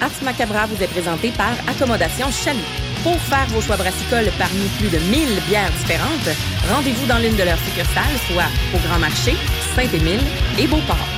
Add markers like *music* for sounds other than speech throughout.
Ars Macabra vous est présenté par Accommodation Chalut. Pour faire vos choix brassicoles parmi plus de 1000 bières différentes, rendez-vous dans l'une de leurs succursales, soit au Grand Marché, Saint-Émile et Beauport.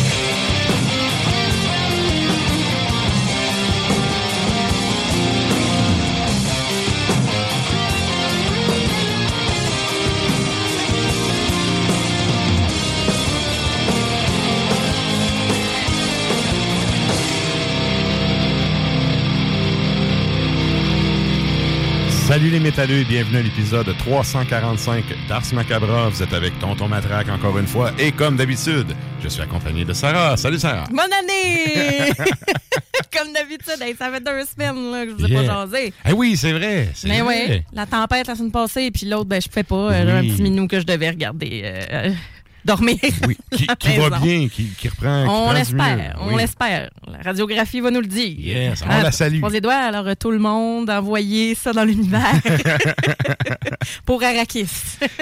Salut les métalleux et bienvenue à l'épisode 345 d'Ars Macabra. Vous êtes avec Tonton Matraque encore une fois et comme d'habitude, je suis accompagné de Sarah. Salut Sarah. Bonne année! *laughs* Comme d'habitude, hey, ça fait deux semaines là, que je vous ai Yeah. pas jasé. Eh oui, c'est vrai. Mais oui, la tempête la semaine passée, puis l'autre, ben, je fais pas. euh. Un petit minou que je devais regarder euh, euh, dormir. Oui, *laughs* qui, qui va bien, qui, qui reprend. qui On l'espère, on Oui. l'espère. La radiographie va nous le dire. Yes, on Ah, la salue. Croisez les doigts, alors tout le monde, envoyez ça dans l'univers *laughs* pour Arrakis.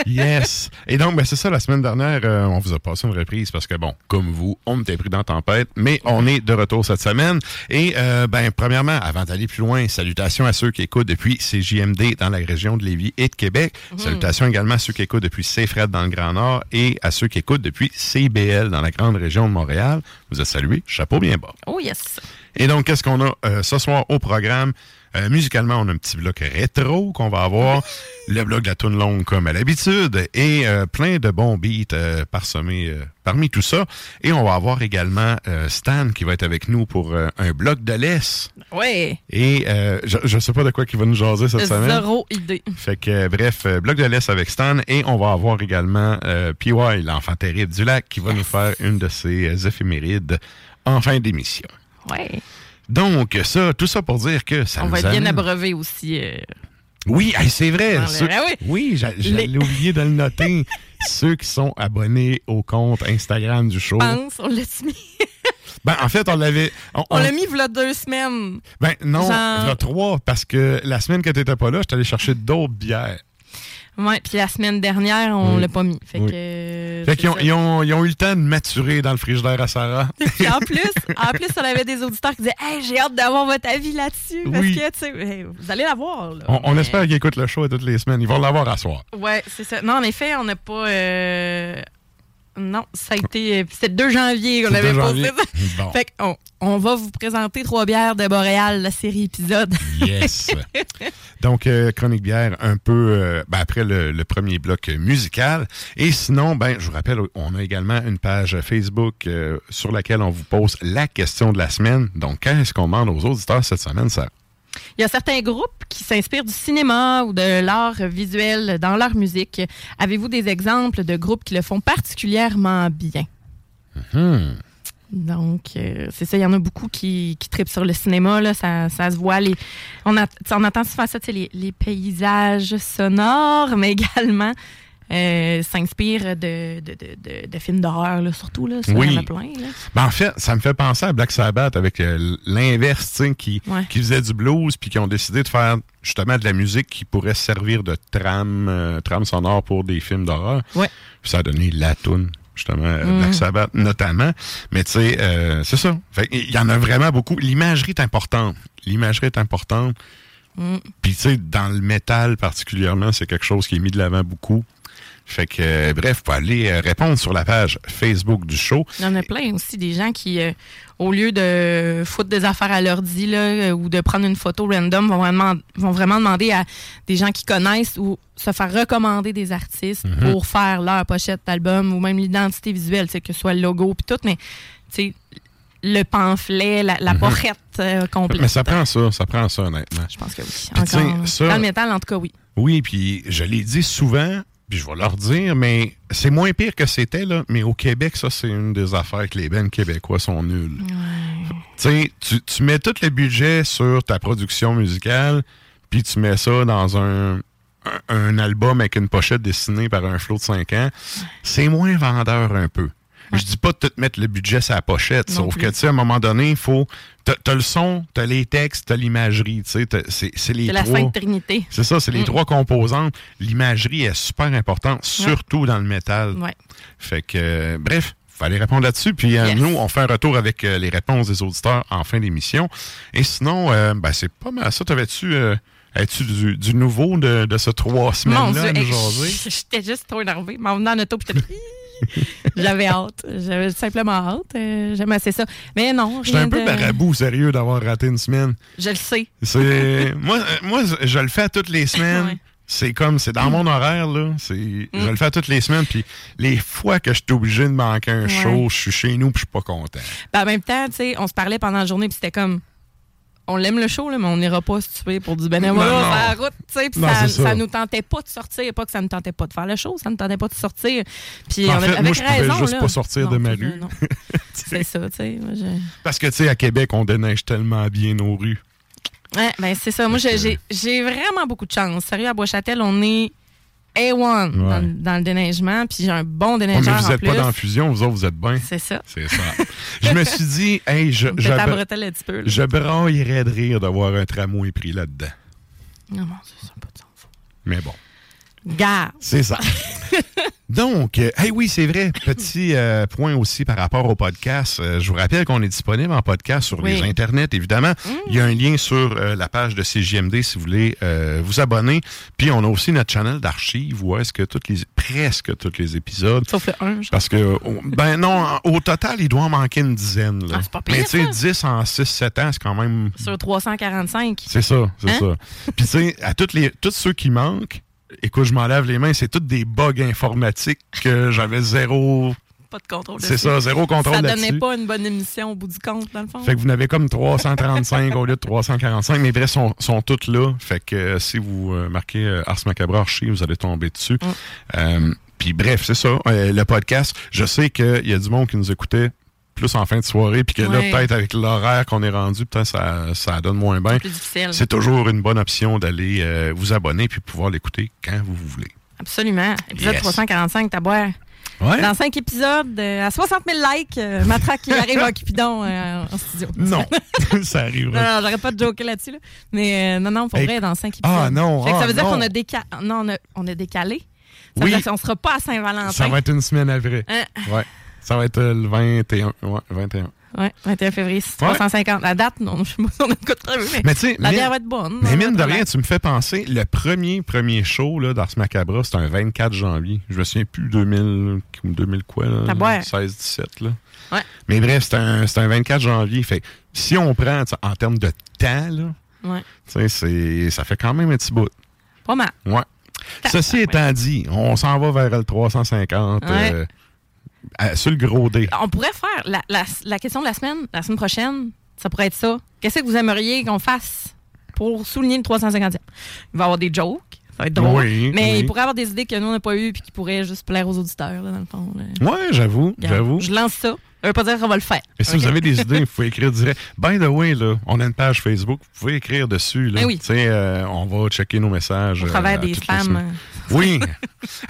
Yes. Et donc, ben, c'est ça, la semaine dernière, euh, on vous a passé une reprise parce que, bon, comme vous, on était pris dans la tempête, mais on est de retour cette semaine. Et, euh, ben, premièrement, avant d'aller plus loin, salutations à ceux qui écoutent depuis CJMD dans la région de Lévis et de Québec. Salutations également à ceux qui écoutent depuis CFRED dans le Grand Nord et à ceux qui écoutent depuis CBL dans la grande région de Montréal. Vous êtes salués. Chapeau bien bas. Oh yes. Et donc, qu'est-ce qu'on a euh, ce soir au programme? Euh, musicalement, on a un petit bloc rétro qu'on va avoir, le bloc de la toune longue comme à l'habitude, et euh, plein de bons beats euh, parsemés parmi tout ça. Et on va avoir également Stan qui va être avec nous pour un bloc de laisse. Oui. Et je, je sais pas de quoi qu'il va nous jaser cette semaine. Zéro idée. Fait que, bref, bloc de laisse avec Stan. Et on va avoir également PY, l'enfant terrible du lac, qui va nous faire une de ses éphémérides en fin d'émission. Ouais. Donc, ça, tout ça pour dire que ça On nous va être bien abreuvé aussi. euh, Oui, hey, c'est vrai. Ceux- Ah oui. j'a- j'allais Les- oublier de le noter. *laughs* Ceux qui sont abonnés au compte Instagram du show. pense, on l'a mis. *laughs* Ben, en fait, on l'avait. On, On on- l'a mis v'là deux semaines. Ben, non, Genre- il y a trois, parce que la semaine que t'étais pas là, je t'allais chercher d'autres bières. Ouais, puis la semaine dernière, on Oui. l'a pas mis. Fait Oui. que. euh, Fait qu'ils ont, ils ont, ils ont eu le temps de maturer dans le frigidaire à Sarah. *laughs* Puis en *laughs* plus, en plus, on avait des auditeurs qui disaient Hey, j'ai hâte d'avoir votre avis là-dessus. Parce Oui. que, tu sais, hey, vous allez l'avoir. On, on espère qu'ils écoutent le show toutes les semaines. Ils vont l'avoir à soir. Ouais, c'est ça. Non, en effet, on n'a pas. euh, Non, ça a été. C'était le 2 janvier qu'on avait posté janvier. ça. Bon. Fait qu'on on va vous présenter trois bières de Boréal, la série épisode. Yes. *laughs* Donc, euh, chronique bière, un peu euh, ben, après le, le premier bloc musical. Et sinon, ben, je vous rappelle, on a également une page Facebook euh, sur laquelle on vous pose la question de la semaine. Donc, qu'est-ce qu'on demande aux auditeurs cette semaine, ça? Il y a certains groupes qui s'inspirent du cinéma ou de l'art visuel dans leur musique. Avez-vous des exemples de groupes qui le font particulièrement bien? Donc, euh, c'est ça, il y en a beaucoup qui, qui tripent sur le cinéma, là, ça, ça se voit. Les, on, a, on entend souvent ça, les, les paysages sonores, *laughs* mais également euh, s'inspirent de, de, de, de, de films d'horreur, là, surtout. Là, ça, Oui. Il y en a plein. Là. Ben, en fait, ça me fait penser à Black Sabbath avec euh, l'inverse, qui, Ouais. qui faisait du blues puis qui ont décidé de faire justement de la musique qui pourrait servir de trame, euh, trame sonore pour des films d'horreur. Ouais. Puis ça a donné la toune, justement, euh, Mm. Black Sabbath notamment. Mais tu sais, euh, c'est ça. Il y en a vraiment beaucoup. L'imagerie est importante. L'imagerie est importante. Mm. Puis tu sais, dans le métal particulièrement, c'est quelque chose qui est mis de l'avant beaucoup. Fait que, euh, bref, vous aller euh, répondre sur la page Facebook du show. Il y en a plein aussi, des gens qui, euh, au lieu de foutre des affaires à l'ordi là, ou de prendre une photo random, vont vraiment, vont vraiment demander à des gens qui connaissent ou se faire recommander des artistes Mhm. pour faire leur pochette d'album ou même l'identité visuelle, que ce soit le logo puis tout, mais tu sais, le pamphlet, la, la pochette euh, complète. Mhm. Mais ça prend ça, ça prend ça, honnêtement. Je pense que oui. Encore, ça- Dans le métal, en tout cas, oui. Oui, puis je l'ai dit souvent, puis je vais leur dire, mais c'est moins pire que c'était, là. Mais au Québec, ça, c'est une des affaires que les bennes québécois sont nuls. Tu sais, tu, tu mets tout le budget sur ta production musicale, puis tu mets ça dans un, un, un album avec une pochette dessinée par un flot de 5 ans. C'est moins vendeur un peu. Je dis pas de tout mettre le budget sur la pochette, Non sauf plus. que, tu sais, à un moment donné, il faut... T'as le son, t'as les textes, t'as l'imagerie, tu sais, c'est les C'est la trois... Sainte Trinité. C'est ça, c'est les Mm. trois composantes. L'imagerie est super importante, surtout dans le métal. Ouais. Fait que, euh, bref, fallait répondre là-dessus. Puis euh, nous, on fait un retour avec euh, les réponses des auditeurs en fin d'émission. Et sinon, euh, ben, c'est pas mal ça. T'avais-tu as-tu du, du nouveau de, de ce trois semaines-là à nous jaser? j'étais juste trop énervée. M'en venant en auto, puis *laughs* *laughs* J'avais hâte. J'avais simplement hâte. Euh, J'aimais assez ça. Mais non, J'étais un peu de... barabou, sérieux, d'avoir raté une semaine. Je le sais. C'est moi, euh, moi, je le fais à toutes les *laughs* semaines. Ouais. C'est comme, c'est dans mon horaire, là. C'est, Je le fais à toutes les semaines. Puis les fois que je suis obligé de manquer un Ouais. show, je suis chez nous puis je suis pas content. Ben, en même temps, tu sais, on se parlait pendant la journée, puis c'était comme. On l'aime le show, là, mais on n'ira pas se tuer pour du bénévolat sur la route. tu sais, Puis Non, ça, ça. nous tentait pas de sortir. Pas que ça nous tentait pas de faire le show, ça nous tentait pas de sortir. Puis En on fait, avait, moi, je pouvais juste là. pas sortir Non, de ma rue. *laughs* C'est ça, tu sais. Parce que, tu sais, à Québec, on déneige tellement bien nos rues. Ouais, ben c'est ça. Moi, j'ai vraiment beaucoup de chance. Sérieux, à Bois-Châtel, on est A1 dans, le- dans le déneigement, puis j'ai un bon mais déneigeur vous en êtes plus. pas dans la fusion, vous autres, vous êtes bien. C'est ça. C'est ça. je me suis dit, hey, je, je, un petit peu. je braillerais de rire d'avoir un tramway pris là-dedans. Non, mon Dieu, ça n'a pas de sens. Mais bon. Garde. C'est ça. *laughs* Donc, euh, hey, oui, c'est vrai. Petit euh, point aussi par rapport au podcast. Euh, je vous rappelle qu'on est disponible en podcast sur Oui. les internets, évidemment. Il y a un lien sur euh, la page de CJMD si vous voulez euh, vous abonner. Puis, on a aussi notre channel d'archives où est-ce que toutes les, presque tous les épisodes Sauf le 1, je Parce que, oh, ben non, au total, il doit en manquer une dizaine. Là. Ah, c'est pas pire, Mais tu sais, ça. 10 en 6-7 ans, c'est quand même. sur 345. C'est ça, c'est Hein? ça. Puis tu sais, à toutes les, tous ceux qui manquent, écoute, je m'en lave les mains, c'est tous des bugs informatiques que j'avais zéro. Pas de contrôle C'est ça, zéro contrôle Ça donnait pas une bonne émission au bout du compte, dans le fond. Fait que vous n'avez comme 335 au lieu de 345, mais bref, sont, sont toutes là. Fait que euh, si vous euh, marquez euh, Ars Macabre Archive, vous allez tomber dessus. Mm. Puis bref, c'est ça. le podcast, je sais qu'il y a du monde qui nous écoutait plus en fin de soirée, puis que là, peut-être avec l'horaire qu'on est rendu, peut-être ça, ça donne moins bien. C'est toujours une bonne option d'aller euh, vous abonner puis pouvoir l'écouter quand vous voulez. Absolument. Épisode Yes. 345, t'as boire. Ouais? Dans cinq épisodes, euh, à 60 000 likes, euh, Matraque qui arrive *laughs* à Cupidon euh, en studio. Non, *laughs* *laughs* ça Non, arrivera. non, j'arrête pas de joker là-dessus. Là. Mais non, non, pour Hey. vrai, dans cinq épisodes. Ah, non, Fait que ah, ça veut dire non. qu'on a, déca... non, on a, on a décalé. Ça Oui. veut dire qu'on sera pas à Saint-Valentin. Ça va être une semaine après. Ouais. Ça va être euh, le 21. Ouais, 21. Ouais, 21 février, c'est 350. La date, non, je sais pas si on a de prévu, mais, Mais tu sais, la bière va être bonne. Mais mine de rien, tu me fais penser, le premier premier show là, d'Ars Macabra, c'était un 24 janvier. Je me souviens plus, 2000, 2000 quoi, là, Ah ouais. 16-17. Là. Ouais. Mais bref, c'était un, c'était un 24 janvier. Fait que si on prend en termes de temps, là, Ouais. c'est- ça fait quand même un petit bout. Pas mal. Ouais. Ceci étant dit, on s'en va vers le 350 Ouais. euh, à- sur le gros dé. On pourrait faire la, la- la question de la semaine, la semaine prochaine, ça pourrait être ça. Qu'est-ce que vous aimeriez qu'on fasse pour souligner le 350e? Il va y avoir des jokes, ça va être drôle. Oui, mais oui. il pourrait avoir des idées que nous, on n'a pas eues puis qui pourraient juste plaire aux auditeurs, là, dans le fond. Ouais, j'avoue, j'avoue. Je lance ça. Ça veut pas dire qu'on va le faire. Et si vous avez des idées, vous pouvez *laughs* écrire direct. By the way, là, on a une page Facebook, vous pouvez écrire dessus. Là. Ben oui. Sais, euh, on va checker nos messages. Au euh, travers à des spams. semaines. Oui. *laughs*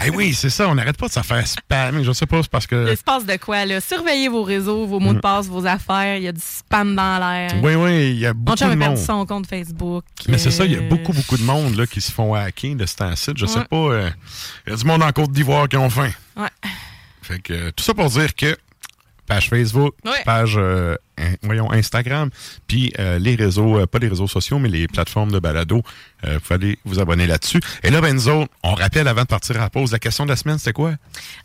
Eh oui, c'est ça. On n'arrête pas de se faire spammer. Je sais pas, c'est parce que. Il se passe de quoi, là? Surveillez vos réseaux, vos mots de passe, vos affaires. Il y a du spam dans l'air. Mm. Oui, oui, il y a Mon beaucoup de a perdu monde. son compte Facebook. Mais c'est ça, il y a Euh, beaucoup, beaucoup de monde là, qui se font hacker de ce site. Je sais Ouais. pas. euh, Il y a du monde en Côte d'Ivoire qui ont faim. Ouais. Fait que euh, tout ça pour dire que page Facebook, Ouais. page euh, in- voyons Instagram, puis euh, les réseaux, euh, pas les réseaux sociaux, mais les plateformes de balado, vous pouvez aller vous abonner là-dessus. Et là, ben nous autres, on rappelle avant de partir à la pause, la question de la semaine, c'était quoi?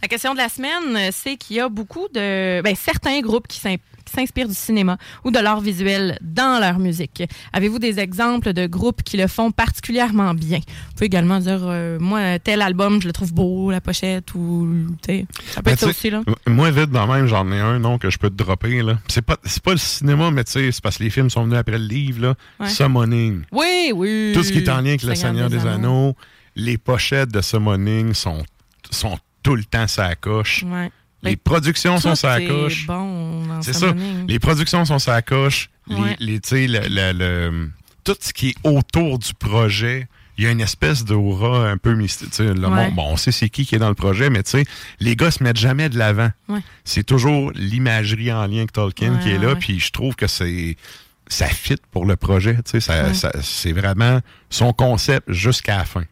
La question de la semaine, c'est qu'il y a beaucoup de. Ben, certains groupes qui s'in- qui s'inspirent du cinéma ou de l'art visuel dans leur musique. Avez-vous des exemples de groupes qui le font particulièrement bien? Vous pouvez également dire, euh, moi, tel album, je le trouve beau, la pochette, ou. tu Ça peut Ben, être ça aussi, là. Moi, vite, dans même, j'en ai un nom que je peux te dropper. là. C'est pas, pas le cinéma, mais tu sais, c'est parce que les films sont venus après le livre. Là. Ouais. Summoning. Oui, oui. Tout ce qui est en lien avec le Seigneur des Anneaux, les pochettes de Summoning sont, sont tout le temps sa coche. Ouais. Les productions sont sa est coche. bon C'est ça. Les productions sont sa coche. Les- Ouais. Les, tu sais, le, le- le- tout ce qui est autour du projet, il y a une espèce d'aura un peu mystique. Tu sais, le Ouais. monde- bon, on sait c'est qui qui est dans le projet, mais tu sais, les gars se mettent jamais de l'avant. Ouais. C'est toujours l'imagerie en lien avec Tolkien qui est là, puis je trouve que c'est ça fit pour le projet. Tu sais, ça, Ouais. ça- c'est vraiment son concept jusqu'à la fin.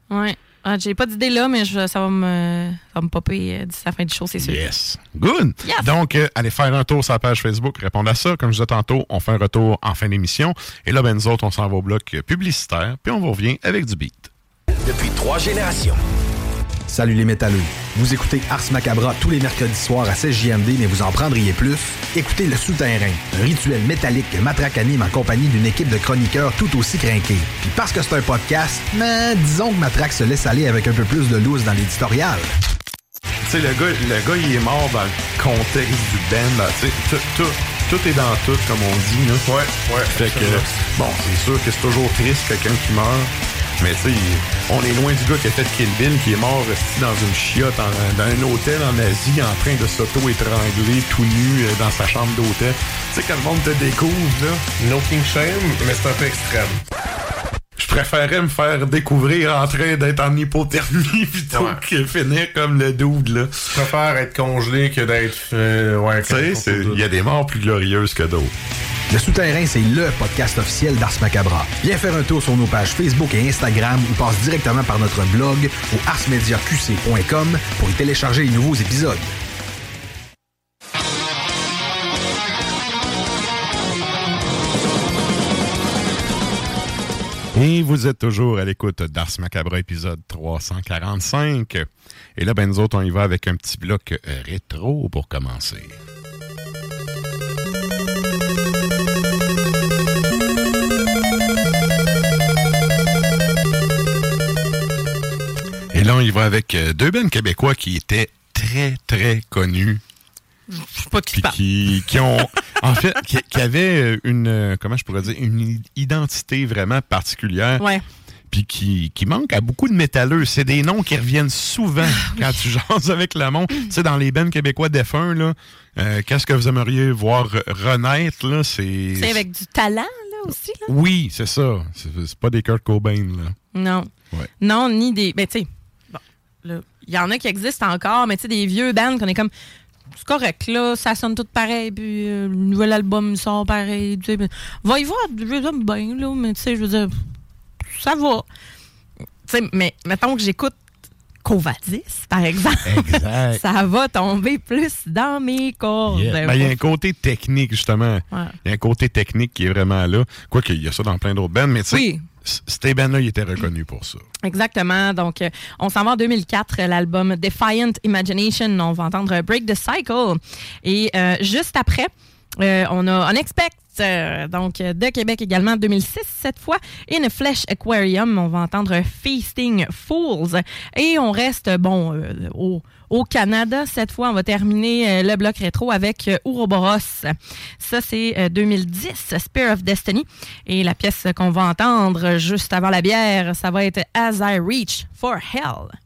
Ah, J'ai pas d'idée là, mais je- ça va me, ça va me popper euh, d'ici la fin du show, c'est sûr. Yes. Good. Yes. Donc, euh, allez faire un tour sur la page Facebook, répondre à ça. Comme je disais tantôt, on fait un retour en fin d'émission. Et là, ben, nous autres, on s'en va au bloc publicitaire, puis on vous revient avec du beat. Depuis trois générations. Salut les métalleux. Vous écoutez Ars Macabra tous les mercredis soirs à 16 JMD, mais vous en prendriez plus? Écoutez Le Souterrain, un rituel métallique que Matraque anime en compagnie d'une équipe de chroniqueurs tout aussi crinqués. Puis parce que c'est un podcast, mais disons que Matraque se laisse aller avec un peu plus de loose dans l'éditorial. Tu sais, le gars, le gars, il est mort dans le contexte du band. là. Tu sais, tout, tout, tout est dans tout, comme on dit. Là. Ouais, ouais. Fait que, bon, c'est sûr que c'est toujours triste, quelqu'un qui meurt. Mais tu sais, on est loin du gars qui a fait Kill qui est mort resté dans une chiotte, dans un hôtel en Asie, en train de s'auto-étrangler tout nu euh, dans sa chambre d'hôtel. Tu sais, quand le monde te découvre, là. No King Shame, mais c'est un peu extrême. Je préférais me faire découvrir en train d'être en hypothermie *laughs* plutôt Ouais. que finir comme le dude, là. Je préfère être congelé que d'être. euh, ouais, Tu sais, c'est- il y a des morts plus glorieuses que d'autres. Le Souterrain, c'est LE podcast officiel d'Ars Macabra. Viens faire un tour sur nos pages Facebook et Instagram ou passe directement par notre blog au arsmediaqc.com pour y télécharger les nouveaux épisodes. Et vous êtes toujours à l'écoute d'Ars Macabre épisode 345. Et là, ben nous autres, on y va avec un petit bloc euh, rétro pour commencer. Et là, on y va avec euh, deux bennes québécois qui étaient très, très connus. Je sais pas de qui qui, qui ont, *laughs* en fait, qui, qui avaient une, euh, comment je pourrais dire, une identité vraiment particulière. Ouais. puis qui, qui manque à beaucoup de métalleux. C'est des noms qui reviennent souvent Ah quand tu jases avec le monde. tu sais, dans les bands québécois défunts, là, euh, qu'est-ce que vous aimeriez voir re- renaître, là, c'est... C'est avec du talent, là, aussi, là? Oui, c'est ça. C'est pas des Kurt Cobain, là. Non. Ouais. Non, ni des. Ben, tu sais, bon, il y en a qui existent encore, mais tu sais, des vieux bands qu'on est comme. C'est correct, là, ça sonne tout pareil, puis euh, le nouvel album sort pareil. Tu sais, ben, va y voir, je les aime bien, là, mais tu sais, je veux dire, ça va. Tu sais, mais mettons que j'écoute Covadis, par exemple, Exact. *laughs* ça va tomber plus dans mes cordes. Yeah. Ben, il y a un côté technique, justement. Ouais. Il y a un côté technique qui est vraiment là. Quoique, il y a ça dans plein d'autres bands, mais tu sais, Oui. C- ces bands-là, ils étaient reconnus pour ça. Exactement. Donc, euh, on s'en va en 2004, euh, l'album Defiant Imagination. On va entendre Break the Cycle. Et euh, juste après, on a Unexpect. donc, de Québec également, 2006 cette fois. In a Flesh Aquarium, on va entendre Feasting Fools. Et on reste, bon, au, au Canada. Cette fois, on va terminer euh, le bloc rétro avec euh, Ouroboros. Ça, c'est euh, 2010, Spear of Destiny. Et la pièce qu'on va entendre juste avant la bière, ça va être As I Reach for Hell.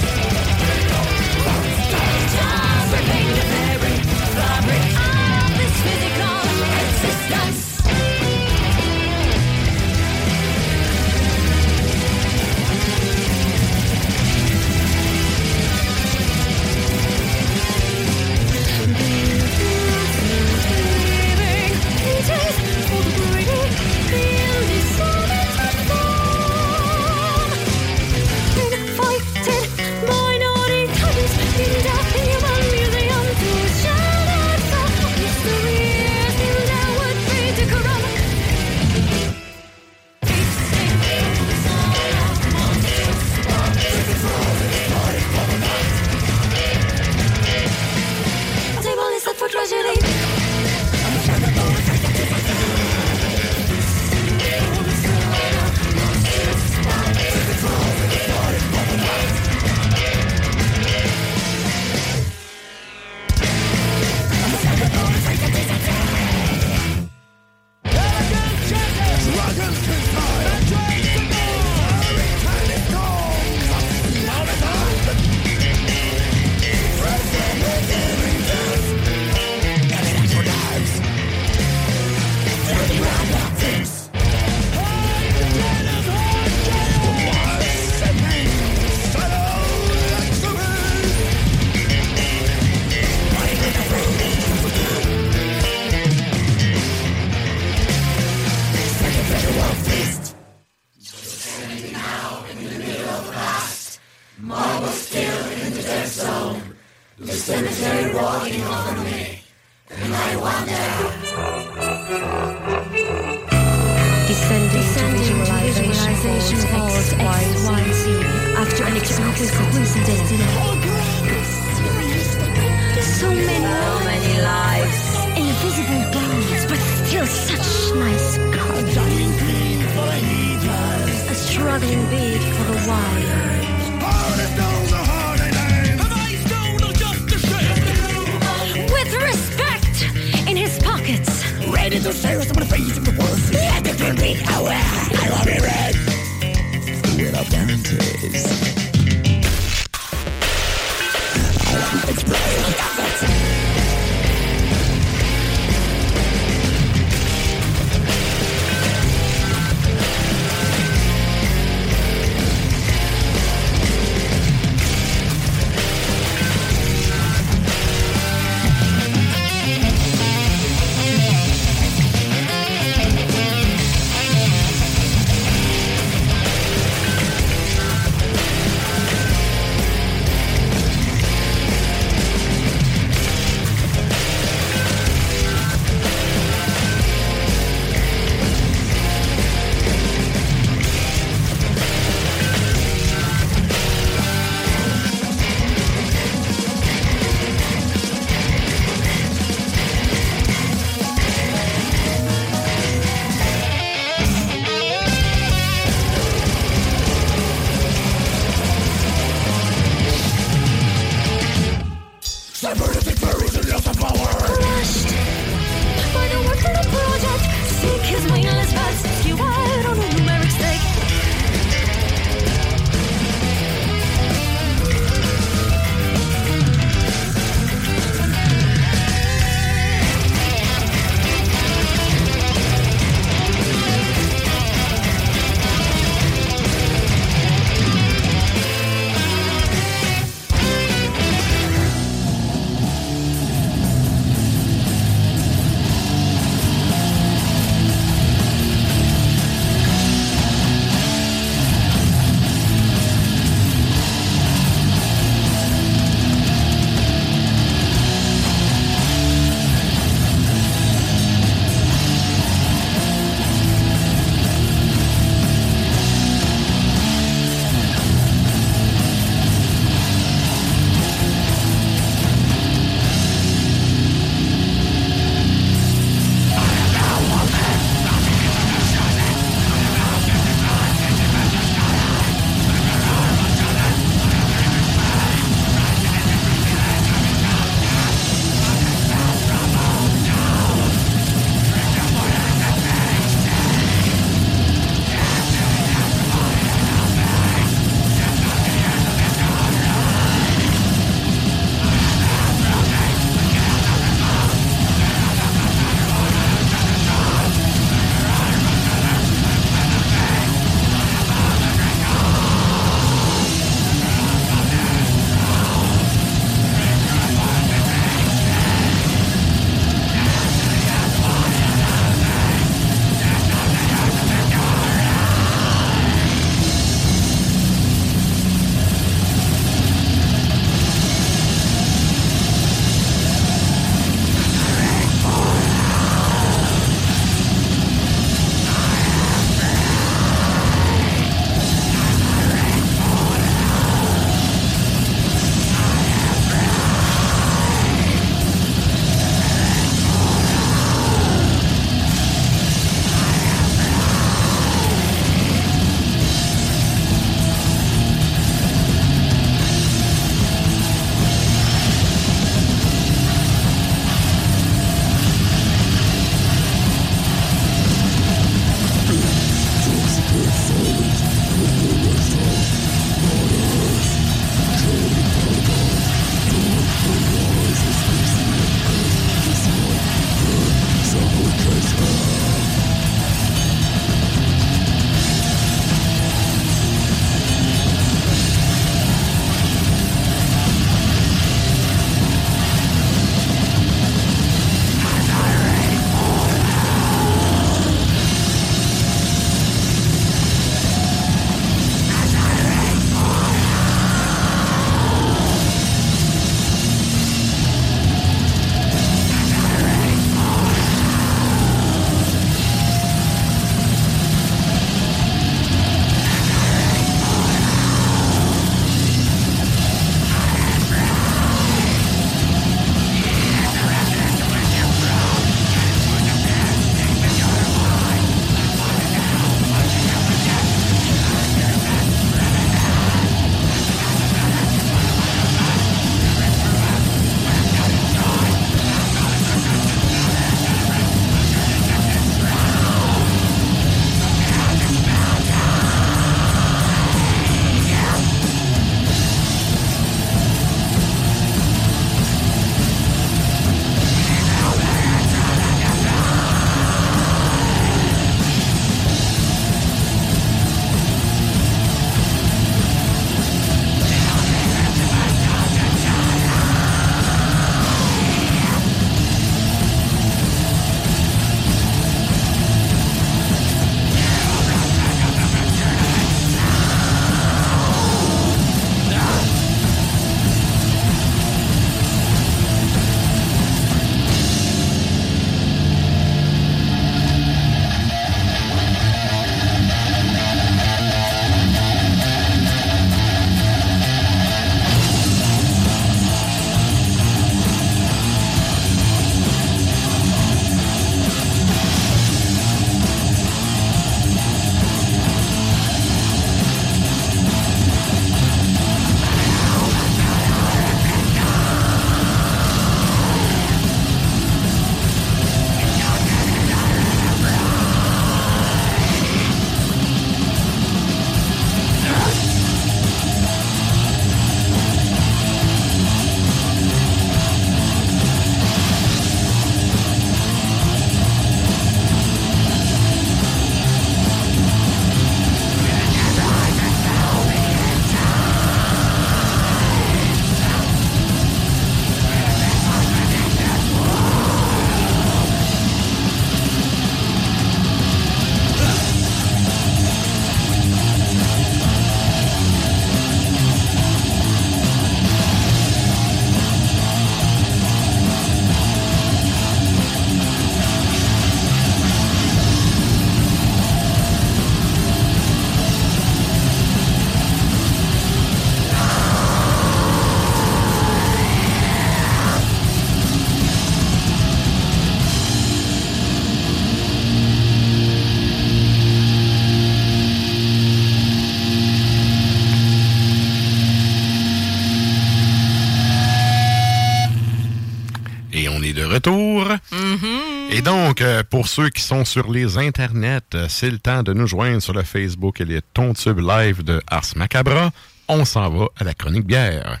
Pour ceux qui sont sur les internets, euh, c'est le temps de nous joindre sur le Facebook et les Tontubes Live de Ars Macabra. On s'en va à la chronique bière.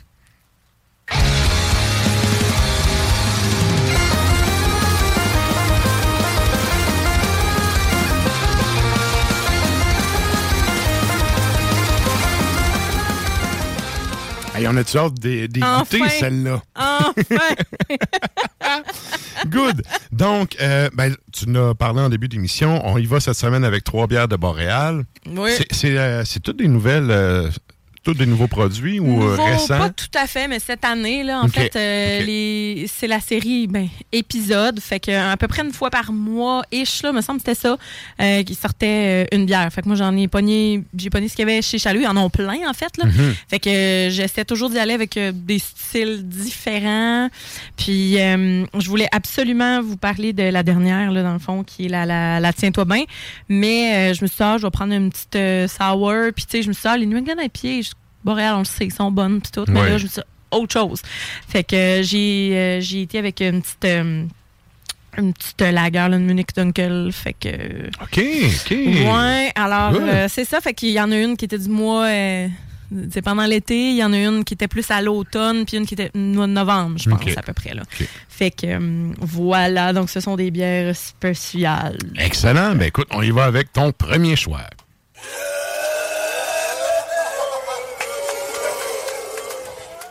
Hey, on a-tu hâte d'é- d'écouter Enfin! celle-là? Enfin! *laughs* Good. Donc, euh, ben, tu nous as parlé en début d'émission. On y va cette semaine avec trois bières de Boréal. Oui. C'est- euh, toutes des nouvelles, euh, tous des nouveaux produits ou euh, Nouveau, récents? Pas tout à fait, mais cette année, là, en fait, euh, les- c'est la série ben, épisode. Fait que à peu près une fois par mois, ish, là, me semble que c'était ça, euh, qui sortait une bière. Fait que moi, j'en ai pogné, j'ai pogné ce qu'il y avait chez Chalut. Ils en ont plein, en fait. Là. Mhm. Fait que euh, j'essaie toujours d'y aller avec des styles différents. Puis, je voulais absolument vous parler de la dernière, là, dans le fond, qui est la, la, la Tiens-toi bien. Mais je me suis dit, ah, je vais prendre une petite sour. Puis, tu sais, je me suis dit, ah, les New England IPA, je- Boréal, on le sait, ils sont bonnes, puis tout. Mais là, je me suis autre chose. Fait que euh, j'ai euh, j'ai été avec une petite. euh, une petite là, une Munich Dunkel. Fait que. OK, OK. Ouais, alors euh, c'est ça. Fait qu'il y en a une qui était du mois. euh, c'est pendant l'été, il y en a une qui était plus à l'automne, puis une qui était mois de novembre, je pense, à peu près. Là. Fait que euh, voilà, donc ce sont des bières spéciales. Excellent. Ben écoute, on y va avec ton premier choix.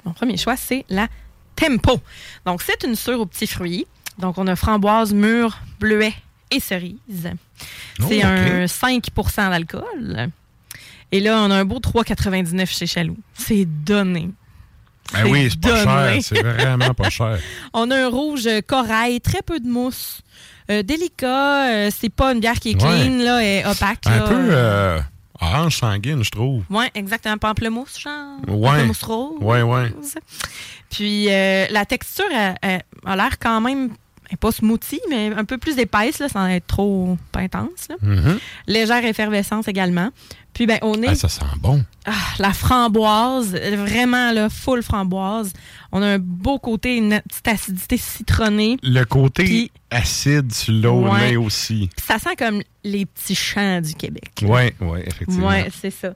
Mon premier choix, c'est la Tempo. Donc, c'est une sûre aux petits fruits. Donc, on a framboise, mûre, bleuet et cerise. Oh, c'est un 5% d'alcool. Et là, on a un beau 3,99 chez Chaloux. C'est donné. Ben oui, c'est pas cher. C'est vraiment pas cher. *laughs* On a un rouge corail, très peu de mousse. Euh, délicat, euh, c'est pas une bière qui est Ouais. clean, là, est opaque. Un là. peu euh, orange sanguine, je trouve. Ouais, exactement. Pamplemousse, genre. Ouais. Pamplemousse rose. Ouais, ouais. Puis euh, la texture a, a- a l'air quand même, pas smoothie, mais un peu plus épaisse, là, sans être trop pas intense. là. Mhm. Légère effervescence également. Puis ben, au nez, Ah, ça sent bon. ah, la framboise, vraiment là, full framboise. On a un beau côté, une petite acidité citronnée. Le côté Puis- acide sur l'eau Ouais. aussi. Puis ça sent comme les petits champs du Québec. Oui, oui, effectivement. Ouais, c'est ça.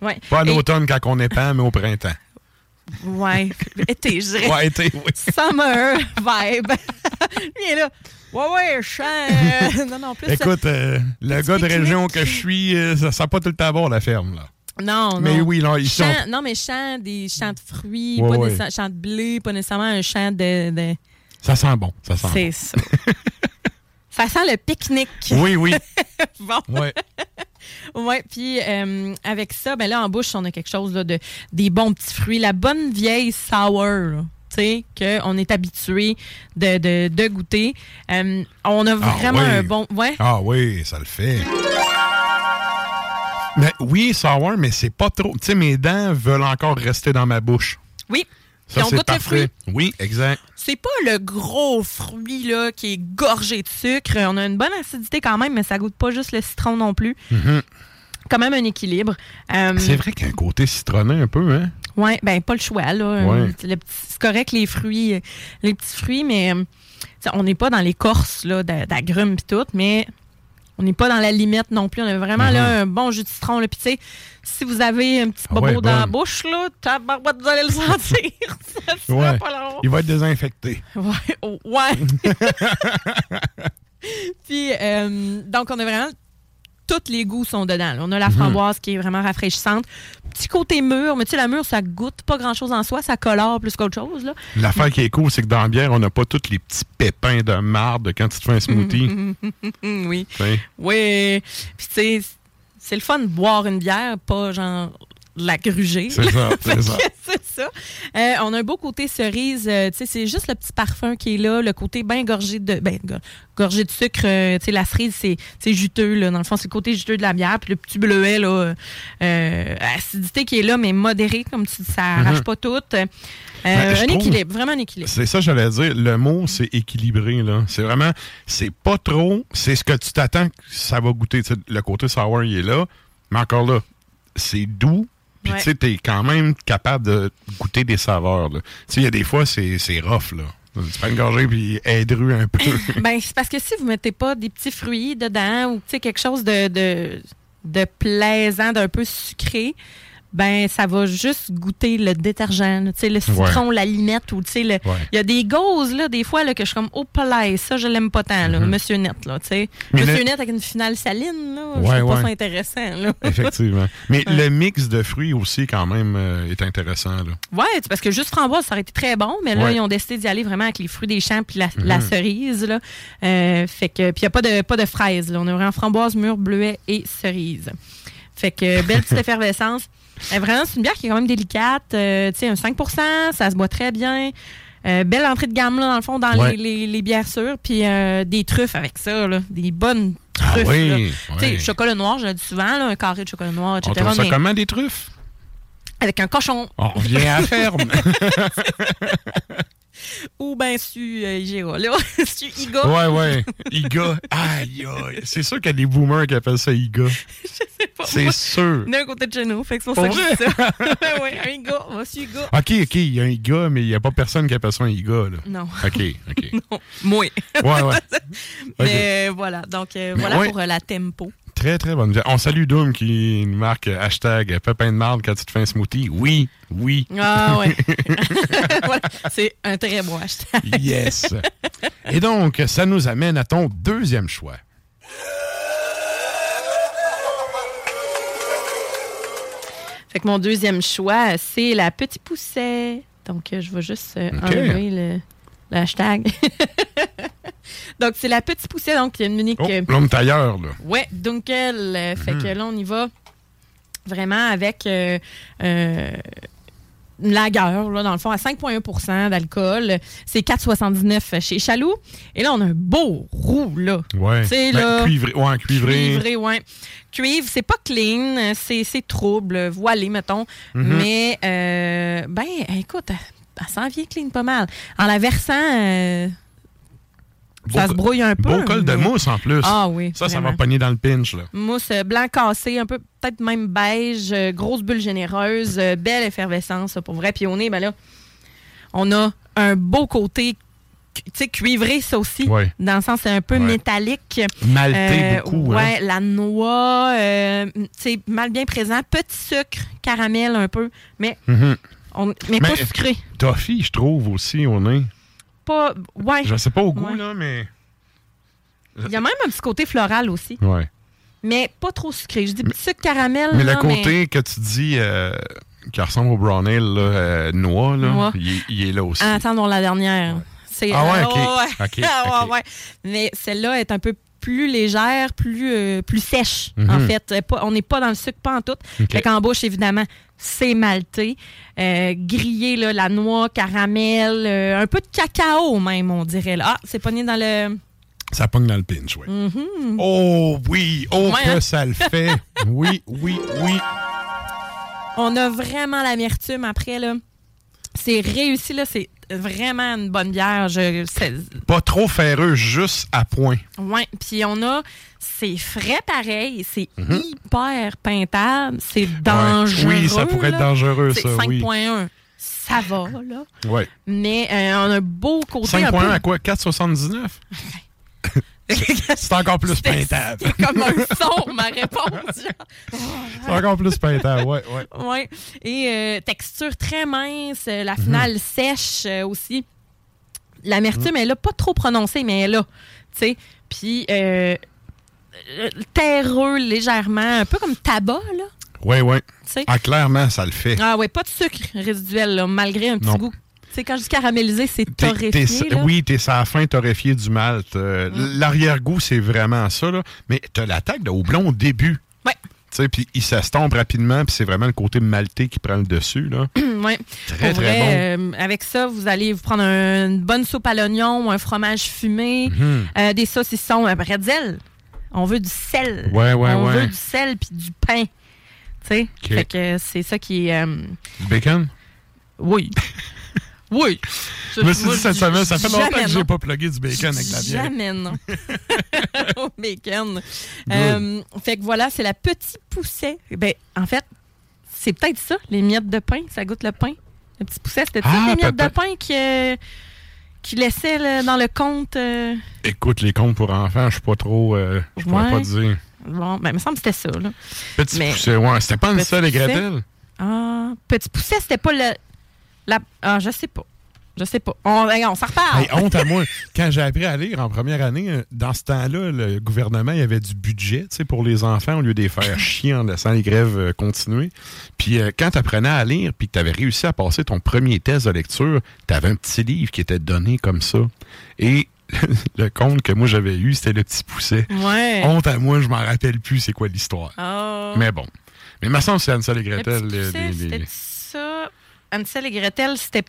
Ouais. Pas à Et- l'automne quand on est pas, mais au printemps. Ouais, été, je dirais. Ouais, été, oui. Summer vibe. *laughs* Lui est là. Ouais, ouais, chant. euh, non, non, plus. Écoute, euh, le gars de région que je suis, euh, ça sent pas tout le temps bon, la ferme, là. Non, non. Mais oui, non, ils Champ- sont- Non, mais champ des champs de fruits, Ouais, pas ouais. de blé, pas nécessairement un champ de. de- Ça sent bon, ça sent C'est ça. *laughs* ça sent le pique-nique. bon. Oui, oui. *laughs* bon. Ouais. Ouais, puis euh, avec ça, ben là, en bouche, on a quelque chose là, de des bons petits fruits. La bonne vieille sour, là, tu sais, qu'on est habitué de, de, de goûter. Euh, on a Ah, vraiment oui. un bon. Ouais. Ah oui, ça le fait. Mais oui, sour, mais c'est pas trop. Tu sais, mes dents veulent encore rester dans ma bouche. Oui. Ça, Puis on c'est goûte parfait. fruit. Oui, exact. C'est pas le gros fruit là, qui est gorgé de sucre. On a une bonne acidité quand même, mais ça goûte pas juste le citron non plus. Mhm. Quand même un équilibre. Euh, C'est vrai qu'il y a un côté citronné un peu, hein? Oui, ben pas le choix. Là. Ouais. Euh, C'est correct les fruits, euh, les petits fruits, mais on n'est pas dans l'écorce là, d'a- d'agrumes et tout, mais on n'est pas dans la limite non plus. On a vraiment là, un bon jus de citron. Là. Puis tu sais, si vous avez un petit Ah bobo ouais, dans la bouche, là, vous allez le sentir. *laughs* Ça sera Ouais. pas long. Il va être désinfecté. Ouais. oh, ouais. *laughs* *laughs* Puis, euh, donc, on a vraiment. Tous les goûts sont dedans. là. On a la Mhm. framboise qui est vraiment rafraîchissante. Petit côté mûr, mais tu sais, la mûre, ça goûte pas grand-chose en soi, ça colore plus qu'autre chose. Là. L'affaire qui est cool, c'est que dans la bière, on n'a pas tous les petits pépins de marde quand tu te fais un smoothie. *laughs* oui. Sais. Oui. Puis, tu sais, c'est le fun de boire une bière, pas genre la gruger. C'est ça, *laughs* c'est ça. Euh, on a un beau côté cerise. euh, c'est juste le petit parfum qui est là, le côté bien gorgé de, ben, go- gorgé de sucre. euh, tu sais, la cerise, c'est juteux. Là. Dans le fond, c'est le côté juteux de la bière. Puis le petit bleuet, là, acidité qui est là, mais modérée, comme tu dis, ça arrache Mhm. pas tout. Ben, un équilibre, vraiment un équilibre. C'est ça, j'allais dire. Le mot, c'est équilibré. là. C'est vraiment, c'est pas trop, c'est ce que tu t'attends que ça va goûter. Le côté sour, il est là. Mais encore là, c'est doux. Puis Ouais. tu sais, t'es quand même capable de goûter des saveurs. là. Tu sais, il y a des fois, c'est c'est rough. là. Tu prends une gorgée puis aidru un peu. *laughs* Ben, c'est parce que si vous mettez pas des petits fruits dedans ou tu sais, quelque chose de, de, de plaisant, d'un peu sucré, ben ça va juste goûter le détergent, tu sais, le citron, la limette ou tu sais, le- il Ouais. y a des gauzes là, des fois là, que je suis comme oh palais, ça je l'aime pas tant, là, Monsieur Net, là, tu sais. Monsieur Net avec une finale saline, là, je Ouais, trouve pas ça intéressant, là. *laughs* Effectivement. Mais le mix de fruits aussi, quand même, euh, est intéressant. Là. Ouais, parce que juste framboise, ça aurait été très bon, mais là, ils ont décidé d'y aller vraiment avec les fruits des champs puis la, la Mhm. cerise. Là. Euh, fait que, puis il n'y a pas de, pas de fraises. Là. On a vraiment framboise, mûre, bleuet et cerise. Fait que belle petite *laughs* effervescence. Euh, vraiment, c'est une bière qui est quand même délicate. Euh, tu sais, un 5 ça se boit très bien. Euh, belle entrée de gamme, là, dans le fond, dans Ouais. les, les- les bières sûres. Puis euh, des truffes avec ça, là. des bonnes Ah truffes. oui, ouais. Tu sais, chocolat noir, je le dis souvent, là, un carré de chocolat noir, On etc. trouve ça mais comment, des truffes? avec un cochon. On revient à la ferme. *laughs* Ou ben su euh, là. *laughs* su IGA. ouais, ouais. Iga. Aïe, aïe. C'est sûr qu'il y a des boomers qui appellent ça Iga. *laughs* pas, C'est sûr. D'un côté de chez nous, fait que c'est pour ça que je dis ça. *laughs* ouais, un IGA, on va su IGA. OK, OK, il y a un Iga, mais il n'y a pas personne qui appelle ça un Iga. Là. Non. OK, OK. Non, moi. Ouais, ouais. Mais euh, voilà, donc euh, Mais voilà ouais. pour euh, la tempo. Très, très bonne. On salue Doom qui nous marque hashtag pépin de marde quand tu te fais un smoothie. Oui, oui. Ah ouais. *laughs* voilà, c'est un très bon hashtag. Yes. Et donc, ça nous amène à ton deuxième choix. Fait que mon deuxième choix, c'est la Petit Pousset. Donc, je vais juste euh, enlever le, le hashtag. *laughs* donc, c'est la Petit Pousset, donc il y a une unique... Oh, euh, l'homme tailleur, là. Ouais, Dunkel. Euh, Fait Mhm. que là, on y va vraiment avec euh, euh, une lagueur, là, dans le fond, à 5,1% d'alcool. C'est 4,79 chez Chaloux. Et là, on a un beau roux, là. Ouais. C'est Ben, là. cuivré. Ouais, cuivré. Cuivré, ouais. Cuivre, c'est pas clean, c'est c'est trouble, voilé, mettons. Mhm. Mais, euh, ben, écoute, elle, elle s'en vient clean pas mal. En la versant, euh, ça Beau- se brouille un peu. Beau col de mais- mousse en plus. Ah oui. Ça, ça va pogner dans le pinch, là. Mousse euh, blanc cassé, un peu peut-être même beige, euh, grosse bulle généreuse, euh, belle effervescence pour vrai. Puis au nez, ben là, on a un beau côté, tu sais, cuivré ça aussi. Ouais. Dans le sens, c'est un peu Ouais. métallique. Maltais beaucoup, hein. Ouais, la noix, euh, tu sais, mal bien présent. Petit sucre, caramel un peu, mais, Mhm. on, mais, Mais pas sucré. Toffee, je trouve aussi au nez. Pas, ouais. Je sais pas au goût, Ouais. là, mais. Il y a même un petit côté floral aussi, Ouais. mais pas trop sucré. Je dis petit sucre caramel. Mais le côté que tu dis euh, qui ressemble au brown ale, là, euh, noix, là, Noix. Il, est- il est là aussi. Attendons la dernière. C'est, Ah ouais, euh, ok. ouais. *laughs* Ah ouais, ok. ouais. Mais celle-là est un peu plus légère, plus, euh, plus sèche, Mhm. en fait. Euh, pas- on n'est pas dans le sucre, pas en tout. Fait qu'en bouche, évidemment, c'est malté. Euh, grillé, là, la noix, caramel, euh, un peu de cacao même, on dirait. Là. Ah, c'est pogné dans le... Ça pogne dans le pinch, oui. Mhm. Oh oui, oh Ouais, que hein? ça le fait. *laughs* oui, oui, oui. On a vraiment l'amertume après, là. C'est réussi, là. C'est vraiment une bonne bière. Je, Pas trop ferreux, juste à point. Ouais, puis on a, c'est frais pareil, c'est Mhm. hyper peintable, c'est dangereux. Oui, ça pourrait être dangereux, ça, oui. 5.1, ça va, là. Ouais. Mais euh, on a un beau côté un 5.1 peu... à quoi? 4,79? *laughs* *laughs* C'est encore plus peintable. c'était comme un son, ma réponse. C'est encore plus peintable, ouais, ouais. Ouais. Et euh, texture très mince, euh, la finale sèche euh, aussi. L'amertume, elle est là, pas trop prononcée, mais elle est là. Tu sais. Puis euh, terreux légèrement, un peu comme tabac, là. Tu sais. Ah, clairement, ça le fait. Ah ouais, pas de sucre résiduel, là, malgré un petit Non. goût. Quand je dis caramélisé, c'est torréfié. t'es- là. oui, t'es à la fin torréfié du malt. Euh, L'arrière-goût, c'est vraiment ça. Là. Mais t'as l'attaque de houblon au début. Sais, Puis il s'estompe rapidement, puis c'est vraiment le côté maltais qui prend le dessus. Là. *clears throat* ouais. Très, Pour très vrai, euh, avec ça, vous allez vous prendre un- une bonne soupe à l'oignon, un fromage fumé, Mhm. euh, des saucissons, un bretzel. On veut du sel. Ouais, ouais, On ouais. veut du sel puis du pain. Tu sais? Fait que c'est ça qui est. euh, Du bacon? oui. *laughs* oui. Je me suis dit cette je- semaine, ça fait longtemps que j'ai pas plugué du bacon avec la bière. Jamais non. *laughs* Au bacon. Euh, fait que voilà, c'est la petite pousset. Ben, en fait, c'est peut-être ça, les miettes de pain. Ça goûte le pain. Le petit pousset, c'était Ah, ça, les miettes de pain qui, euh, qui laissait là, dans le compte. euh, Écoute, les contes pour enfants, je suis pas trop. euh, je pourrais Ouais. pas te dire. Bon, ben, il me semble que c'était ça. Là. Petit Mais- pousset, ouais. C'était pas une seule et Pousset? Gretel? Ah, Petit Pousset, c'était pas le. La, ah, je sais pas. Je sais pas. On, on s'en reparle. Hey, honte à moi. Quand j'ai appris à lire en première année, euh, dans ce temps-là, le gouvernement, il y avait du budget pour les enfants au lieu de les faire *laughs* chier en laissant les grèves euh, continuer. Puis euh, quand tu apprenais à lire puis que tu avais réussi à passer ton premier test de lecture, tu avais un petit livre qui était donné comme ça. Et *laughs* le conte que moi j'avais eu, c'était le petit pousset. Ouais. Honte à moi, je m'en rappelle plus c'est quoi l'histoire. Ah. Mais bon. Mais me semble c'est Le Gretel. Petit les- Pousset, les- ça? Hansel et Gretel, c'était.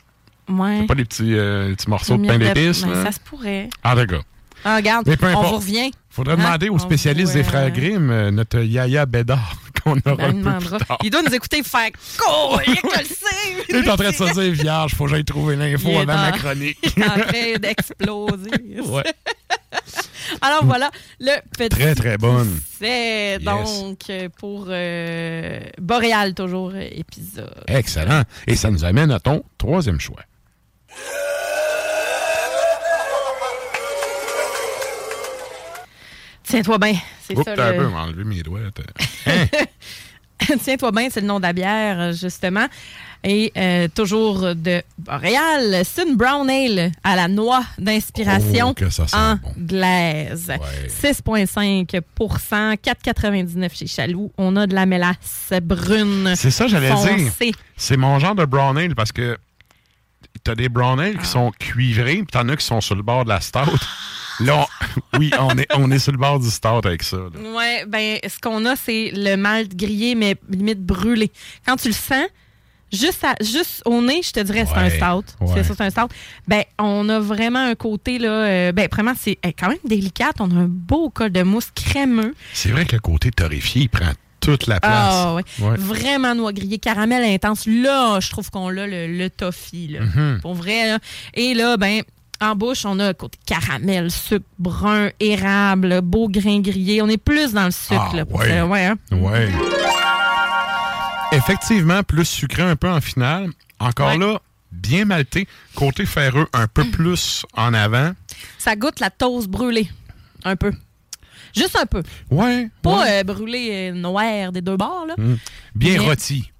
Ouais. Pas les petits, euh, petits morceaux de pain d'épices. ben, là? ça se pourrait. Ah, d'accord. Ah, regarde, Mais peu on importe. vous revient. Faudrait Hein? demander aux spécialistes des frères Grimm, euh, notre Yaya Bédard, *laughs* qu'on aura Ben, il un peu demandera. plus tard. Il doit nous écouter faire cours, il que le sait. Il est en train de se dire vierge, faut que j'aille trouver l'info avant ma chronique. *laughs* Il est en train d'exploser. *laughs* Ouais. Alors voilà, le petit. Très, très bonne. C'est Yes. donc euh, pour euh, Boréal, toujours euh, épisode. Excellent. Et ça nous amène à ton troisième choix. Tiens-toi bien, c'est ça. le- peu enlevé mes doigts. t'as- *laughs* Tiens-toi bien, c'est le nom de la bière, justement. Et euh, toujours de Boréal, c'est une brown ale à la noix d'inspiration Oh, que ça sent anglaise. 6,5 4,99 chez Chaloux. On a de la mélasse brune. C'est ça, j'allais dire. C'est mon genre de brown ale parce que t'as des brown ale Ah. qui sont cuivrés, puis t'en as qui sont sur le bord de la stout. *laughs* Là, on- *laughs* oui, on est, on est sur le bord du stout avec ça. Ouais, ben ce qu'on a, c'est le malt grillé, mais limite brûlé. Quand tu le sens, juste, à- juste au nez, je te dirais c'est un stout. ouais. C'est ça, c'est un stout. Ben, on a vraiment un côté, là, euh, ben, vraiment, c'est euh, quand même délicat. On a un beau col de mousse crémeux. C'est vrai que le côté torréfié, il prend toute la place. Ah, ouais. Ouais. Vraiment noix grillée, caramel intense. Là, je trouve qu'on a le, le toffee, là. Mhm. Pour vrai, là. Et là, ben, en bouche, on a côté caramel, sucre brun, érable, beau grain grillé. On est plus dans le sucre, Ah, là. pour ouais. ça. Ouais, hein? Ouais. Effectivement, plus sucré un peu en finale. Encore là, bien malté. Côté ferreux, un peu plus en avant. Ça goûte la toast brûlée. Un peu. Juste un peu. Ouais. Pas ouais. euh, brûlé euh, noir des deux bords, là. Mm. Bien Mais- rôti.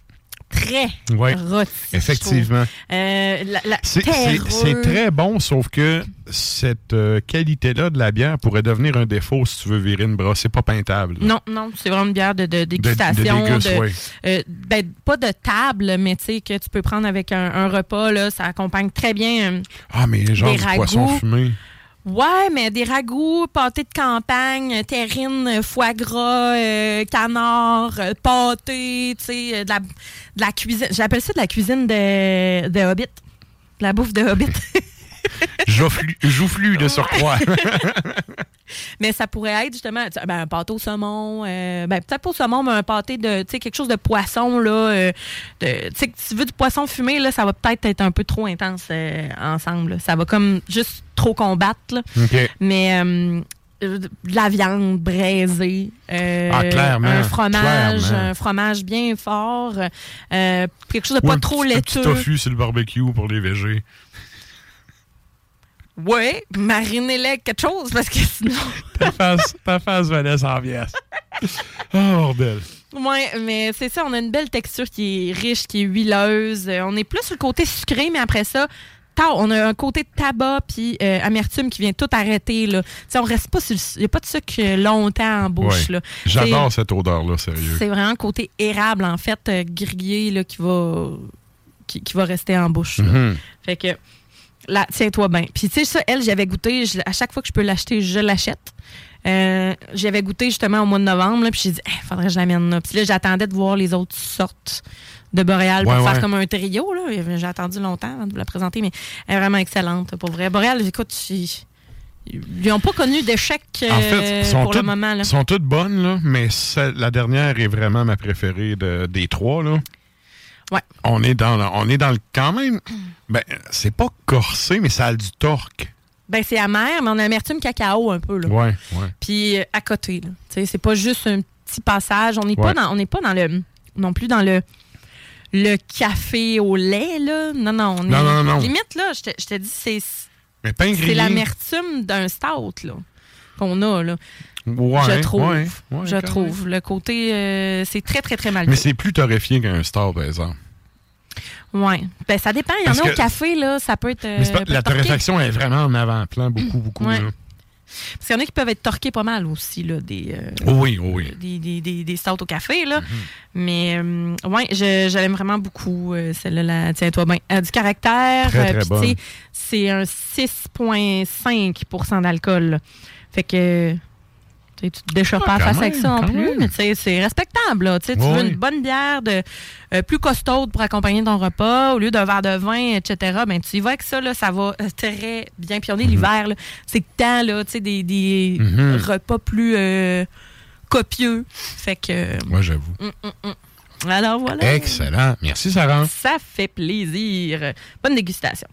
Très Ouais. rôti. Effectivement. Euh, C'est très bon, sauf que cette euh, qualité-là de la bière pourrait devenir un défaut si tu veux virer une brosse. C'est pas peintable. là. Non, non, c'est vraiment une bière de, de de dégustation. déguste, de- ouais. euh, ben, pas de table, mais tu sais, que tu peux prendre avec un, un repas, là, ça accompagne très bien. Ah, mais genre des du poisson fumé. Ouais, mais des ragoûts, pâté de campagne, terrine, foie gras, euh, canard, euh, pâté, tu sais, euh, de la, de la cuisine. J'appelle ça de la cuisine de, de Hobbit. De la bouffe de Hobbit. *laughs* Joufflu, joufflu de surcroît. *laughs* mais ça pourrait être justement ben, un pâté au saumon, euh, ben, peut-être pas au saumon, mais un pâté de, quelque chose de poisson, là. euh, de- tu veux du poisson fumé, là, ça va peut-être être un peu trop intense euh, ensemble. là. Ça va comme juste trop combattre, là. Mais de la viande braisée, euh, Ah, un fromage, clairement. un fromage bien fort, euh, quelque chose de pas trop petit- Un petit laiteux. tofu sur le barbecue pour les végés. Ouais, marinez-les quelque chose parce que sinon. *laughs* Ta face, ta face 100 pièces. Oh, bordel. Ouais, mais c'est ça, on a une belle texture qui est riche, qui est huileuse. Euh, On est plus sur le côté sucré, mais après ça, on a un côté tabac puis euh, amertume qui vient tout arrêter. Là. On reste pas sur le- Il n'y a pas de sucre longtemps en bouche. Ouais. J'adore cette odeur-là, sérieux. C'est vraiment le côté érable, en fait, euh, grillé, là, qui va, qui, qui va rester en bouche. Mhm. Fait que, là, tiens-toi bien. Puis, tu sais, ça, elle, j'avais goûté, je- à chaque fois que je peux l'acheter, je l'achète. Euh, j'avais goûté justement au mois de novembre, là, puis j'ai dit, il faudrait que je l'amène là. Puis là, j'attendais de voir les autres sortes de Boréal Ouais, pour ouais. faire comme un trio. là. J'ai attendu longtemps avant de vous la présenter, mais elle est vraiment excellente, pour vrai. Boréal, écoute, ils n'ont pas connu d'échec euh, En fait, sont pour le moment. Là. sont toutes bonnes, là, mais celle- la dernière est vraiment ma préférée de- des trois. Là. Ouais. On est dans le, on est dans le quand même. *clears throat* Ben, c'est pas corsé, mais ça a du torque. Ben, c'est amer, mais on a l'amertume cacao un peu. Là. Ouais, ouais. Puis euh, à côté, c'est pas juste un petit passage. On n'est pas dans, on n'est pas dans le, non plus dans le, le café au lait là. Non, non, on est Non, non, non. limite là. Je te, je te dis, c'est. C'est l'amertume d'un stout, là, qu'on a, là. Ouais, je trouve. ouais, ouais, je trouve. Le côté, euh, c'est très, très, très mal Mais c'est plus torréfié qu'un star, par exemple. Ouais. Ben, ça dépend. Il y en a au café, là, ça peut être. Mais c'est pas- euh, peut la torréfaction est vraiment en avant-plan, beaucoup, beaucoup. Ouais. là. Parce qu'il y en a qui peuvent être torqués pas mal aussi, là, des, euh, Oh oui, oh oui. des, des, des, au café, là. Mm-hmm. Mais, euh, ouais, je, l'aime vraiment beaucoup, euh, celle-là, tiens-toi bien. Du caractère. C'est un 6,5% d'alcool. Fait que. Tu te déchires pas Ah, face avec même, ça non quand plus, même. mais tu sais, c'est respectable. Là. Tu sais, tu Ouais. veux une bonne bière de, euh, plus costaude pour accompagner ton repas, au lieu d'un verre de vin, etc. Ben, tu y vas avec ça, là, ça va euh, très bien. Puis on est l'hiver, là, c'est temps, là, tu sais, des, des Mhm. repas plus euh, copieux. Fait que. Moi, j'avoue. hum, hum, hum. Alors voilà. Excellent. Merci, Sarah. Ça fait plaisir. Bonne dégustation.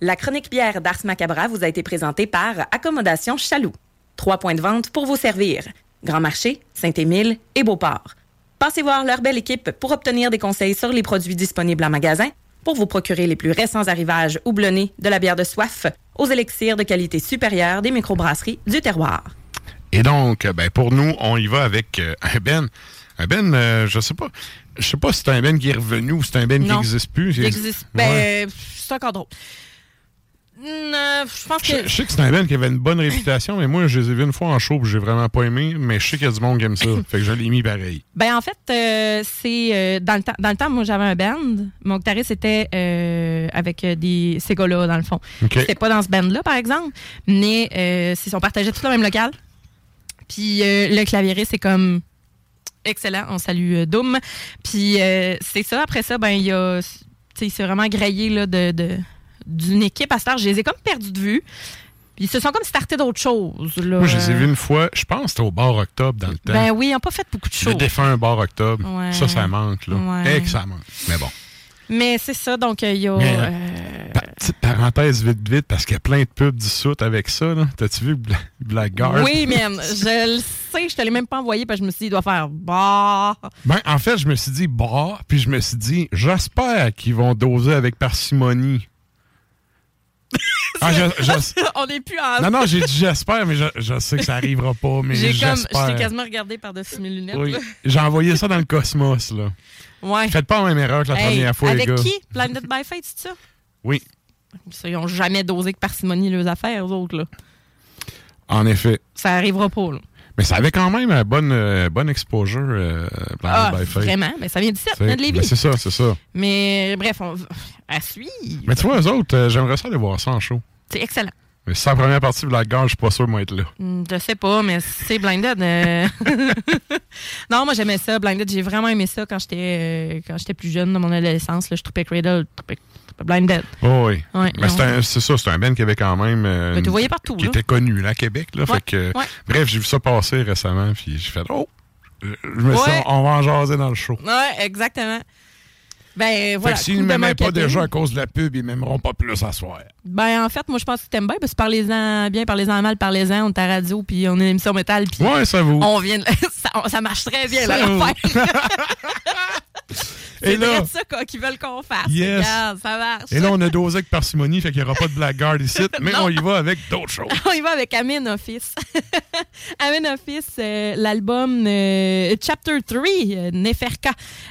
La chronique bière d'Ars Macabra vous a été présentée par Accommodation Chaloux. Trois points de vente pour vous servir. Grand Marché, Saint-Émile et Beauport. Passez voir leur belle équipe pour obtenir des conseils sur les produits disponibles en magasin, pour vous procurer les plus récents arrivages houblonnés de la bière de soif, aux élixirs de qualité supérieure des microbrasseries du terroir. Et donc, euh, ben, pour nous, on y va avec euh, un Ben. Un Ben, euh, je sais pas. Je sais pas si c'est un Ben qui est revenu ou si c'est un Ben qui n'existe plus. Il existe. Ben, c'est encore drôle. Je pense que. Je, sais que c'est un Ben qui avait une bonne réputation, mais moi, je les ai vus une fois en show j'ai vraiment pas aimé, mais je sais qu'il y a du monde qui aime ça. fait que je l'ai mis pareil. *laughs* Ben en fait, euh, c'est euh, dans le temps. Dans le temps, moi j'avais un band. Mon guitariste était euh, avec des ces gars-là dans le fond. OK. C'était pas dans ce band-là par exemple, mais euh, c'est on partageait tout le même local. Puis le claviériste c'est comme excellent. On salue Doom. Puis c'est ça. Après ça, ben il y a, tu sais, il s'est vraiment grillé là de de- d'une équipe à Star. Je les ai comme perdus de vue. Ils se sont comme startés d'autres choses. Là. Moi, je les ai vus une fois, je pense que c'était au bar Octobre dans le temps. Ben oui, ils n'ont pas fait beaucoup de Le choses. défunt bar Octobre. Ouais. Ça, ça manque, là. Ouais. Et que ça manque. Mais bon. Mais c'est ça, donc euh, il y a. Mais, euh, Pa- Petite parenthèse vite, vite, parce qu'il y a plein de pubs du soute avec ça. T'as-tu vu Bla- Blackguard? Oui, man, je le sais, je te l'ai même pas envoyé parce que je me suis dit, il doit faire bah. Ben, en fait, je me suis dit, bah, puis je me suis dit, j'espère qu'ils vont doser avec parcimonie. *laughs* Ah, je- je- On n'est plus en. Non, non, j'ai dit j'espère, mais je, je sais que ça arrivera pas, mais J'ai comme. Quasiment regardé par-dessus mes lunettes. Oui. J'ai envoyé ça dans le cosmos, là. Ouais. Faites pas la même erreur que la Hey, première fois, avec les gars. qui? Blinded by Fate, c'est ça? Oui, Ça, Ils n'ont jamais dosé que parcimonie leurs affaires, eux autres. Là. en effet. Ça arrivera pas. Là. Mais ça avait quand même un bon, euh, bonne exposure, euh, Ah, by Fate. vraiment? Mais ça vient d'ici, ça vient de Lévis. ben, c'est ça, c'est ça. Mais bref, on... à suivre. Mais tu vois, eux autres, euh, j'aimerais ça aller voir ça en show. C'est excellent. Mais la première partie de Blackguard, je suis pas sûr de moi être là. Hmm, Je sais pas, mais c'est Blinded. euh. *laughs* non, moi j'aimais ça. Blinded, j'ai vraiment aimé ça quand j'étais euh, quand j'étais plus jeune, dans mon adolescence. Là, je troupais Cradle, je troupais Blinded. Oh oui. Ouais, c'est ça, c'est un band qui avait quand même. euh, Mais tu voyais partout, Qui là. était connu, là, à Québec. Là, Ouais, fait que, ouais. Bref, j'ai vu ça passer récemment, puis j'ai fait, oh! Je me suis dit, Ouais. on va en jaser dans le show. Ouais, exactement. Ben voilà. fait que s'ils ne m'aimaient pas déjà à cause de la pub, ils m'aimeront pas plus à soir. Ben en fait, moi je pense que t'aimes bien, parce que parlez-en bien, parlez-en mal, parlez-en, on est à radio, puis on est une émission métal, puis Ouais, ça vaut. on vient de- *laughs* ça, ça marche très bien, là, Ça l'affaire. *laughs* Et là, ça qu'ils veulent qu'on fasse. Yes. Regarde, ça marche. et là, on a dosé avec parcimonie, fait qu'il n'y aura pas de Blackguard ici, *laughs* mais on y va avec d'autres choses. *laughs* On y va avec Amen Office. *laughs* Amen Office, euh, l'album euh, Chapter 3, euh, Neferka,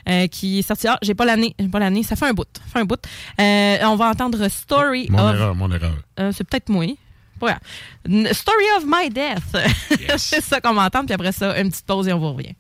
euh, qui est sorti. Ah, j'ai pas l'année. J'ai pas l'année. Ça fait un bout. Fait un bout. On va entendre Story Mon of. erreur, mon erreur. C'est peut-être moi. N- Story of My Death. c'est ça qu'on va entendre. Puis après ça, une petite pause et on vous revient.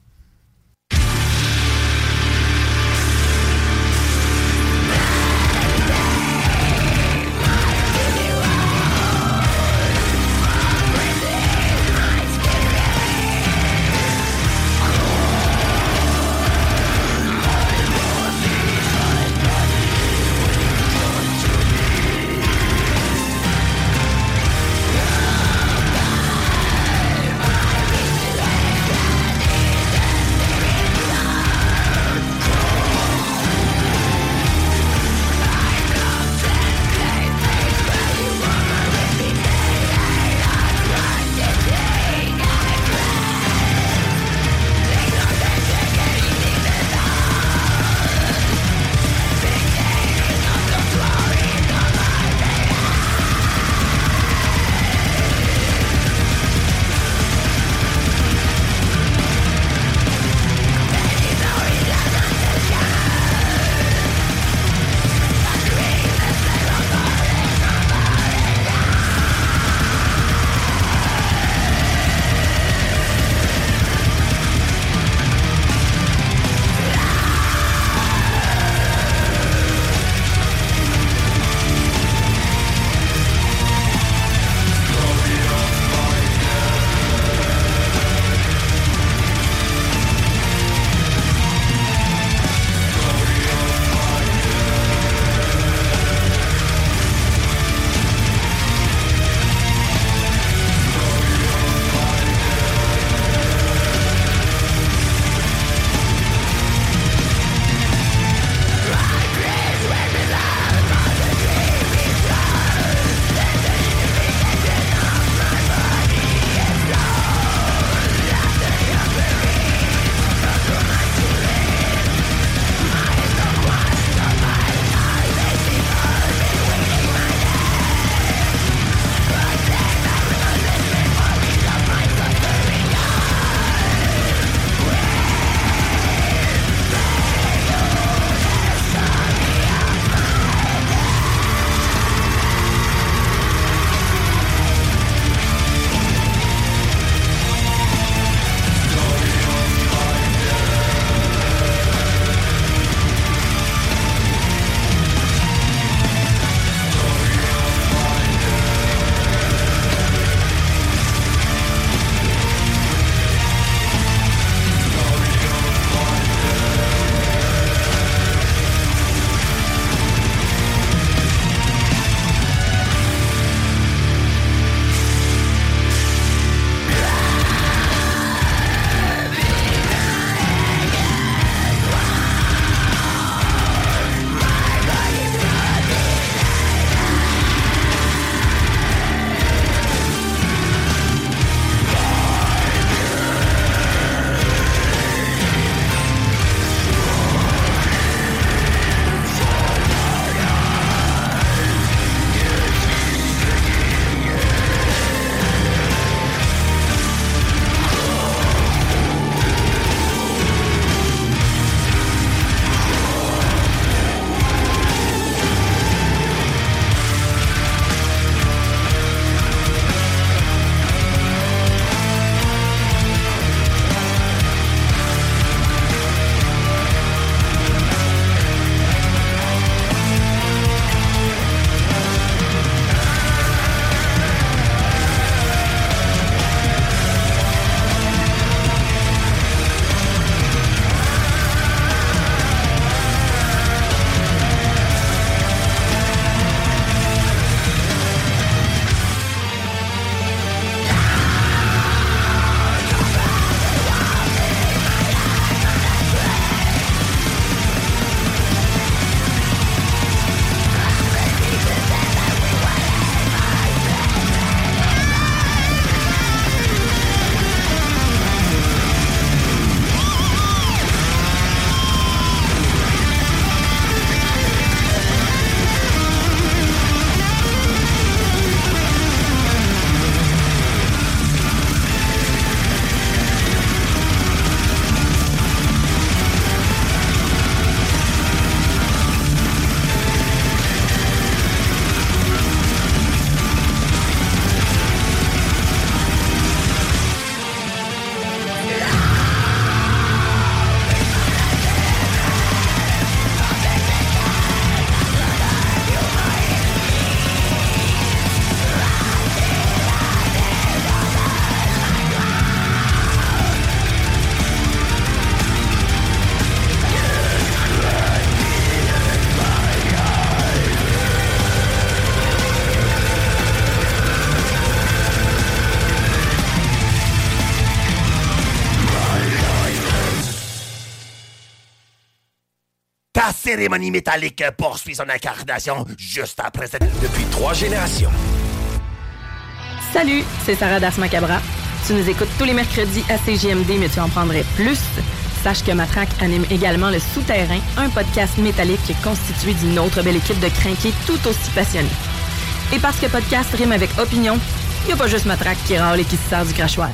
Cérémonie métallique poursuit son incarnation juste après cette... Depuis trois générations. Salut, c'est Sarah Das Macabra. Tu nous écoutes tous les mercredis à CGMD, mais tu en prendrais plus. Sache que Matraque anime également Le Souterrain, un podcast métallique constitué d'une autre belle équipe de crinqués tout aussi passionnés. Et parce que podcast rime avec opinion, il n'y a pas juste Matraque qui râle et qui se sert du crachoir.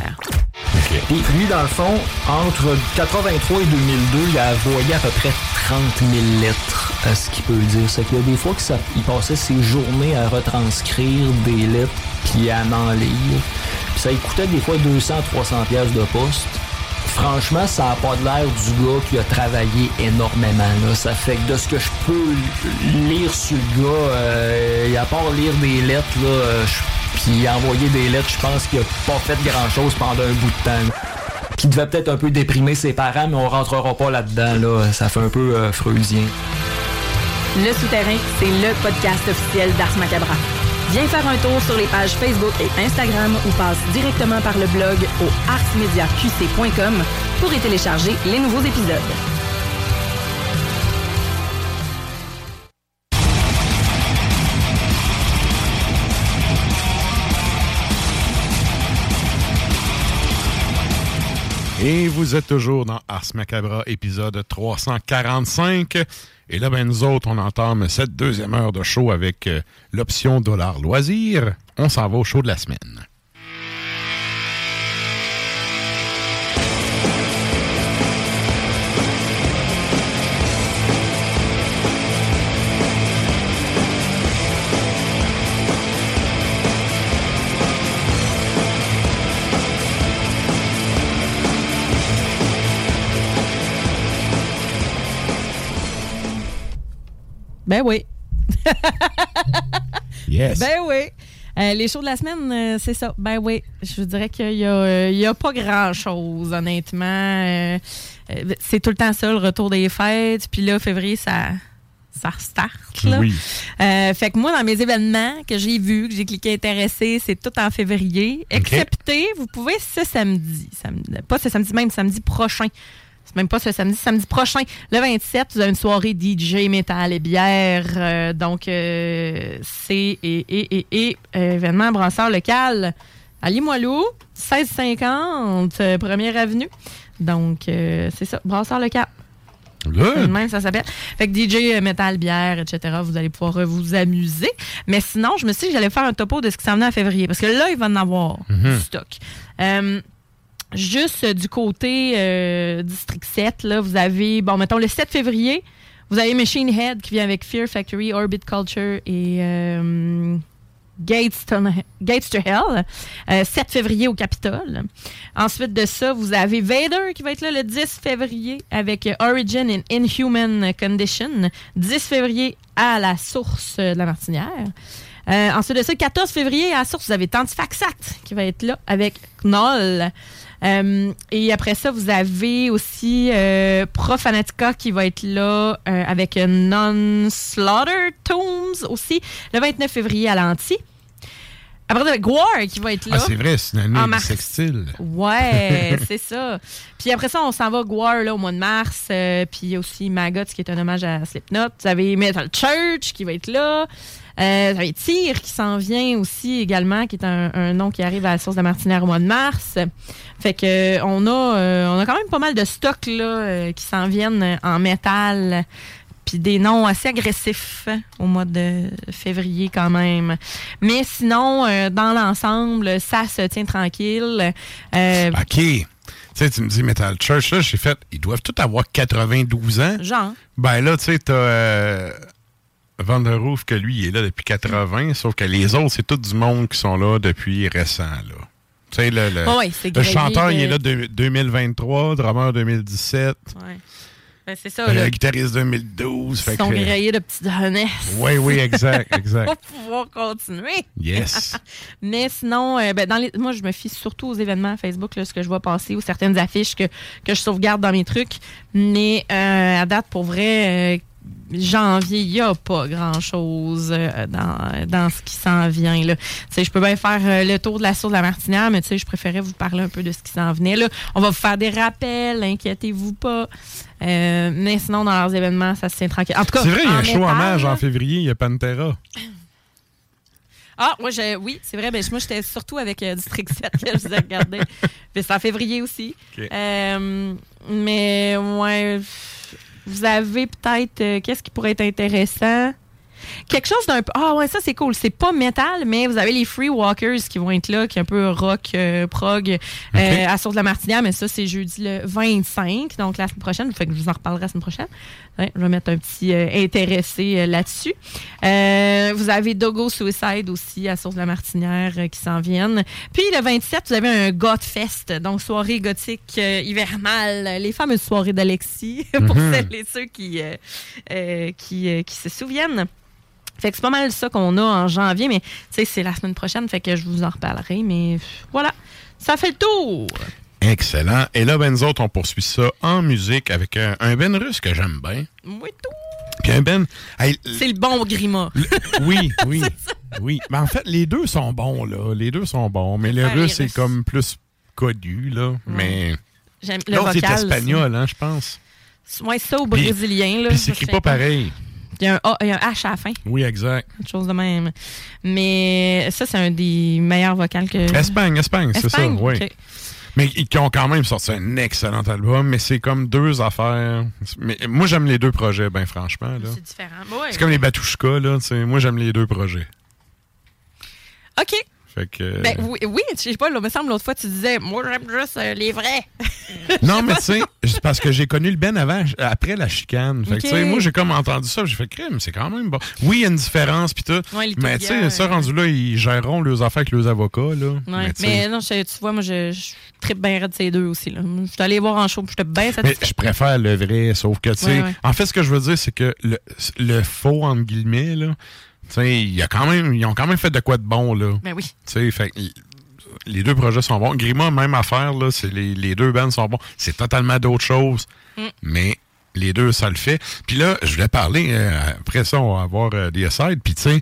Puis lui, dans le fond, entre 83 et 2002, il a envoyé à peu près 30 000 lettres à ce qu'il peut dire. C'est qu'il y a des fois qu'il passait ses journées à retranscrire des lettres puis à en lire. Puis ça lui coûtait des fois 200-300 pièces de poste. Franchement, ça n'a pas de l'air du gars qui a travaillé énormément. Là. Ça fait que de ce que je peux lire sur le gars, euh, à part lire des lettres, là, euh, puis envoyer des lettres, je pense qu'il a pas fait grand-chose pendant un bout de temps. Qui devait peut-être un peu déprimer ses parents, mais on rentrera pas là-dedans. Là. Ça fait un peu euh, freudien. Le Souterrain, c'est le podcast officiel d'Ars Macabra. Viens faire un tour sur les pages Facebook et Instagram ou passe directement par le blog au arsmediaqc.com pour y télécharger les nouveaux épisodes. Et vous êtes toujours dans Ars Macabra, épisode 345. Et là, ben, nous autres, on entame cette deuxième heure de show avec euh, l'option dollar loisir. On s'en va au show de la semaine. Ben oui. Yes. Ben oui. Euh, les shows de la semaine, euh, c'est ça. Ben oui. Je vous dirais qu'il y a, euh, a pas grand-chose, honnêtement. C'est tout le temps ça, le retour des fêtes. Puis là, février, ça, ça restart. Là. Oui. Fait que moi, dans mes événements que j'ai vus, que j'ai cliqué intéressé, c'est tout en février. Excepté, vous pouvez ce samedi. Samedi- Pas ce samedi, même samedi prochain. C'est même pas ce samedi, samedi prochain. Le 27, vous avez une soirée DJ, métal et bière. Euh, donc, euh, c'est et, et, et, et, euh, événement brasseur local à Limoilou, 1650, euh, première avenue. Donc, euh, c'est ça, brasseur local. Good. Même ça s'appelle. Fait que DJ, euh, métal, bière, etc., vous allez pouvoir euh, vous amuser. Mais sinon, je me suis dit que j'allais faire un topo de ce qui s'en venait en février. Parce que là, il va en avoir Mhm. du stock. Euh, juste euh, du côté euh, District 7, là, vous avez, bon, mettons le 7 février, vous avez Machine Head qui vient avec Fear Factory, Orbit Culture et euh, Gates, to, Hell, euh, 7 février au Capitole. Ensuite de ça, vous avez Vader qui va être là le 10 février avec Origin in Inhuman Condition. 10 février à la source de la Martinière. Ensuite de ça, 14 février à la source, vous avez Tantifaxat qui va être là avec Knoll. Euh, et après ça, vous avez aussi euh, Profanatica qui va être là euh, avec Non-Slaughter Tombs aussi le 29 février à l'Anti. Après, avec War qui va être là. Ah, c'est vrai, c'est une année mars. sextile. Ouais, *laughs* c'est ça. Puis après ça, on s'en va Gwar là, au mois de mars. euh, puis aussi Maggot qui est un hommage à Slipknot. Vous avez Metal Church qui va être là. Euh, Tyr qui s'en vient aussi également, qui est un, un nom qui arrive à la source de Martinière au mois de mars. Fait que on a, euh, on a quand même pas mal de stocks là, euh, qui s'en viennent en métal. Puis des noms assez agressifs au mois de février quand même. Mais sinon, euh, dans l'ensemble, ça se tient tranquille. Euh, OK. Tu sais, tu me dis Metal Church, là, j'ai fait, ils doivent tous avoir 92 ans. Genre. Ben là, tu sais, t'as euh, Van der Roof, que lui, il est là depuis 80, sauf que les autres, c'est tout du monde qui sont là depuis récent, là. Tu sais, le, le, c'est le chanteur, de- il est là de 2023, drummer 2017, Ouais. Ben, c'est ça, euh, là. le guitariste 2012. Ils sont que, grillés de petites honnêtes. Oui, oui, exact, *laughs* exact. Pour pouvoir continuer. Yes. *laughs* Mais sinon, euh, ben, dans les, moi, je me fie surtout aux événements Facebook, là, ce que je vois passer, ou certaines affiches que, que je sauvegarde dans mes trucs. Mais euh, à date, pour vrai, euh, janvier, il n'y a pas grand-chose euh, dans, dans ce qui s'en vient. Là. Tu sais, Je peux bien faire euh, le tour de la source de la Martinière, mais tu sais, je préférais vous parler un peu de ce qui s'en venait. Là. On va vous faire des rappels, inquiétez-vous pas. Euh, mais sinon, dans leurs événements, ça se tient tranquille. En tout cas, C'est vrai, il y a en un show à métal, mage en février, il y a Pantera. Ah, moi, je, oui, c'est vrai. Ben, moi, j'étais surtout avec euh, District 7 que je vous ai regardé. *laughs* Puis c'est en février aussi. Euh, mais, ouais, vous avez peut-être. euh, Qu'est-ce qui pourrait être intéressant? Quelque chose d'un peu. Ah, ouais, ça, c'est cool. C'est pas métal, mais vous avez les Free Walkers qui vont être là, qui est un peu rock, euh, prog, euh, à Source de la Martinière. Mais ça, c'est jeudi le 25, donc la semaine prochaine. Fait que je vous en reparlerai la semaine prochaine. Ouais, je vais mettre un petit euh, intéressé là-dessus. Vous avez Dogo Suicide aussi à Source de la Martinière qui s'en viennent. Puis le 27, vous avez un Godfest, donc soirée gothique hivernale, les fameuses soirées d'Alexis, *laughs* pour Mhm. celles et ceux qui, euh, qui, qui se souviennent. Fait que c'est pas mal ça qu'on a en janvier, mais c'est la semaine prochaine, fait que je vous en reparlerai. Mais voilà, ça fait le tour. Excellent. Et là, ben, nous autres, on poursuit ça en musique avec un, un Ben russe que j'aime bien. Oui, tout. Puis un Ben. hey, C'est le bon grima. oui, *laughs* oui. oui. Mais en fait, les deux sont bons, là. Les deux sont bons. Mais le les russe, Russes. comme plus connu, là. Mais. J'aime le L'autre, c'est vocal. espagnol, hein, je pense. c'est- Ouais, ça au Puis- brésilien. Là, Puis c'est pas pareil. Il y, a un A- il y a un H à la fin. Oui, exact. Quelque chose de même. Mais ça, c'est un des meilleurs vocals que. Espagne, Espagne, c'est ça, oui. Mais ils qui ont quand même sorti un excellent album, mais c'est comme deux affaires. Mais moi, j'aime les deux projets, ben franchement. C'est différent. Bah ouais. C'est comme les Batushka, là. Moi, j'aime les deux projets. OK. Fait que. Ben oui, oui, je sais pas, là, me semble l'autre fois, tu disais, moi, j'aime juste euh, les vrais. *laughs* Non, mais tu sais, c'est parce que j'ai connu le Ben avant, après la chicane. Fait que, tu sais, Ok. moi, j'ai comme entendu ça, j'ai fait crime, c'est quand même bon. Oui, il y a une différence, pis tout. Ouais, mais tu sais, ça, euh, rendu là, ils géreront leurs affaires avec leurs avocats, là. Ouais. Mais, Mais, non, tu vois, moi, je, je tripe bien raide ces deux aussi. Là. Je suis allée voir en show, puis j'étais bien mais satisfaite. je préfère le vrai, sauf que, tu sais, Ouais, en fait, ce que je veux dire, c'est que le, le faux, entre guillemets, là, y a quand même, ils ont quand même fait de quoi de bon, là. Ben oui. Fait les deux projets sont bons. Grima, même affaire, là, c'est les, les deux bands sont bons. C'est totalement d'autres choses, Mm. mais les deux, ça le fait. Puis là, je voulais parler, euh, après ça, on va avoir euh, des asides, puis tu sais,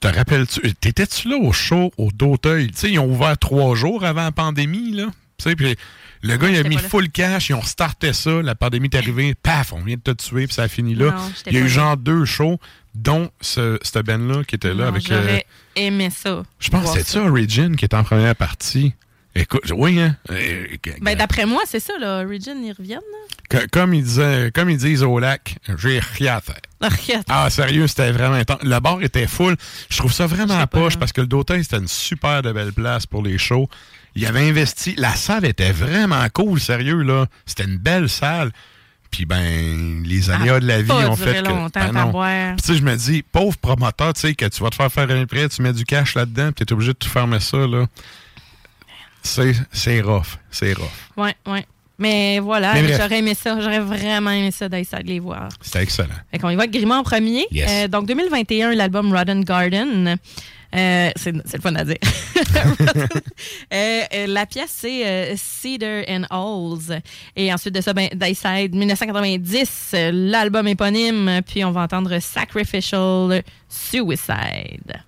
te rappelles-tu, t'étais-tu là au show au? Tu sais, ils ont ouvert trois jours avant la pandémie, là. Tu sais, puis le gars, il a mis full cash, ils ont restarté ça, la pandémie est arrivée, paf, on vient de te tuer, puis ça a fini là. Non, il y a eu genre deux shows, dont ce, cette band-là qui était là Non, avec... euh, J'aurais aimé ça. je pense que c'est ça, Origin, qui est en première partie. Écoute, oui, hein? Euh, Ben, d'après moi, c'est ça, là. Origin, ils reviennent. là. que- comme, ils disaient, comme ils disent au lac, j'ai rien à faire. Ah, sérieux, c'était vraiment intense. Le bar était full. Je trouve ça vraiment poche parce que le Dotin, c'était une super de belle place pour les shows. Il avait investi. La salle était vraiment cool, sérieux, là. C'était une belle salle. Puis, ben, les aléas de la vie ont fait que. ben non. tu sais, je me dis, pauvre promoteur, tu sais, que tu vas te faire faire un prêt, tu mets du cash là-dedans, puis tu es obligé de tout fermer ça, là. C'est c'est rough. C'est rough. Ouais, ouais. Mais voilà, j'aurais aimé ça. J'aurais vraiment aimé ça d'aller les voir. C'était excellent. Fait qu'on y va avec Grima en premier. Yes. Euh, donc, 2021, l'album Rotten Garden. Euh, c'est le fun à dire. *laughs* Euh, euh, la pièce, c'est Cedar and Halls. Et ensuite de ça, ben, Dayside 1990, euh, l'album éponyme. Puis on va entendre Sacrificial Suicide.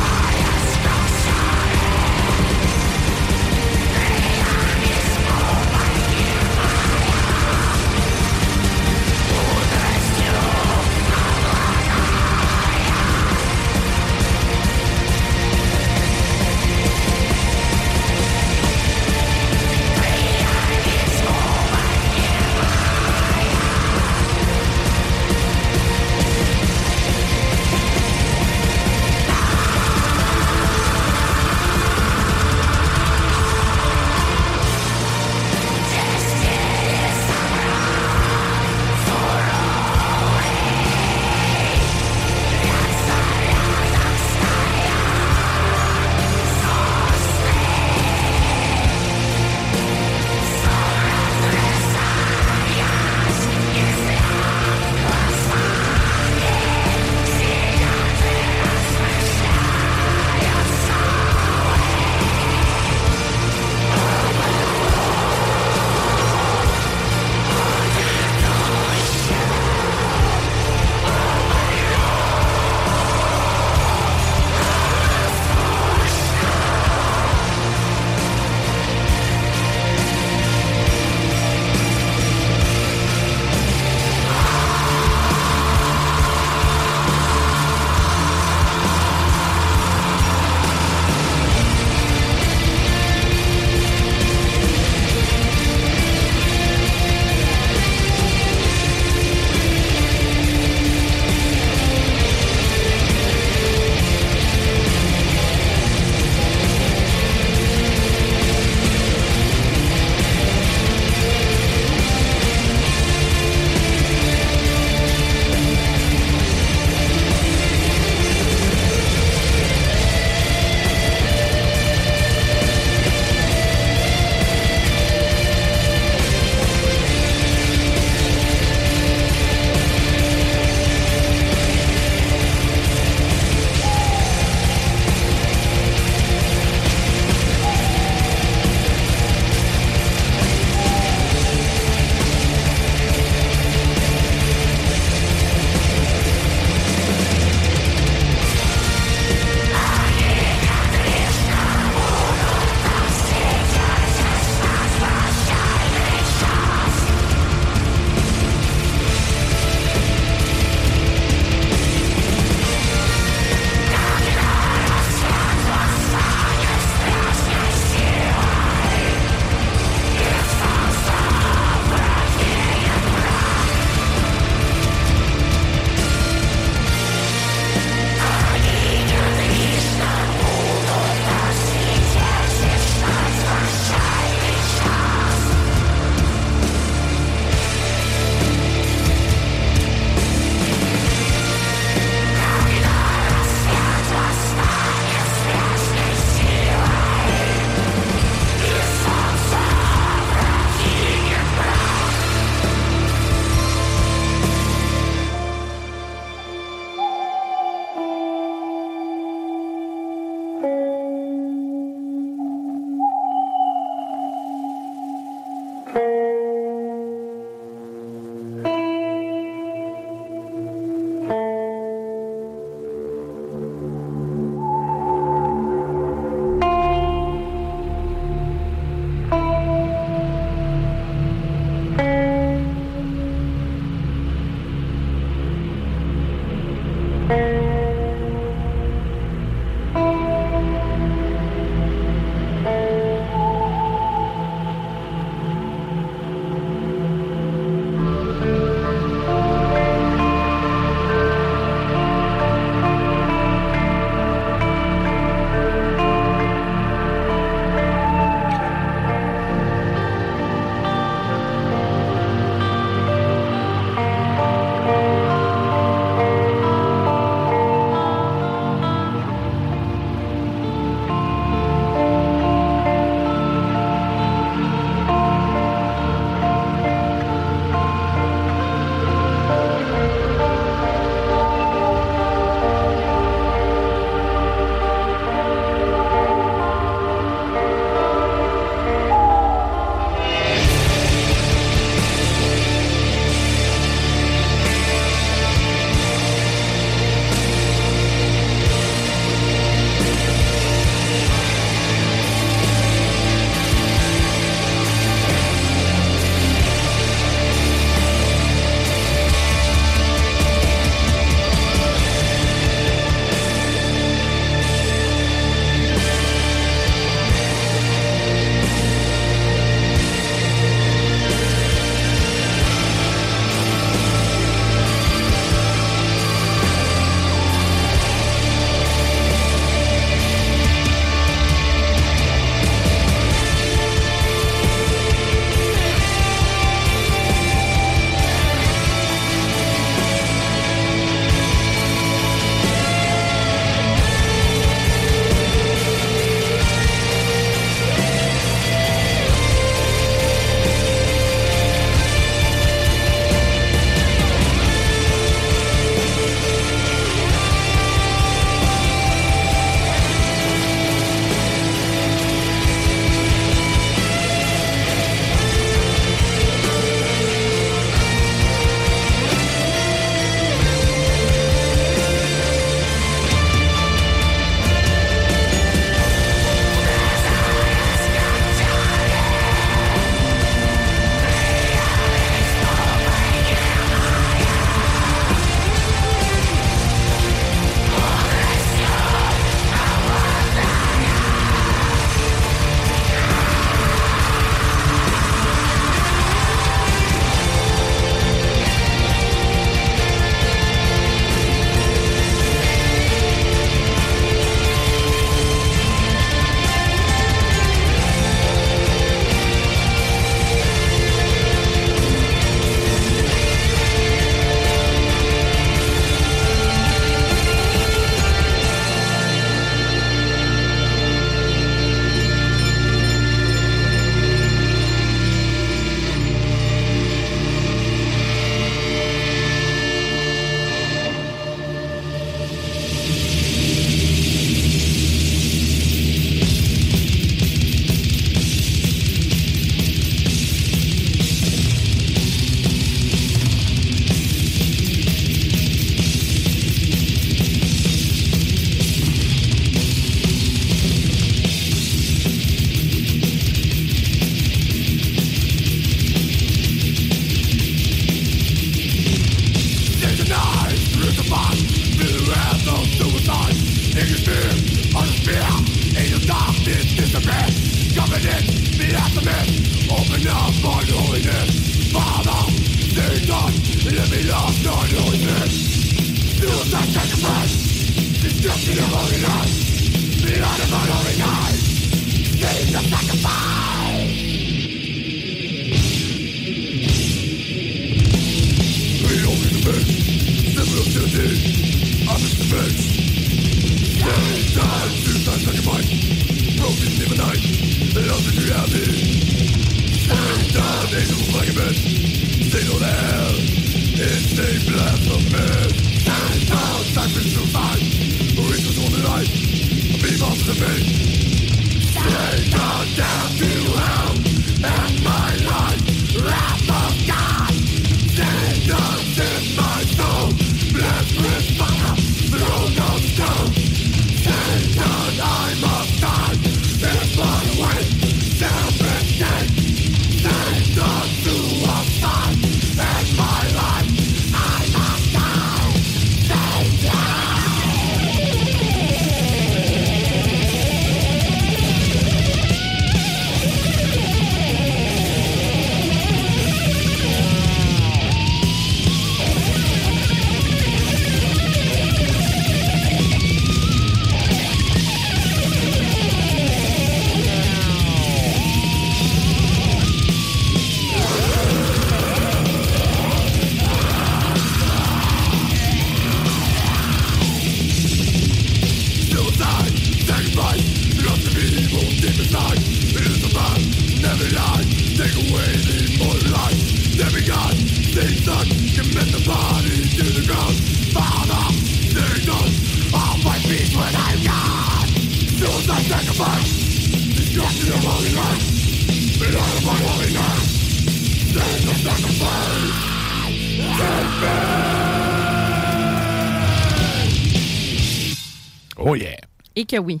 Que oui.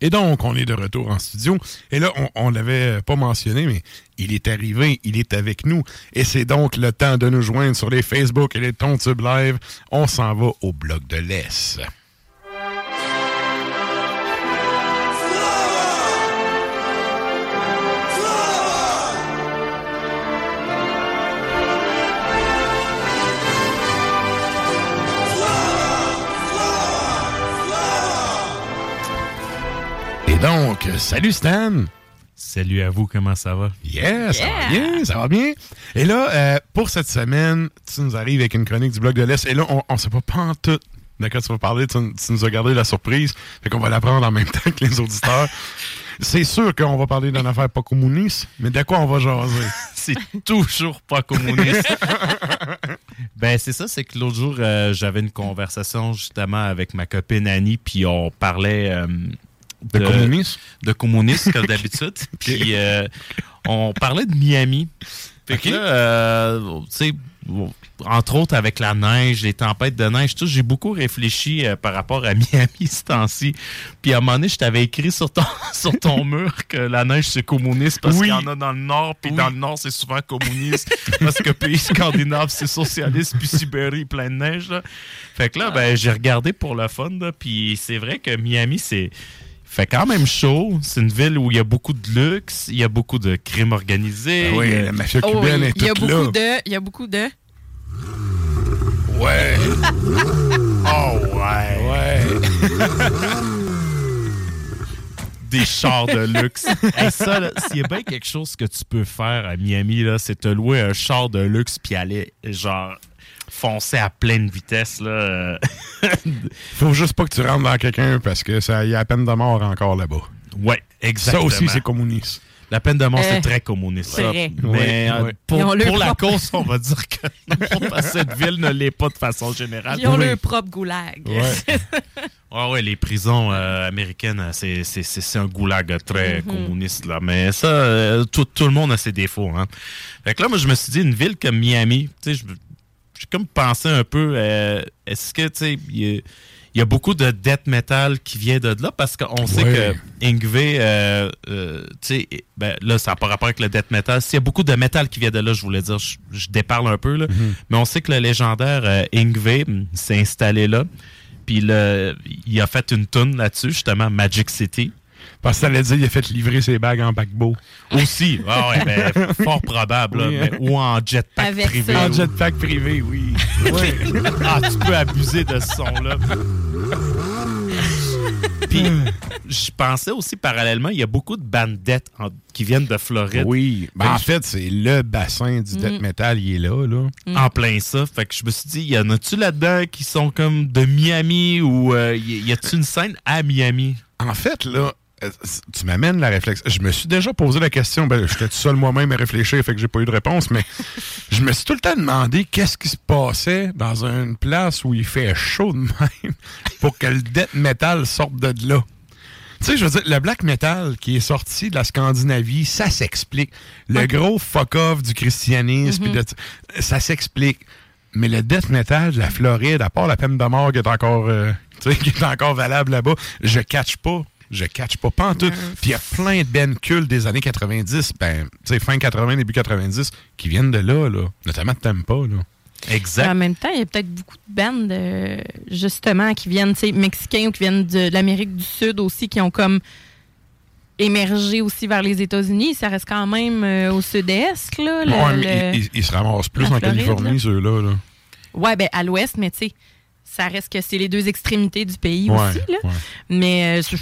Et donc, on est de retour en studio. Et là, on, on l'avait pas mentionné, mais il est arrivé, il est avec nous. Et c'est donc le temps de nous joindre sur les Facebook et les Tontubes Live. On s'en va au bloc de l'Est. Et donc, salut Stan! Salut à vous, comment ça va? Yeah, ça va bien, ça va bien. Et là, euh, pour cette semaine, tu nous arrives avec une chronique du Bloc de l'Est. Et là, on ne sait pas tout de quoi tu vas parler. Tu, tu nous as gardé la surprise. Fait qu'on va l'apprendre en même temps que les auditeurs. *laughs* C'est sûr qu'on va parler d'une affaire pas communiste, mais de quoi on va jaser? *laughs* c'est toujours pas communiste. *laughs* ben, c'est ça, c'est que l'autre jour, euh, j'avais une conversation justement avec ma copine Annie, puis on parlait. euh, De communisme? De communisme, comme d'habitude. *laughs* Puis euh, on parlait de Miami. Fait que là, euh, tu sais, entre autres avec la neige, les tempêtes de neige, tout, j'ai beaucoup réfléchi euh, par rapport à *laughs* Miami ce temps-ci. Puis à un moment donné, je t'avais écrit sur ton, *laughs* sur ton mur que la neige, c'est communiste parce Oui. qu'il y en a dans le nord, puis dans le nord, c'est souvent communiste. parce que pays scandinave, c'est socialiste, puis Sibérie, plein de neige. là. Fait que là, ben, j'ai regardé pour le fun, là, puis c'est vrai que Miami, c'est fait quand même chaud. C'est une ville où il y a beaucoup de luxe, il y a beaucoup de crimes organisés. Ah oui, il y a- la mafia Oh cubaine oui, est il y a toute là. beaucoup de. Il y a beaucoup de. Ouais. Oh *laughs* ouais. Ouais. *laughs* Des chars de luxe. *laughs* Hey, ça, s'il y a bien quelque chose que tu peux faire à Miami, là, c'est te louer un char de luxe puis aller, genre, foncer à pleine vitesse. Là. Euh. *laughs* Faut juste pas que tu rentres dans quelqu'un parce que ça y a à peine de mort encore là-bas. Ouais, exactement. Ça aussi, c'est communiste. La peine de mort, Euh, c'est très communiste. ça. vrai. Mais Ouais, euh, ouais. pour, la propre- cause, on va dire que *laughs* cette ville ne l'est pas de façon générale. Ils ont Oui. leur propre goulag. Ouais. Ouais, *laughs* ouais, les prisons euh, américaines, euh, c'est, c'est, c'est, c'est un goulag très communiste, là. Mais ça, euh, tout, tout le monde a ses défauts, hein. Fait que là, moi, je me suis dit, une ville comme Miami, tu sais, je- j'ai comme pensé un peu, euh, est-ce que, tu sais, il y a- il y a beaucoup de death metal qui vient de là? Parce qu'on sait Ouais. que Ingve, euh, euh, tu sais, ben, là, ça n'a pas rapport avec le death metal. S'il y a beaucoup de métal qui vient de là, je voulais dire, je, je déparle un peu, là. Mais on sait que le légendaire Ingve hum, s'est installé là. Puis il a fait une tune là-dessus, justement, Magic City. Parce que ça allait dire qu'il a fait livrer ses bagues en paquebot. Aussi. Ah ouais, ben, *laughs* fort probable. là, Oui, mais- hein. ou en jetpack Avec privé. ça. En jetpack privé, oui. *laughs* ah, tu peux abuser de ce son-là. Puis, je pensais aussi parallèlement, il y a beaucoup de bandettes en- qui viennent de Floride. Oui. Ben, en fait, c'est le bassin du death metal, il est là, là. En plein ça. Fait que je me suis dit, y en a-tu là-dedans qui sont comme de Miami ou euh, y a-tu une scène à Miami? En fait, là, tu m'amènes la réflexion. Je me suis déjà posé la question. Ben, j'étais tout seul moi-même à réfléchir, fait que j'ai pas eu de réponse, mais je me suis tout le temps demandé qu'est-ce qui se passait dans une place où il fait chaud de même pour que le death metal sorte de là. Tu sais, je veux dire, le black metal qui est sorti de la Scandinavie, ça s'explique. Le gros fuck-off du christianisme, de- ça s'explique. Mais le death metal de la Floride, à part la peine de mort qui est encore, euh, qui est encore valable là-bas, je catch pas. Je catch pas. Pas en tout. Puis il y a plein de bands cultes des années 90, ben, tu sais, fin 80, début 90, qui viennent de là, là. Notamment de Tampa, là. Exact. En même temps, il y a peut-être beaucoup de bandes, euh, justement, qui viennent, tu sais, mexicains ou qui viennent de l'Amérique du Sud aussi, qui ont comme émergé aussi vers les États-Unis. Ça reste quand même euh, au sud-est, là. le- Ouais, mais le- ils, se ramassent plus en Floride, Californie, là. ceux-là, là. Ouais, ben à l'ouest, mais tu sais, ça reste que c'est les deux extrémités du pays Ouais, aussi, là. ouais. Mais euh, je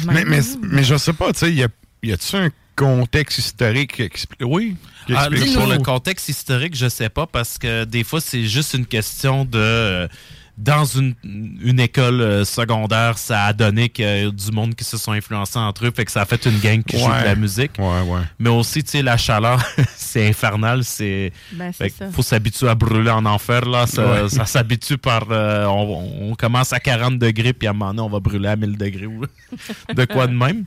de même. Mais, mais, mais je sais pas, tu sais, y a, y a-tu un contexte historique qui Oui. Ah, explique sur ça? le contexte historique, je sais pas parce que des fois c'est juste une question de euh, dans une, une école euh, secondaire, ça a donné qu'il y a du monde qui se sont influencés entre eux, fait que ça a fait une gang qui joue Ouais. de la musique. Ouais, ouais. Mais aussi, tu sais, la chaleur, *laughs* c'est infernal, c'est. Ben, que faut s'habituer à brûler en enfer, là. Ça, Ouais. ça s'habitue par. euh, on, on commence à 40 degrés, puis à un moment donné, on va brûler à 1000 degrés ou *laughs* de quoi de même.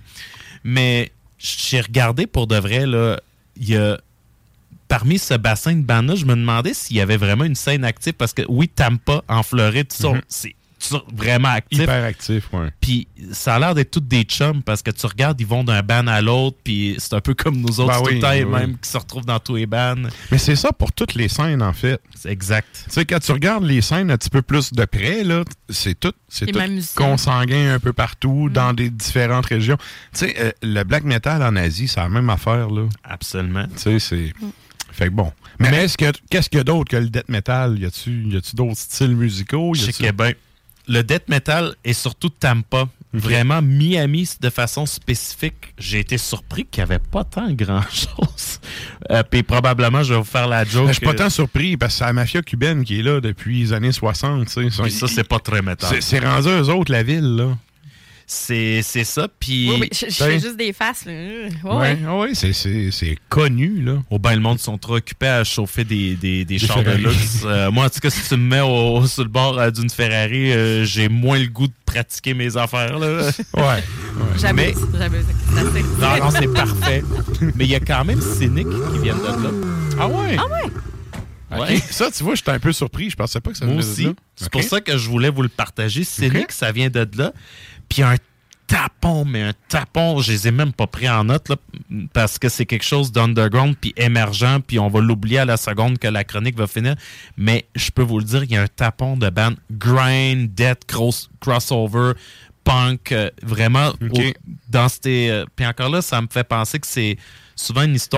Mais j'ai regardé pour de vrai, là, il y a. Parmi ce bassin de bandes-là, je me demandais s'il y avait vraiment une scène active parce que oui, Tampa, en Floride, ils sont- Mhm. c'est c'est vraiment actif. Hyper actif, ouais. Puis ça a l'air d'être toutes des chums parce que tu regardes, ils vont d'un ban à l'autre, puis c'est un peu comme nous autres, Ben c'est tout oui, le temps les oui. mêmes qui se retrouvent dans tous les bands. Mais c'est ça pour toutes les scènes, en fait. C'est exact. Tu sais, quand tu regardes les scènes un petit peu plus de près, là, c'est tout, c'est consanguin un peu partout, dans des différentes régions. Tu sais, euh, le black metal en Asie, c'est la même affaire, là. Absolument. Tu sais, c'est... Fait que bon. Mais, mais est-ce que, qu'est-ce qu'il y a d'autre que le death metal? Y a-tu, y a-tu d'autres styles musicaux? Je sais ben, le death metal est surtout Tampa. Vraiment, Miami, de façon spécifique, j'ai été surpris qu'il n'y avait pas tant grand-chose. *laughs* Euh, Puis probablement, je vais vous faire la joke. Ben, je suis pas tant surpris parce que c'est la mafia cubaine qui est là depuis les années 60. tu sais. Puis ça, c'est pas très métal. C'est, c'est rendu eux autres, la ville, là. C'est c'est ça. Puis. Oui, oui, je, je fais juste des faces. là. Ouais, ouais. ouais, c'est, c'est, c'est connu, là. Au bain, le monde sont trop occupés à chauffer des, des, des Des chars de luxe. Euh, moi, en tout cas, si tu me mets au, sur le bord euh, d'une Ferrari, euh, j'ai moins le goût de pratiquer mes affaires. Là. Ouais. C'est assez. Non, non, c'est parfait. Mais il y a quand même Cynic qui viennent de là. Ah ouais? Ah ouais? Ça, tu vois, j'étais un peu surpris. Je pensais pas que ça Moi venait de aussi. là. C'est pour ça que je voulais vous le partager. Cynic, ça vient de là. Puis un tapon, mais un tapon, je les ai même pas pris en note là, parce que c'est quelque chose d'underground puis émergent, puis on va l'oublier à la seconde que la chronique va finir. Mais je peux vous le dire, il y a un tapon de band grind, death, cross, crossover, punk, euh, vraiment au- dans ces. euh, puis encore là, ça me fait penser que c'est souvent une histoire.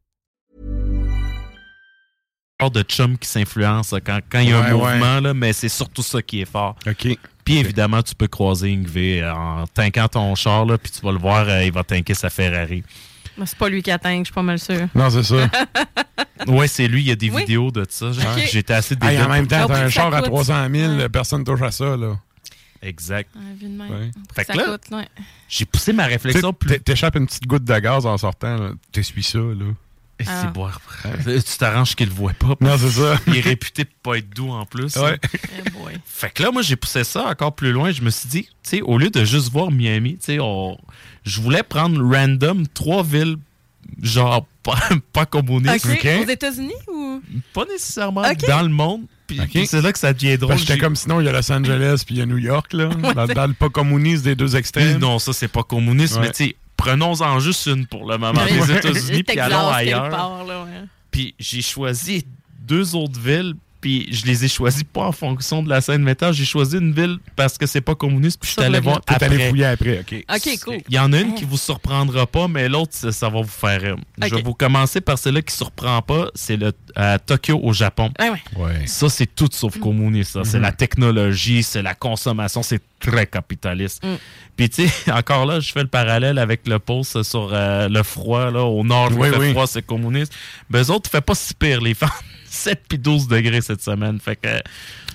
de chum qui s'influence quand, quand il y a un Ouais, ouais. mouvement, là, mais c'est surtout ça qui est fort. OK. Puis évidemment, tu peux croiser Ingve en tankant ton char, là, puis tu vas le voir, euh, il va tanker sa Ferrari. Mais C'est pas lui qui atteint, je suis pas mal sûre. Non, c'est ça. *laughs* Ouais, c'est lui, il y a des Oui. vidéos de ça. J'étais assez Hey, débile en même temps, t'as prix un char à coûte. 300 000, personne touche à ça, là. Exact. Ouais. Ouais. Fait que que là- ouais. J'ai poussé ma réflexion t'é- T'échappes une petite goutte de gaz en sortant, t'essuies ça, là. Et Ah. c'est boire. Tu t'arranges qu'il le voit pas. Non, c'est ça. Il est réputé pour pas être doux en plus. Ouais. Eh boy. Fait que là, moi, j'ai poussé ça encore plus loin. Je me suis dit, tu sais, au lieu de juste voir Miami, tu sais, on... je voulais prendre random trois villes, genre *laughs* pas, pas communistes. OK. Aux États-Unis ou? Pas nécessairement dans le monde. C'est là que ça devient drôle. Parce que j'étais comme sinon, il y a Los Angeles puis il y a New York, là. *laughs* dans, dans le pas communiste des deux extrêmes. Non, ça, c'est pas communiste, Ouais. mais tu sais, prenons-en juste une pour le moment, les États-Unis, *laughs* puis allons ailleurs. Puis j'ai choisi deux autres villes, puis je les ai choisies pas en fonction de la scène métal. J'ai choisi une ville parce que c'est pas communiste, puis je suis allé le voir allé après. fouiller après, OK. OK, cool. Il y en a une qui vous surprendra pas, mais l'autre, ça, ça va vous faire rire. Je vais vous commencer par celle-là qui surprend pas. C'est le à Tokyo, au Japon. Ouais, ouais. Ouais. Ça, c'est tout sauf communiste. ça. C'est Mhm. la technologie, c'est la consommation, c'est très capitaliste. Mm. Puis, tu sais, *laughs* encore là, je fais le parallèle avec le post sur euh, le froid. Là, au nord, Oui, oui. froid, c'est communiste. Ben, eux autres, fait pas si pire. Les femmes, 7 puis 12 degrés cette semaine. Fait que,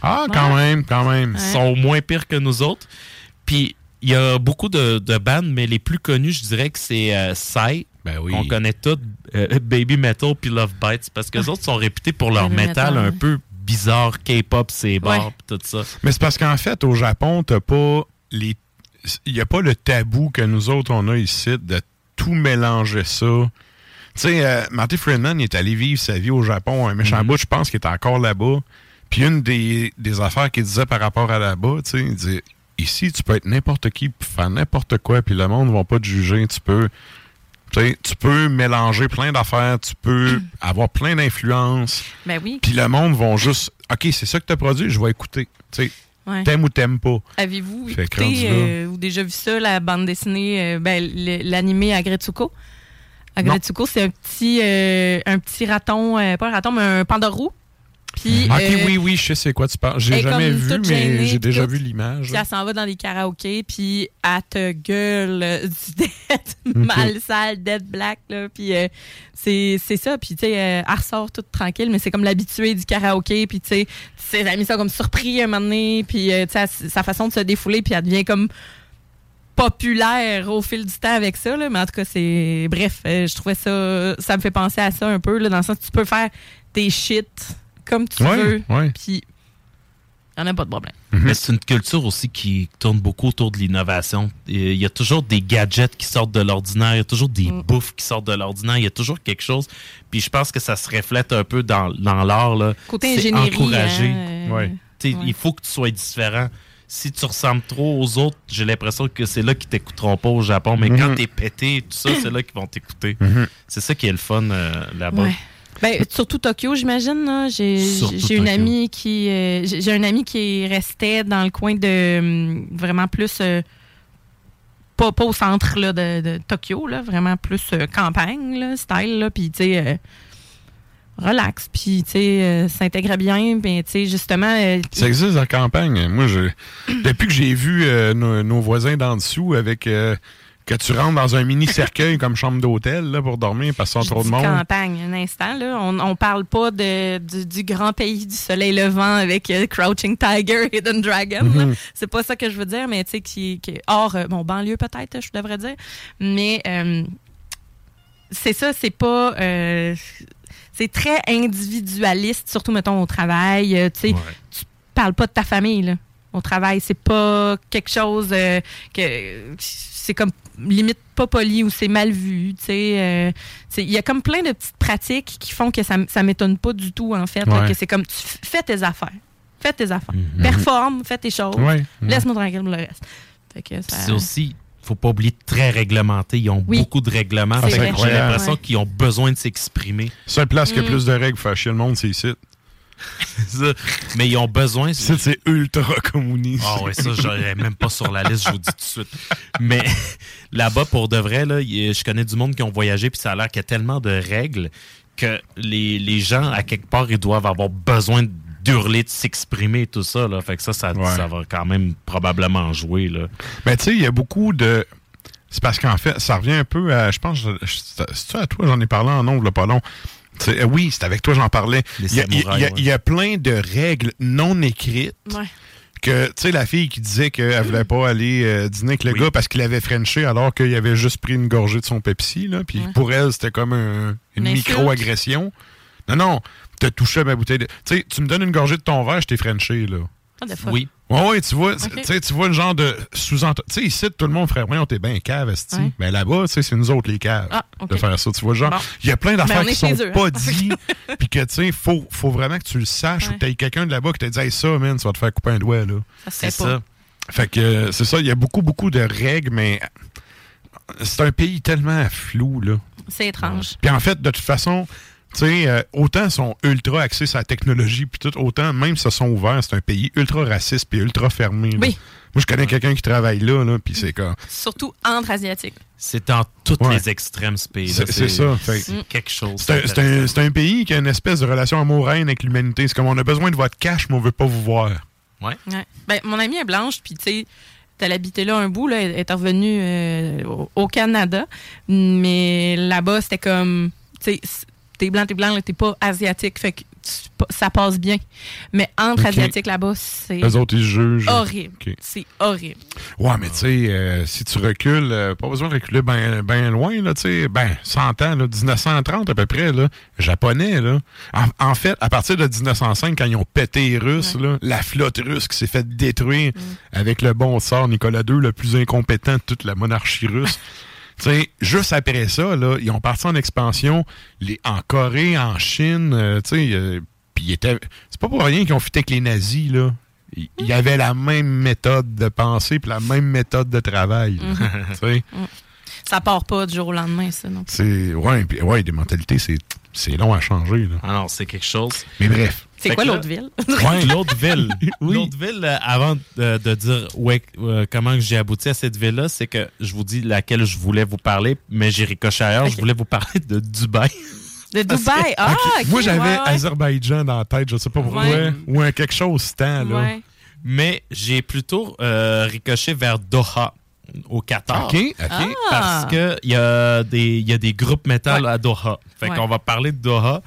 Ah, quand même, quand même. ils sont moins pires que nous autres. Puis, il y a beaucoup de, de bandes, mais les plus connus, je dirais que c'est euh, Psy. Ben oui. On connaît tous euh, Baby Metal puis Love Bites parce que les autres sont réputés pour leur métal Metal, un ouais. peu bizarre, K-pop, c'est pis tout ça. Mais c'est parce qu'en fait, au Japon, t'as pas les. Il n'y a pas le tabou que nous autres, on a ici de tout mélanger ça. Tu sais, euh, Marty Friedman il est allé vivre sa vie au Japon, un méchant Mhm. bout, je pense qu'il est encore là-bas. Puis une des, des affaires qu'il disait par rapport à là-bas, tu sais, il disait ici, tu peux être n'importe qui, puis faire n'importe quoi, puis le monde ne va pas te juger. Tu peux, tu sais, tu peux mélanger plein d'affaires, tu peux *clears throat* avoir plein d'influences. Ben oui. Puis le monde vont juste, OK, c'est ça que tu as produit, je vais écouter. Tu sais, Ouais. t'aimes ou t'aimes pas. Avez-vous écouté euh, ou déjà vu ça, la bande dessinée, euh, ben, le- l'animé Agretsuko? Agretsuko, c'est un petit, euh, un petit raton, euh, pas un raton, mais un panda roux. Puis, Ok, euh, oui, oui, je sais c'est quoi tu parles. J'ai jamais vu, mais j'ai déjà vu l'image. Puis elle s'en va dans les karaokés, puis elle te gueule *laughs* du dead mal sale, dead black, là. Puis euh, c'est ça. Puis, tu sais, euh, elle ressort toute tranquille, mais c'est comme l'habitué du karaoké. Puis, tu sais, elle a mis ça comme surpris un moment donné. Puis, tu sais, sa façon de se défouler, puis elle devient comme populaire au fil du temps avec ça. Là. Mais en tout cas, c'est... Bref, euh, je trouvais ça... Ça me fait penser à ça un peu, là, dans le sens que tu peux faire tes shit comme tu Ouais, veux. ouais. Puis, il n'y en a pas de problème. Mais c'est une culture aussi qui tourne beaucoup autour de l'innovation. Il y a toujours des gadgets qui sortent de l'ordinaire, il y a toujours des Mm. bouffes qui sortent de l'ordinaire, il y a toujours quelque chose. Puis je pense que ça se reflète un peu dans, dans l'art. là. Côté ingénierie, encouragé. hein, euh, Ouais. Ouais. Il faut que tu sois différent. Si tu ressembles trop aux autres, j'ai l'impression que c'est là qu'ils t'écouteront pas au Japon. Mais quand Mhm. t'es pété, tout ça, c'est là qu'ils vont t'écouter. Mhm. C'est ça qui est le fun euh, là-bas. Ouais. Ben, surtout Tokyo, j'imagine. là. J'ai une Tokyo. amie qui. euh, j'ai un ami qui restait dans le coin de. hum, vraiment plus. euh, pas, pas au centre là, de, de Tokyo, là, vraiment plus euh, campagne, là, style. Là, puis, tu sais. Relax, puis tu sais, euh, s'intègre bien, puis tu sais, justement, euh, Ça existe en campagne. Moi, je, *clears throat* depuis que j'ai vu euh, nos, nos voisins d'en dessous avec que tu rentres dans un mini cercueil comme chambre d'hôtel là, pour dormir parce qu'ils sont Je trop de monde. campagne, un instant. Là. On, on parle pas de, du, du grand pays du soleil levant avec Crouching Tiger, *laughs* Hidden Dragon. Mhm. C'est pas ça que je veux dire, mais tu sais, qui, qui hors, bon, banlieue peut-être, je devrais dire. Mais euh, c'est ça, c'est pas. euh, c'est très individualiste, surtout, mettons, au travail. Euh, tu sais, tu parles pas de ta famille, là. Au travail, c'est pas quelque chose euh, que c'est comme limite pas poli ou c'est mal vu. euh, Il y a comme plein de petites pratiques qui font que ça, ça m'étonne pas du tout, en fait. là, Ouais. que c'est comme tu fais tes affaires. Fais tes affaires. Mhm. Performe, fais tes choses. Ouais. Laisse-moi tranquille pour le reste. C'est aussi, faut pas oublier, très réglementé. Ils ont Oui. beaucoup de règlements. Fait que. J'ai l'impression Ouais. qu'ils ont besoin de s'exprimer. Seule place qui a Mm. plus de règles chier le monde, c'est ici. *laughs* C'est ça. Mais ils ont besoin. C'est ultra communiste. Ah ouais, ça, j'aurais même pas sur la liste, je vous dis tout de suite. Mais *laughs* là-bas, pour de vrai, là, je connais du monde qui ont voyagé, puis ça a l'air qu'il y a tellement de règles que les, les gens, à quelque part, ils doivent avoir besoin d'hurler, de s'exprimer et tout ça. Là. Fait que ça, ça, ça va quand même probablement jouer. Là. Ben, tu sais, il y a beaucoup de. C'est parce qu'en fait, ça revient un peu à. Je pense. C'est-tu à toi, j'en ai parlé en ongle, là, pas long. Euh, oui, c'est avec toi, j'en parlais. Il y, a- y plein de règles non écrites Ouais. que, tu sais, la fille qui disait qu'elle voulait pas aller euh, dîner avec le gars parce qu'il avait frenché alors qu'il avait juste pris une gorgée de son Pepsi, là. Puis Ouais. pour elle, c'était comme un- une micro-agression. Non, non, t'as touché à ma bouteille de. Tu sais, tu me donnes une gorgée de ton verre, je t'ai frenché, là. Ah, des fois. Oui. Ouais, ouais, tu vois, tu sais, tu vois le genre de sous-entendu. Tu sais, ici, tout le monde ferait rien, t'es bien cave, esti. Ouais. Mais là-bas, tu sais, c'est nous autres, les caves, Ah, ok. de faire ça. Tu vois, genre, Bon. il y a plein d'affaires Ben, on qui sont eux, pas hein. *laughs* dites, puis que, tu sais, faut, faut vraiment que tu le saches ou que t'aies quelqu'un de là-bas qui t'a dit, hey, ça, man, ça va te faire couper un doigt, là. Ça fait pas. Fait que, euh, c'est ça, il y a beaucoup, beaucoup de règles, mais c'est un pays tellement flou, là. C'est étrange. Puis en fait, de toute façon, tu sais, euh, autant ils sont ultra axés sur la technologie, puis tout, autant même s'ils sont ouverts, c'est un pays ultra raciste puis ultra fermé. là. Oui. Moi, je connais quelqu'un qui travaille là, là puis c'est comme. Surtout entre Asiatiques. C'est dans tous Ouais. les extrêmes, ce pays. C'est c'est ça. C'est quelque chose. C'est un, c'est un- pays qui a une espèce de relation amoureuse avec l'humanité. C'est comme on a besoin de votre cash, mais on veut pas vous voir. Ouais. Ouais. Ben, mon amie est blanche, puis tu sais, elle habitait là un bout, là, elle est revenue euh, au, Canada, mais là-bas, c'était comme, tu sais, c- t'es blanc, t'es blanc, là, t'es pas asiatique, fait que ça passe bien. Mais entre asiatiques là-bas, c'est Les autres, ils jugent. horrible. C'est horrible. Ouais, mais tu sais, euh, si tu recules, euh, pas besoin de reculer bien loin, là, tu sais, ben, 100 ans, là, 1930 à peu près, là, japonais, là. En, en fait, à partir de 1905, quand ils ont pété les Russes, là, la flotte russe qui s'est fait détruire avec le bon sort Nicolas II, le plus incompétent de toute la monarchie russe. *laughs* Tu sais, juste après ça, là, ils ont parti en expansion les, en Corée, en Chine, euh, tu sais, euh, puis ils étaient- c'est pas pour rien qu'ils ont fité avec les nazis, là. Il y avait la même méthode de pensée puis la même méthode de travail. là. Mhm. *laughs* Tu sais, Ça part pas du jour au lendemain, ça, non. c'est ouais, puis- ouais, des mentalités, c'est c'est long à changer. Là. Ah non, c'est quelque chose. Mais bref. C'est quoi *laughs* *laughs* l'autre ville? Ouais, l'autre ville. L'autre ville, euh, avant de, de dire ouais, euh, comment que j'ai abouti à cette ville-là, c'est que je vous dis laquelle je voulais vous parler, mais j'ai ricoché ailleurs. Je voulais vous parler de Dubaï. *laughs* De Dubaï? Ah, Moi, j'avais ouais, ouais. Azerbaïdjan dans la tête, je sais pas pourquoi. Ouais. Ou un quelque chose ce temps, là. Ouais. Mais j'ai plutôt euh, ricoché vers Doha, au Qatar. OK, OK. Ah. Parce qu'il y, a des- il y a des groupes métal Ouais. à Doha. Fait Ouais. qu'on va parler de Doha.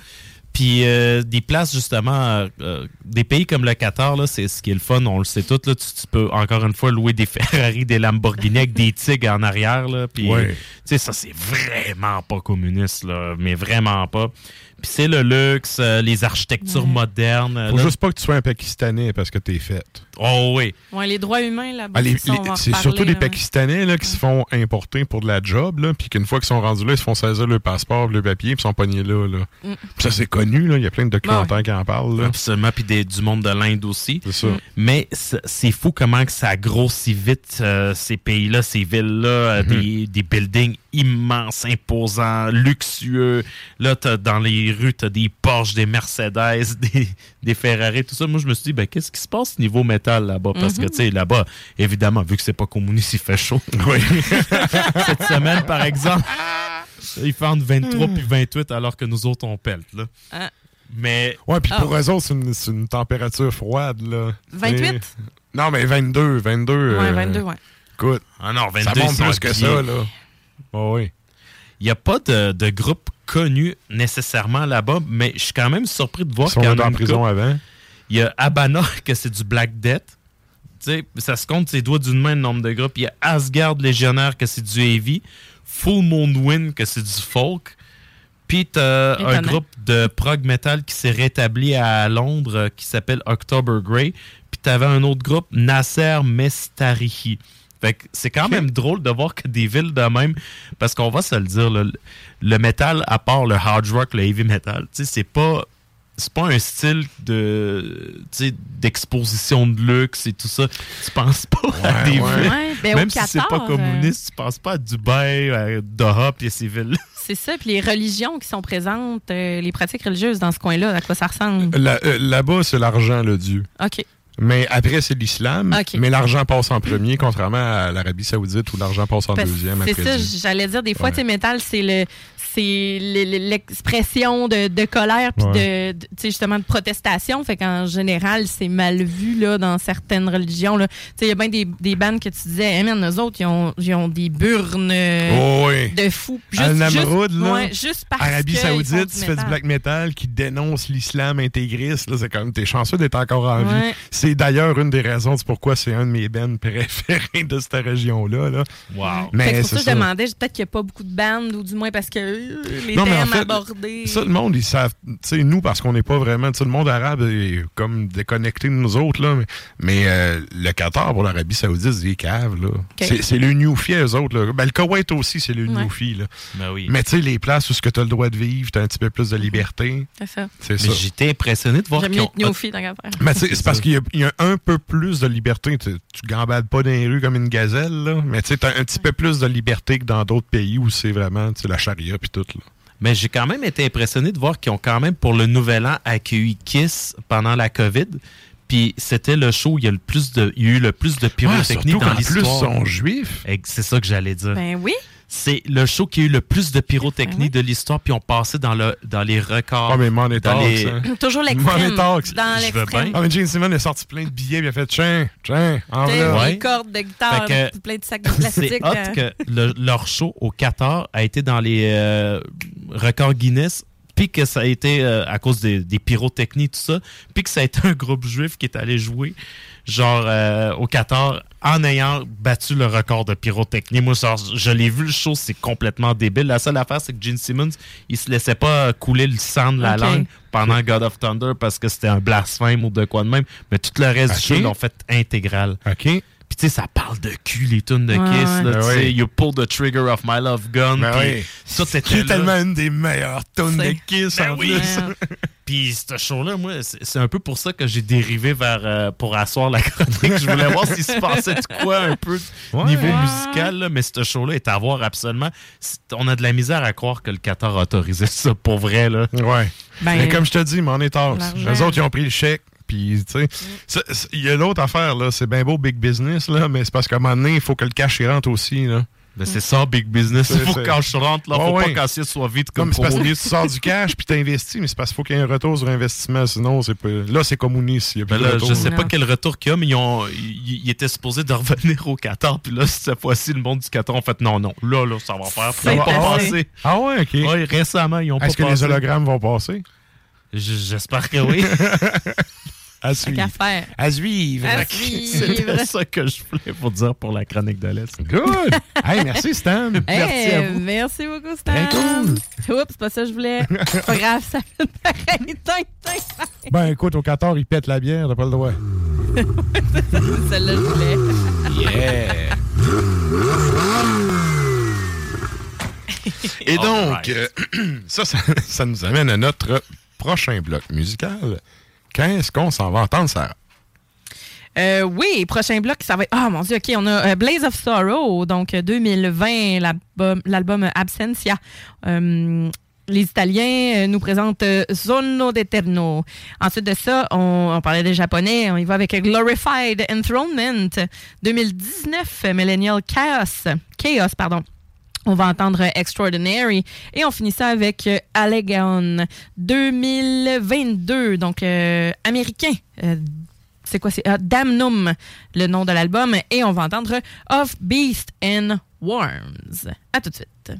Puis euh, des places, justement, euh, euh, des pays comme le Qatar, là, c'est ce qui est le fun, on le sait tout. Là, tu, tu peux encore une fois louer des *laughs* Ferrari, des Lamborghini avec des tigres en arrière. Là, puis, Ouais. tu sais, ça, c'est vraiment pas communiste, là, mais vraiment pas. Puis c'est le luxe, euh, les architectures Ouais. modernes. Faut là. juste pas que tu sois un Pakistanais parce que t'es fait. Oh oui. Ouais, les droits humains là-bas. Ah, les- les- c'est surtout des là. Pakistanais là, qui se font importer pour de la job, là, puis qu'une fois qu'ils sont rendus là, ils se font saisir le passeport, le papier, puis ils sont pognés là. là. Mm. Ça, c'est connu, là. il y a plein de documentaires qui en parlent. Là. Absolument, puis des- du monde de l'Inde aussi. C'est ça. Mais c'est fou comment que ça grossit vite, euh, ces pays-là, ces villes-là, euh, Mhm. des, des buildings immenses, imposants, luxueux. Là, t'as- dans les rues, tu as des Porsche, des Mercedes, *laughs* des, des Ferrari, tout ça. Moi, je me suis dit, ben, qu'est-ce qui se passe niveau métal là-bas? Parce que, Mhm. tu sais, là-bas, évidemment, vu que c'est pas communiste, il fait chaud. Oui. *laughs* Cette semaine, par exemple, il fait entre 23 Hmm. puis 28 alors que nous autres, on pèle. Là. Ah. Mais Ouais, puis Ah. pour eux autres, c'est une, température froide. Là. 28? C'est- Non, mais 22, 22. Ouais, euh, 22, ouais. Écoute, Ah non, 22 ça ils monte plus que ça, là. Oh, oui. Il n'y a pas de, de groupe connu nécessairement là-bas, mais je suis quand même surpris de voir Ils sont qu'il y en a en prison couple. avant. Il y a Abana, *laughs* que c'est du Black Death. Ça se compte ses doigts d'une main le nombre de groupes. Il y a Asgard Légionnaire, que c'est du heavy. Full Moon Wind, que c'est du folk. Puis t'as un groupe de prog metal qui s'est rétabli à Londres qui s'appelle October Grey. Puis t'avais un autre groupe, Nasser Mestarihi. Fait que c'est quand même drôle de voir que des villes de même, parce qu'on va se le dire, le, le métal, à part le hard rock, le heavy metal, c'est pas c'est pas un style de tu sais, d'exposition de luxe et tout ça. Tu penses pas à des ouais. villes. Ouais, ben, Même si c'est pas Qatar, communiste, tu penses pas à Dubaï, à Doha et ces villes-là. C'est ça, puis les religions qui sont présentes, euh, les pratiques religieuses dans ce coin-là, à quoi ça ressemble? Euh, Là-bas, c'est l'argent, le dieu. OK. Mais après, c'est l'islam. Ok. Mais l'argent passe en premier, contrairement à l'Arabie Saoudite où l'argent passe en Parce- deuxième C'est après ça, j'allais dire, des fois, Ouais. tu sais, métal, c'est le, c'est l'expression de, de colère puis Ouais. de, justement de protestation. Fait qu'en général, c'est mal vu là, dans certaines religions. là. Tu sais, Il y a bien des, des bandes que tu disais, hey, man, eux autres, ils ont, ils ont des burnes Oh oui. de fous. Al Namroud, là, ouais, juste parce Arabie que Saoudite, tu fais du black metal qui dénonce l'islam intégriste. là, C'est comme, t'es chanceux d'être encore en vie. Ouais. C'est d'ailleurs une des raisons de pourquoi c'est un de mes bands préférés de cette région-là. Là. Wow. Fait que Mais c'est pour ça je demandais, peut-être qu'il n'y a pas beaucoup de bandes, ou du moins parce que les Non, mais en thèmes fait, abordés. Ça, le monde, ils savent. Tu sais, nous, parce qu'on n'est pas vraiment. Tu sais, le monde arabe est comme déconnecté de nous autres, là. Mais, mais, euh, le Qatar pour l'Arabie Saoudite, c'est des caves, là. C'est- C'est le Newfie, eux autres, là. Ben, le Koweït aussi, c'est le Ouais. Newfie, là. Ben oui. Mais tu sais, les places où tu as le droit de vivre, tu as un petit peu plus de liberté. C'est ça. C'est ça. j'étais impressionné de voir J'aime mieux. Mais tu sais, c'est parce *laughs* qu'il y, a- il y a un peu plus de liberté. Tu, tu gambades pas dans les rues comme une gazelle, là. Mais tu sais, t'as un petit peu plus de liberté que dans d'autres pays où c'est vraiment tu la charia puis tout, là. Mais j'ai quand même été impressionné de voir qu'ils ont quand même, pour le Nouvel An, accueilli Kiss pendant la COVID. Puis c'était le show où il y a, le plus de, il y a eu le plus de pyrotechnie surtout dans plus, l'histoire. ils sont juifs. C'est ça que j'allais dire. Ben oui. C'est le show qui a eu le plus de pyrotechnie de l'histoire, puis on passé dans, le, dans les records. Ah, mais Money dans Talks, les- hein. Toujours l'extrême. Money Talks. Dans Je veux l'extrême. bien. Ah, mais Gene Simmons a sorti plein de billets, puis il a fait tiens, tiens, en vrai. Des cordes de guitare, que plein de sacs de plastique. C'est hot euh. que le- leur show au Qatar a été dans les euh, records Guinness, puis que ça a été euh, à cause des, des pyrotechnies, tout ça, puis que ça a été un groupe juif qui est allé jouer, genre euh, au Qatar, en ayant battu le record de pyrotechnie. Moi, je l'ai vu le show, c'est complètement débile. La seule affaire, c'est que Gene Simmons, il se laissait pas couler le sang de la langue pendant God of Thunder parce que c'était un blasphème ou de quoi de même, mais tout le reste du show, ils l'ont fait intégral. OK. Tu sais, ça parle de cul, les tunes de Ouais, Kiss. ouais. Là, Ben tu sais, oui. You pull the trigger of my love gun. Ben oui. Ça, c'était tellement une des meilleures tunes de Kiss, Ben en oui. plus. *laughs* Puis ce show-là, moi, c'est un peu pour ça que j'ai dérivé vers euh, pour asseoir la *laughs* chronique. Je voulais voir s'il se passait de quoi un peu Ouais. niveau Ouais. musical, là, mais ce show-là est à voir absolument. On a de la misère à croire que le Qatar a autorisé ça pour vrai. Là. Ouais. Ben, mais comme je te dis, Talks. l'argent. Les autres, ils ont pris le chèque. Puis, tu sais, c'est- il y a l'autre affaire, là. C'est bien beau big business, là, mais c'est parce qu'à un moment donné, il faut que le cash y rentre aussi, là. Ben, c'est ça, big business. Il faut que quand je rentre, là, faut Ouais, pas ouais. qu'assiette soit vite Comme comme c'est parce que tu sors du cash puis t'investis, mais c'est parce qu'il faut qu'il y ait un retour sur investissement. Sinon, c'est pas... là, c'est communiste. Il y a plus Ben je sais pas quel retour qu'il y a, mais ils, ont, ils, étaient supposés de revenir au Qatar. Puis là, cette fois-ci, le monde du Qatar ont fait non, non. Là, là, ça va faire. Ça va pas passer. Ah ouais, OK. Ouais, récemment, ils ont pas Est-ce que passé. les hologrammes vont passer? J'espère que oui. *laughs* à Tant qu'à faire. À suivre. À C'était suivre. ça que je voulais vous dire pour la chronique de l'Est. Good! *laughs* hey, merci, Stan. Merci à vous. Merci beaucoup, Stan. Très cool. Oups, c'est pas ça que je voulais. C'est pas grave, ça fait pareil. Ben, écoute, au 14, ils pètent la bière, t'as pas le droit. *laughs* Celle-là, je voulais. Yeah! Et donc, right. euh, *clears throat* ça, ça, ça nous amène à notre prochain bloc musical. Qu'est-ce qu'on s'en va entendre, Sarah? Euh, oui, prochain bloc, ça va être. Ah, mon Dieu, OK, on a euh, Blaze of Sorrow, donc euh, 2020, l'album- l'album Absentia. Euh, les Italiens euh, nous présentent euh, Zono d'Eterno. Ensuite de ça, on, on parlait des Japonais, on y va avec Glorified Enthronement 2019, Millennial Chaos. Chaos, pardon. On va entendre Extraordinary et on finit ça avec euh, Allegaon 2022, donc euh, américain. Euh, c'est quoi? C'est Damnum, le nom de l'album. Et on va entendre Of Beast and Worms. À tout de suite.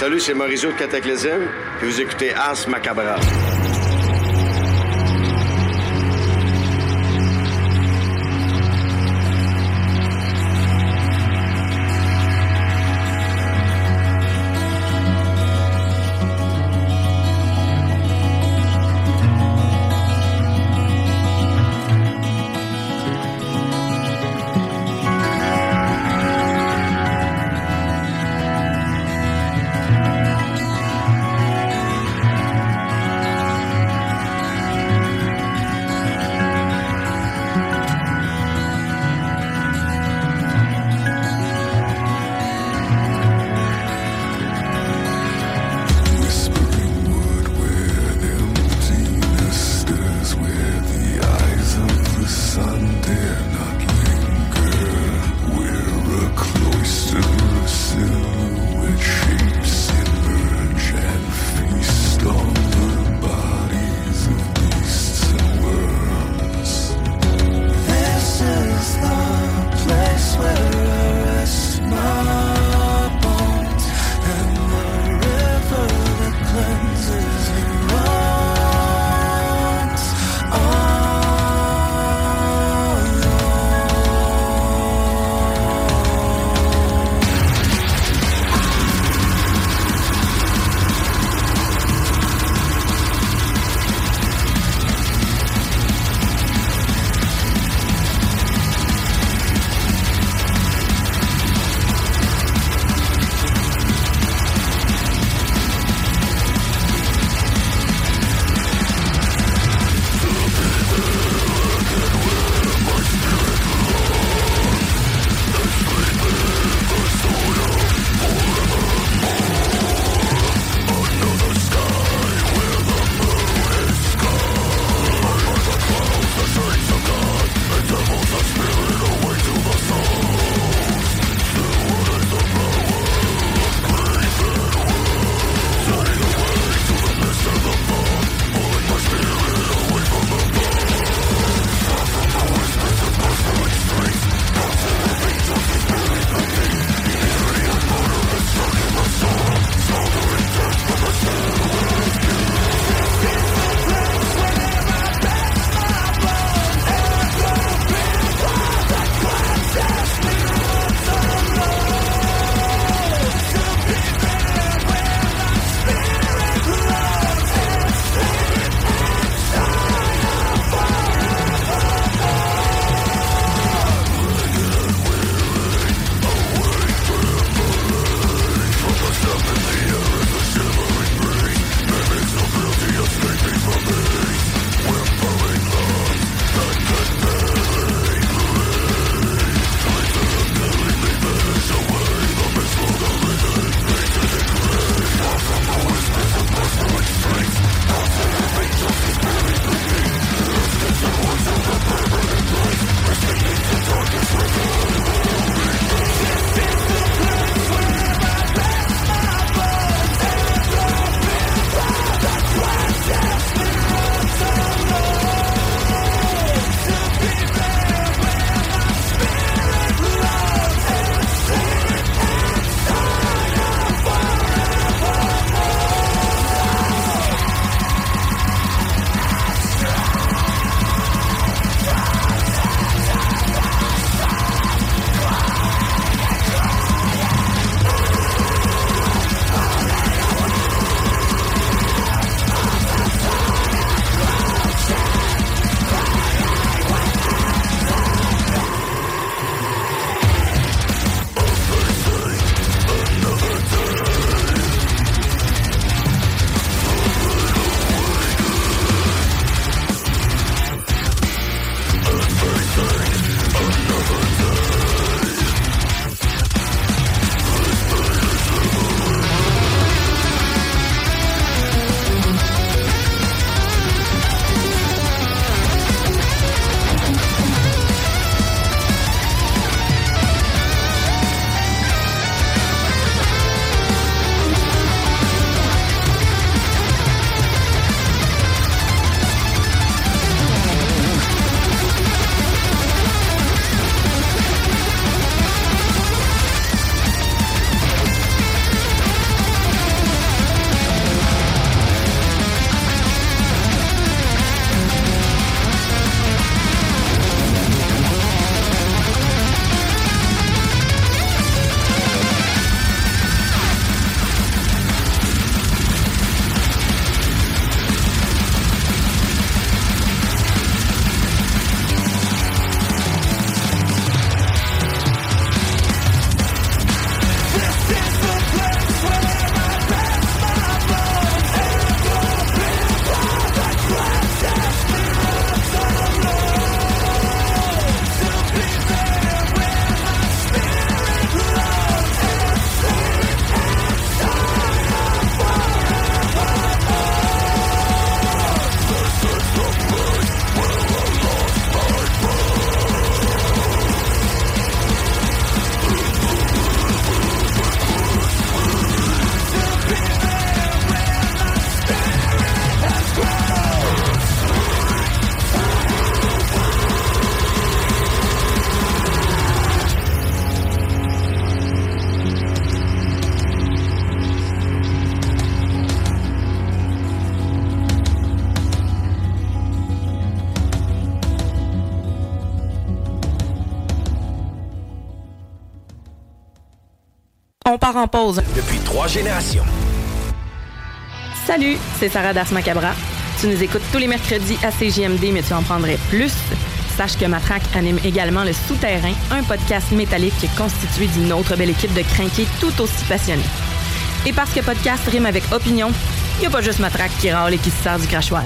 Salut, c'est Mauricio de Cataclysm, puis vous écoutez Ars Macabra. Part en pause. Depuis trois générations. Salut, c'est Sarah Das Macabra. Tu nous écoutes tous les mercredis à CJMD, mais tu en prendrais plus. Sache que Matraque anime également Le Souterrain, un podcast métallique constitué d'une autre belle équipe de crinqués tout aussi passionnés. Et parce que podcast rime avec opinion, il n'y a pas juste Matraque qui râle et qui se sert du crachoir.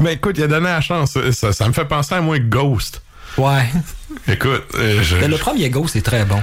Mais écoute, il a donné la chance. Ça, ça me fait penser à moi Ghost. Ouais. Écoute, euh, je- Le premier Ghost est très bon.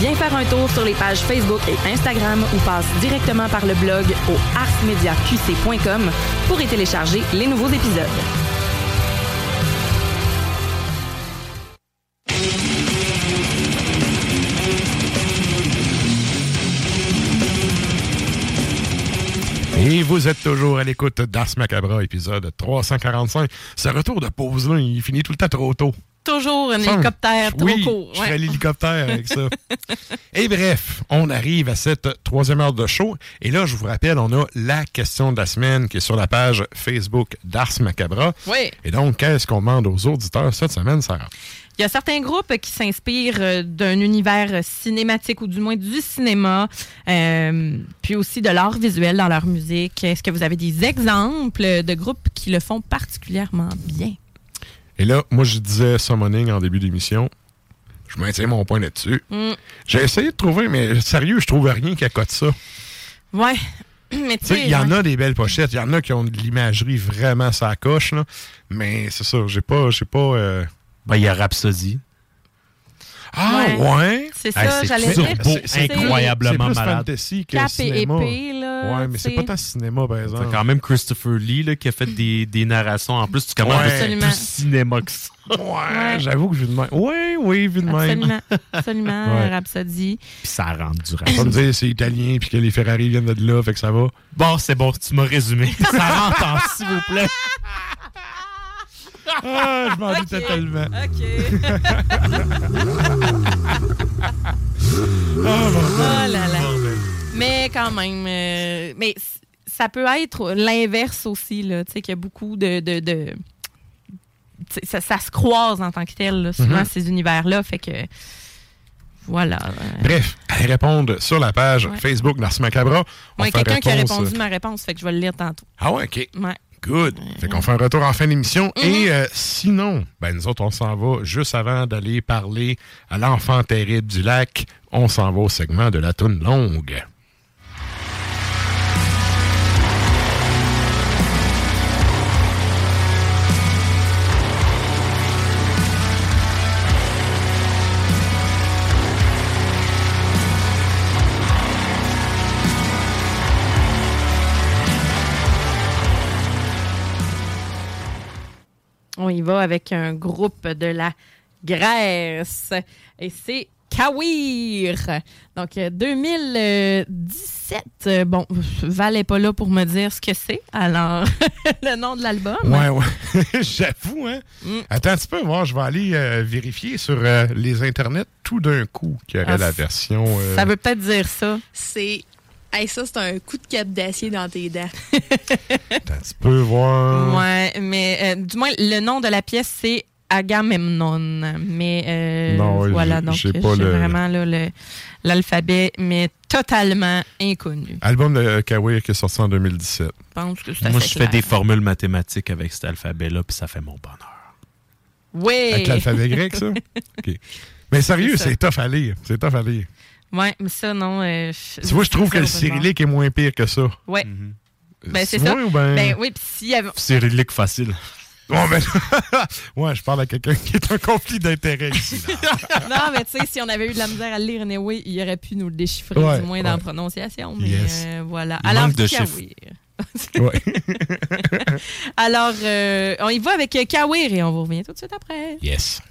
Viens faire un tour sur les pages Facebook et Instagram ou passe directement par le blog au arsmediaqc.com pour y télécharger les nouveaux épisodes. Et vous êtes toujours à l'écoute d'Ars Macabra, épisode 345. Ce retour de pause-là, il finit tout le temps trop tôt. Toujours un hélicoptère trop oui, court. je ouais. ferais l'hélicoptère avec ça. *laughs* Et bref, on arrive à cette troisième heure de show. Et là, je vous rappelle, on a la question de la semaine qui est sur la page Facebook d'Ars Macabra. Oui. Et donc, qu'est-ce qu'on demande aux auditeurs cette semaine, Sarah? Il y a certains groupes qui s'inspirent euh, d'un univers cinématique ou du moins du cinéma, euh, puis aussi de l'art visuel dans leur musique. Est-ce que vous avez des exemples de groupes qui le font particulièrement bien? Et là, moi, je disais Summoning en début d'émission. Je maintiens mon point là-dessus. Mm. J'ai essayé de trouver, mais sérieux, je trouve rien qui accote ça. Ouais. *clears throat* Mais tu sais, il y en ouais. a des belles pochettes, il y en a qui ont de l'imagerie vraiment sa coche, là. Mais c'est ça, j'ai pas. J'ai pas euh, Ben, il y a Rhapsody. Ah, Ouais. ouais? C'est ça, j'allais dire. C'est- c'est- incroyablement plus malade. fantasy que Cap et cinéma. épée, là, Ouais, mais c'est pas tant cinéma, par exemple. C'est quand même Christopher Lee là, qui a fait des, des narrations. En plus, tu commences Ouais. plus cinéma que ça. Ouais, j'avoue que vu de même. Oui, oui, vu de même. Absolument. *laughs* Absolument, Ouais. Rhapsody. Puis ça rentre du On va me dire c'est italien puis que les Ferrari viennent de là, fait que ça va. Bon, c'est bon, tu m'as résumé. Ça rentre en s'il vous plaît. *laughs* Ah, je m'en doutais tellement. *laughs* *laughs* Oh là là. Mais quand même, euh, mais ça peut être l'inverse aussi, là. Tu sais, qu'il y a beaucoup de. de, de- ça, ça se croise en tant que tel, là, souvent, Mhm. ces univers-là. Fait que. Voilà. euh. Bref, allez répondre sur la page Ouais. Facebook d'Ars Macabra. Fait quelqu'un qui a répondu ma réponse, fait que je vais le lire tantôt. Ah ouais, OK. Ouais. Good. Fait qu'on fait un retour en fin d'émission. Et euh, sinon, ben nous autres, on s'en va juste avant d'aller parler à l'enfant terrible du lac. On s'en va au segment de la toune longue. On y va avec un groupe de la Grèce. Et c'est Kawir. Donc, euh, 2017. Euh, Bon, Val n'est pas là pour me dire ce que c'est. Alors, *laughs* le nom de l'album. Ouais, ouais. *laughs* J'avoue, hein. Mm. Attends un petit peu, moi, je vais aller euh, vérifier sur euh, les internets tout d'un coup qu'il y aurait Ah, la version. euh, Ça veut peut-être dire ça. C'est. Hey, ça, c'est un coup de cap d'acier dans tes dents. *laughs* Tu peux voir. Ouais, mais euh, du moins, le nom de la pièce, c'est Agamemnon. Mais euh, Non, voilà, donc j'ai le- vraiment là, le- l'alphabet, mais totalement inconnu. Album de Kawir qui est sorti en 2017. Je pense que c'est Moi, assez je fais des formules mathématiques avec cet alphabet-là, puis ça fait mon bonheur. Oui! Avec l'alphabet grec, ça? *laughs* OK. Mais sérieux, c'est tough à lire. C'est tough à lire. Ouais, mais ça, non. euh, Tu vois, je trouve que le c'est cyrillique est moins pire que ça. Ouais. Ben, c'est Tu ça. ou ben- Ben oui, puis s'il y avait. Cyrillique facile. *laughs* Ouais, ben- *laughs* ouais, je parle à quelqu'un qui est un conflit d'intérêt ici. *laughs* non, mais tu sais, si on avait eu de la misère à le lire, anyway, il aurait pu nous le déchiffrer, Ouais, du moins dans la prononciation. Mais Yes. euh, voilà. Il Alors, de Kawir. Ouais. Alors, euh, on y va avec euh, Kawir et on vous revient tout de suite après. Yes.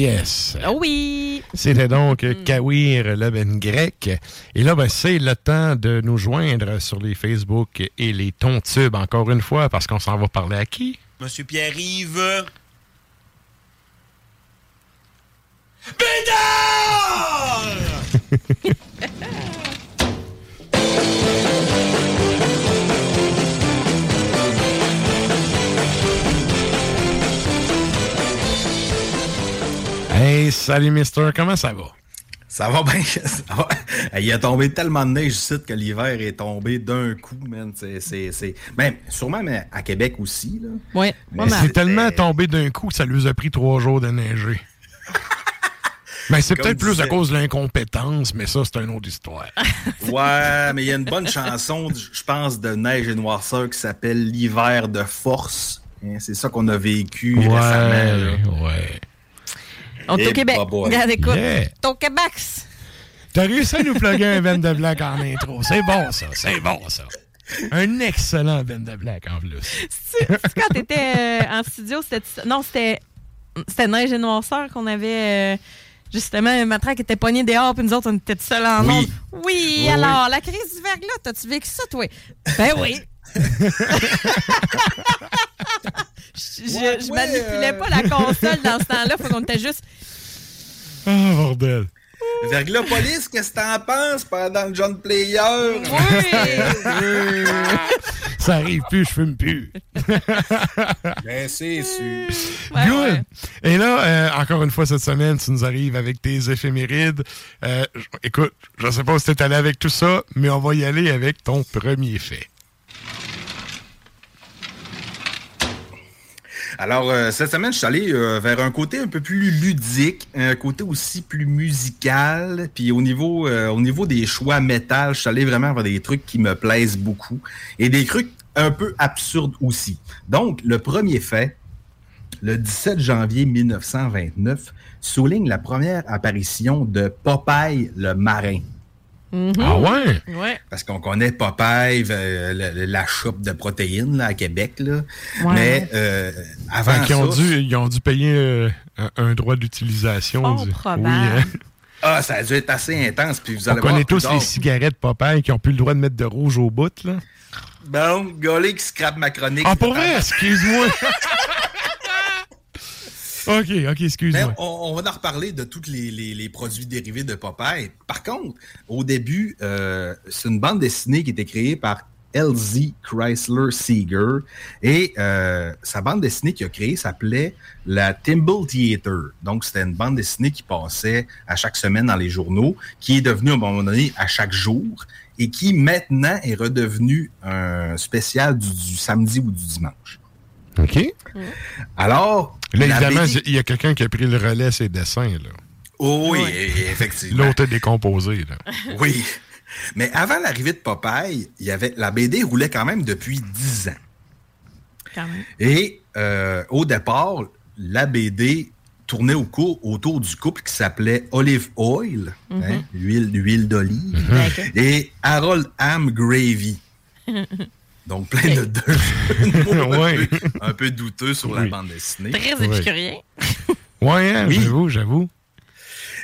Yes! Oh oui! C'était donc Kawir, le ben grec. Et là, ben, c'est le temps de nous joindre sur les Facebook et les Tontubes, encore une fois, parce qu'on s'en va parler à qui? Monsieur Pierre-Yves. *laughs* Hey, salut Mister, comment ça va? Ça va bien. *laughs* ça va. Hey, Il a tombé tellement de neige ici que l'hiver est tombé d'un coup, man. C'est, c'est, c'est... Ben, sûrement mais à Québec aussi. Là. Ouais. Mais c'est tellement tombé d'un coup que ça lui a pris trois jours de neiger. *laughs* Ben, c'est Comme peut-être plus à cause de l'incompétence, mais ça, c'est une autre histoire. *laughs* Ouais, mais il y a une bonne chanson, je pense, de Neige et Noirceur qui s'appelle L'hiver de force. Hein, C'est ça qu'on a vécu récemment. là. ouais. On est Eh, au Québec. baboy. Regarde, écoute. Yeah. T'es au Québec. T'as réussi à nous plugger un Ben de Black en intro. C'est bon, ça. C'est bon, ça. Un excellent Ben de Black, en plus. C'est quand t'étais euh, en studio, c'était. Non, c'était. C'était Neige et Noirceur qu'on avait. euh, Justement, qui était pogné dehors, puis nous autres, on était seuls en Oui. Oui, Oui, alors, la crise du verglas, t'as-tu vécu ça, toi? Ben oui. Je je- Ouais, je ouais, manipulais euh. pas la console dans ce temps-là, faut qu'on était juste. Ah, bordel. Verglas Police, qu'est-ce que t'en penses pendant le John Player? Ça arrive plus, je fume plus. ben, c'est sûr. Good. Et là, euh, encore une fois cette semaine, tu nous arrives avec tes éphémérides. Euh, écoute, je sais pas si t'es allé avec tout ça, mais on va y aller avec ton premier fait. Alors, euh, cette semaine, je suis allé euh, vers un côté un peu plus ludique, un côté aussi plus musical. Puis au niveau, euh, au niveau des choix métal, je suis allé vraiment vers des trucs qui me plaisent beaucoup et des trucs un peu absurdes aussi. Donc, le premier fait, le 17 janvier 1929, souligne la première apparition de Popeye le marin. Ah ouais? Ouais. Parce qu'on connaît Popeye, euh, le- le- la shop de protéines là, à Québec. Là. Ouais. Mais euh, avant qu'ils ont, ça, dû, ils ont dû payer euh, un, droit d'utilisation. Fort du-. Oui, hein? *laughs* Ah, ça a dû être assez intense. Puis vous On allez connaît voir plus tous les cigarettes Popeye qui ont plus le droit de mettre de rouge au bout, là. Bon, Golé qui scrape ma chronique. Ah, pour vrai? Excuse-moi. *laughs* OK, OK, excuse-moi. on, on va en reparler de tous les, les- les produits dérivés de Popeye. Par contre, au début, euh, c'est une bande dessinée qui était créée par LZ Chrysler Seeger. Et euh, sa bande dessinée qu'il a créée s'appelait la Timble Theater. Donc, c'était une bande dessinée qui passait à chaque semaine dans les journaux, qui est devenue à un moment donné à chaque jour et qui maintenant est redevenu un spécial du, du samedi ou du dimanche. OK. Alors, Là, évidemment, BD il y a quelqu'un qui a pris le relais ses dessins, là. Oh oui, effectivement. L'autre est décomposé, là. *laughs* Oui. Mais avant l'arrivée de Popeye, il y avait, la BD roulait quand même depuis 10 ans. Quand même. Et euh, au départ, la BD tournait au cours, autour du couple qui s'appelait Olive Oil, hein, l'huile, l'huile d'olive, D'accord. et Harold Ham Gravy. *laughs* Donc plein de deux *laughs* un, peu, un peu douteux sur la bande dessinée. Très épicurien. Ouais, hein, Oui. j'avoue, j'avoue.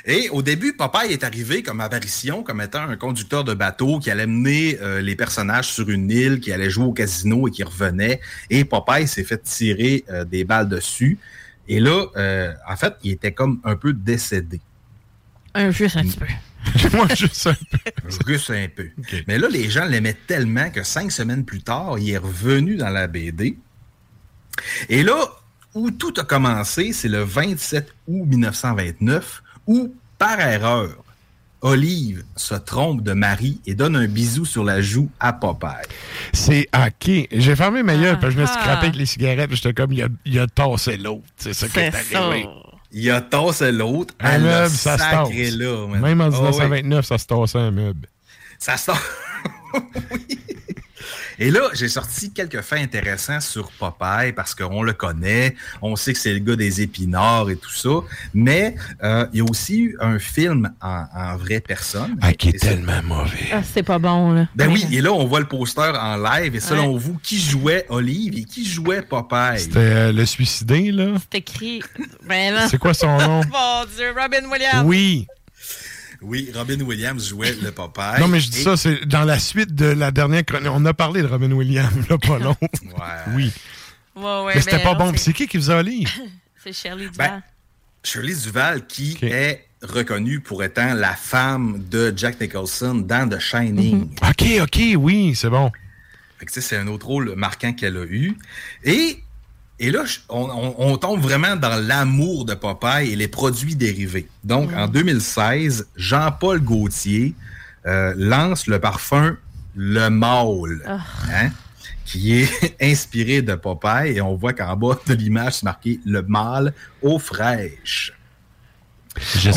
Et au début, Popeye est arrivé comme apparition, comme étant un conducteur de bateau qui allait mener euh, les personnages sur une île, qui allait jouer au casino et qui revenait. Et Popeye s'est fait tirer euh, des balles dessus. Et là, euh, en fait, il était comme un peu décédé. Un juste un petit peu. *laughs* Moi, juste un peu. Juste un peu. Mais là, les gens l'aimaient tellement que cinq semaines plus tard, il est revenu dans la BD. Et là, où tout a commencé, c'est le 27 août 1929, où, par erreur, Olive se trompe de mari et donne un bisou sur la joue à Popeye. C'est OK. J'ai fermé ma gueule, parce que je me suis Ah. avec les cigarettes, j'étais comme, il a, il a tassé l'autre. C'est ça qui est ça. Il a tassé l'autre. Un meuble, ça se tasse. là. Même en Ah ouais. 1929, ça se tassait un meuble. Ça sort. *laughs* Et là, j'ai sorti quelques faits intéressants sur Popeye parce qu'on le connaît, on sait que c'est le gars des épinards et tout ça, mais euh, il y a aussi eu un film en, en vraie personne. Ah, qui est tellement mauvais. Ah, c'est pas bon, là. Ben oui, et là, on voit le poster en live. Et selon Ouais. vous, qui jouait Olive et qui jouait Popeye? C'était euh, le suicidé, là. C'est écrit. Ben là. C'est quoi son nom? *laughs* Mon Dieu, Robin Williams. Oui. Oui, Robin Williams jouait le Popeye. Non, mais je dis Et- ça, c'est dans la suite de la dernière chronique. On a parlé de Robin Williams, là, pas long. Oui. Ouais, ouais, mais c'était ben pas bon. c'est- qui qui faisait Olive? *laughs* C'est Shirley Ben, Duval. Shirley Duval, qui est reconnue pour étant la femme de Jack Nicholson dans The Shining. OK, OK, oui, c'est bon. C'est un autre rôle marquant qu'elle a eu. Et, et là, on, on- on tombe vraiment dans l'amour de Popeye et les produits dérivés. Donc, en 2016, Jean-Paul Gaultier euh, lance le parfum Le Mâle, Ah. hein, qui est *laughs* inspiré de Popeye. Et on voit qu'en bas de l'image, c'est marqué Le Mâle eau fraîche.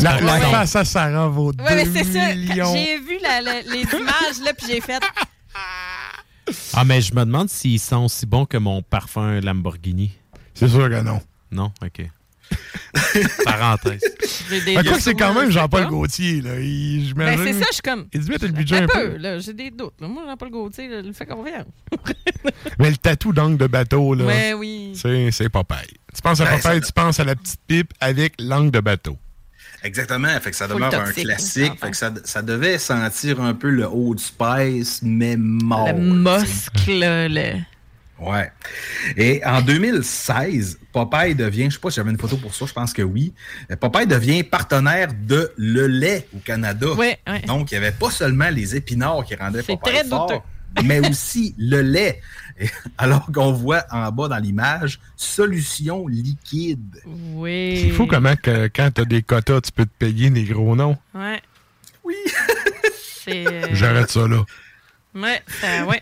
La, la Ouais. face à Sarah vaut Ouais, mais 2 c'est ça. millions. J'ai vu la- la- les images, là, puis j'ai fait. *laughs* *laughs* Ah, mais je me demande s'il sent aussi bon que mon parfum Lamborghini. C'est sûr que non. Non? OK. *laughs* Parenthèse. Quoi doutes. que c'est quand même Je Jean-Paul pas. Gaultier, là. Il, Ben, c'est ça, je suis comme. Il dit mettre le budget Un peu. J'ai des doutes. là. Moi, Jean-Paul Gaultier, là, le fait confiance. *laughs* Mais le tatou d'angle de bateau, là. Ouais, oui. C'est, c'est Popeye. Tu penses à Ben, Popeye, tu penses à la petite pipe avec l'angle de bateau. Exactement, fait que ça demeure un classique. Fait que ça, ça devait sentir un peu le Old Spice, mais mort. Le mosque, là. Le... Ouais. Et en 2016, Popeye devient, je sais pas si j'avais une photo pour ça, je pense que oui. Euh, Popeye devient partenaire de Le Lait au Canada. Ouais, ouais. Donc, il n'y avait pas seulement les épinards qui rendaient Popeye très fort, douteux. Mais aussi le lait. *laughs* Alors qu'on voit en bas dans l'image, solution liquide. Oui. C'est fou comment que, quand t'as des quotas, tu peux te payer des gros noms. Ouais. Oui. c'est. euh, J'arrête ça là. Ouais, ça, ouais.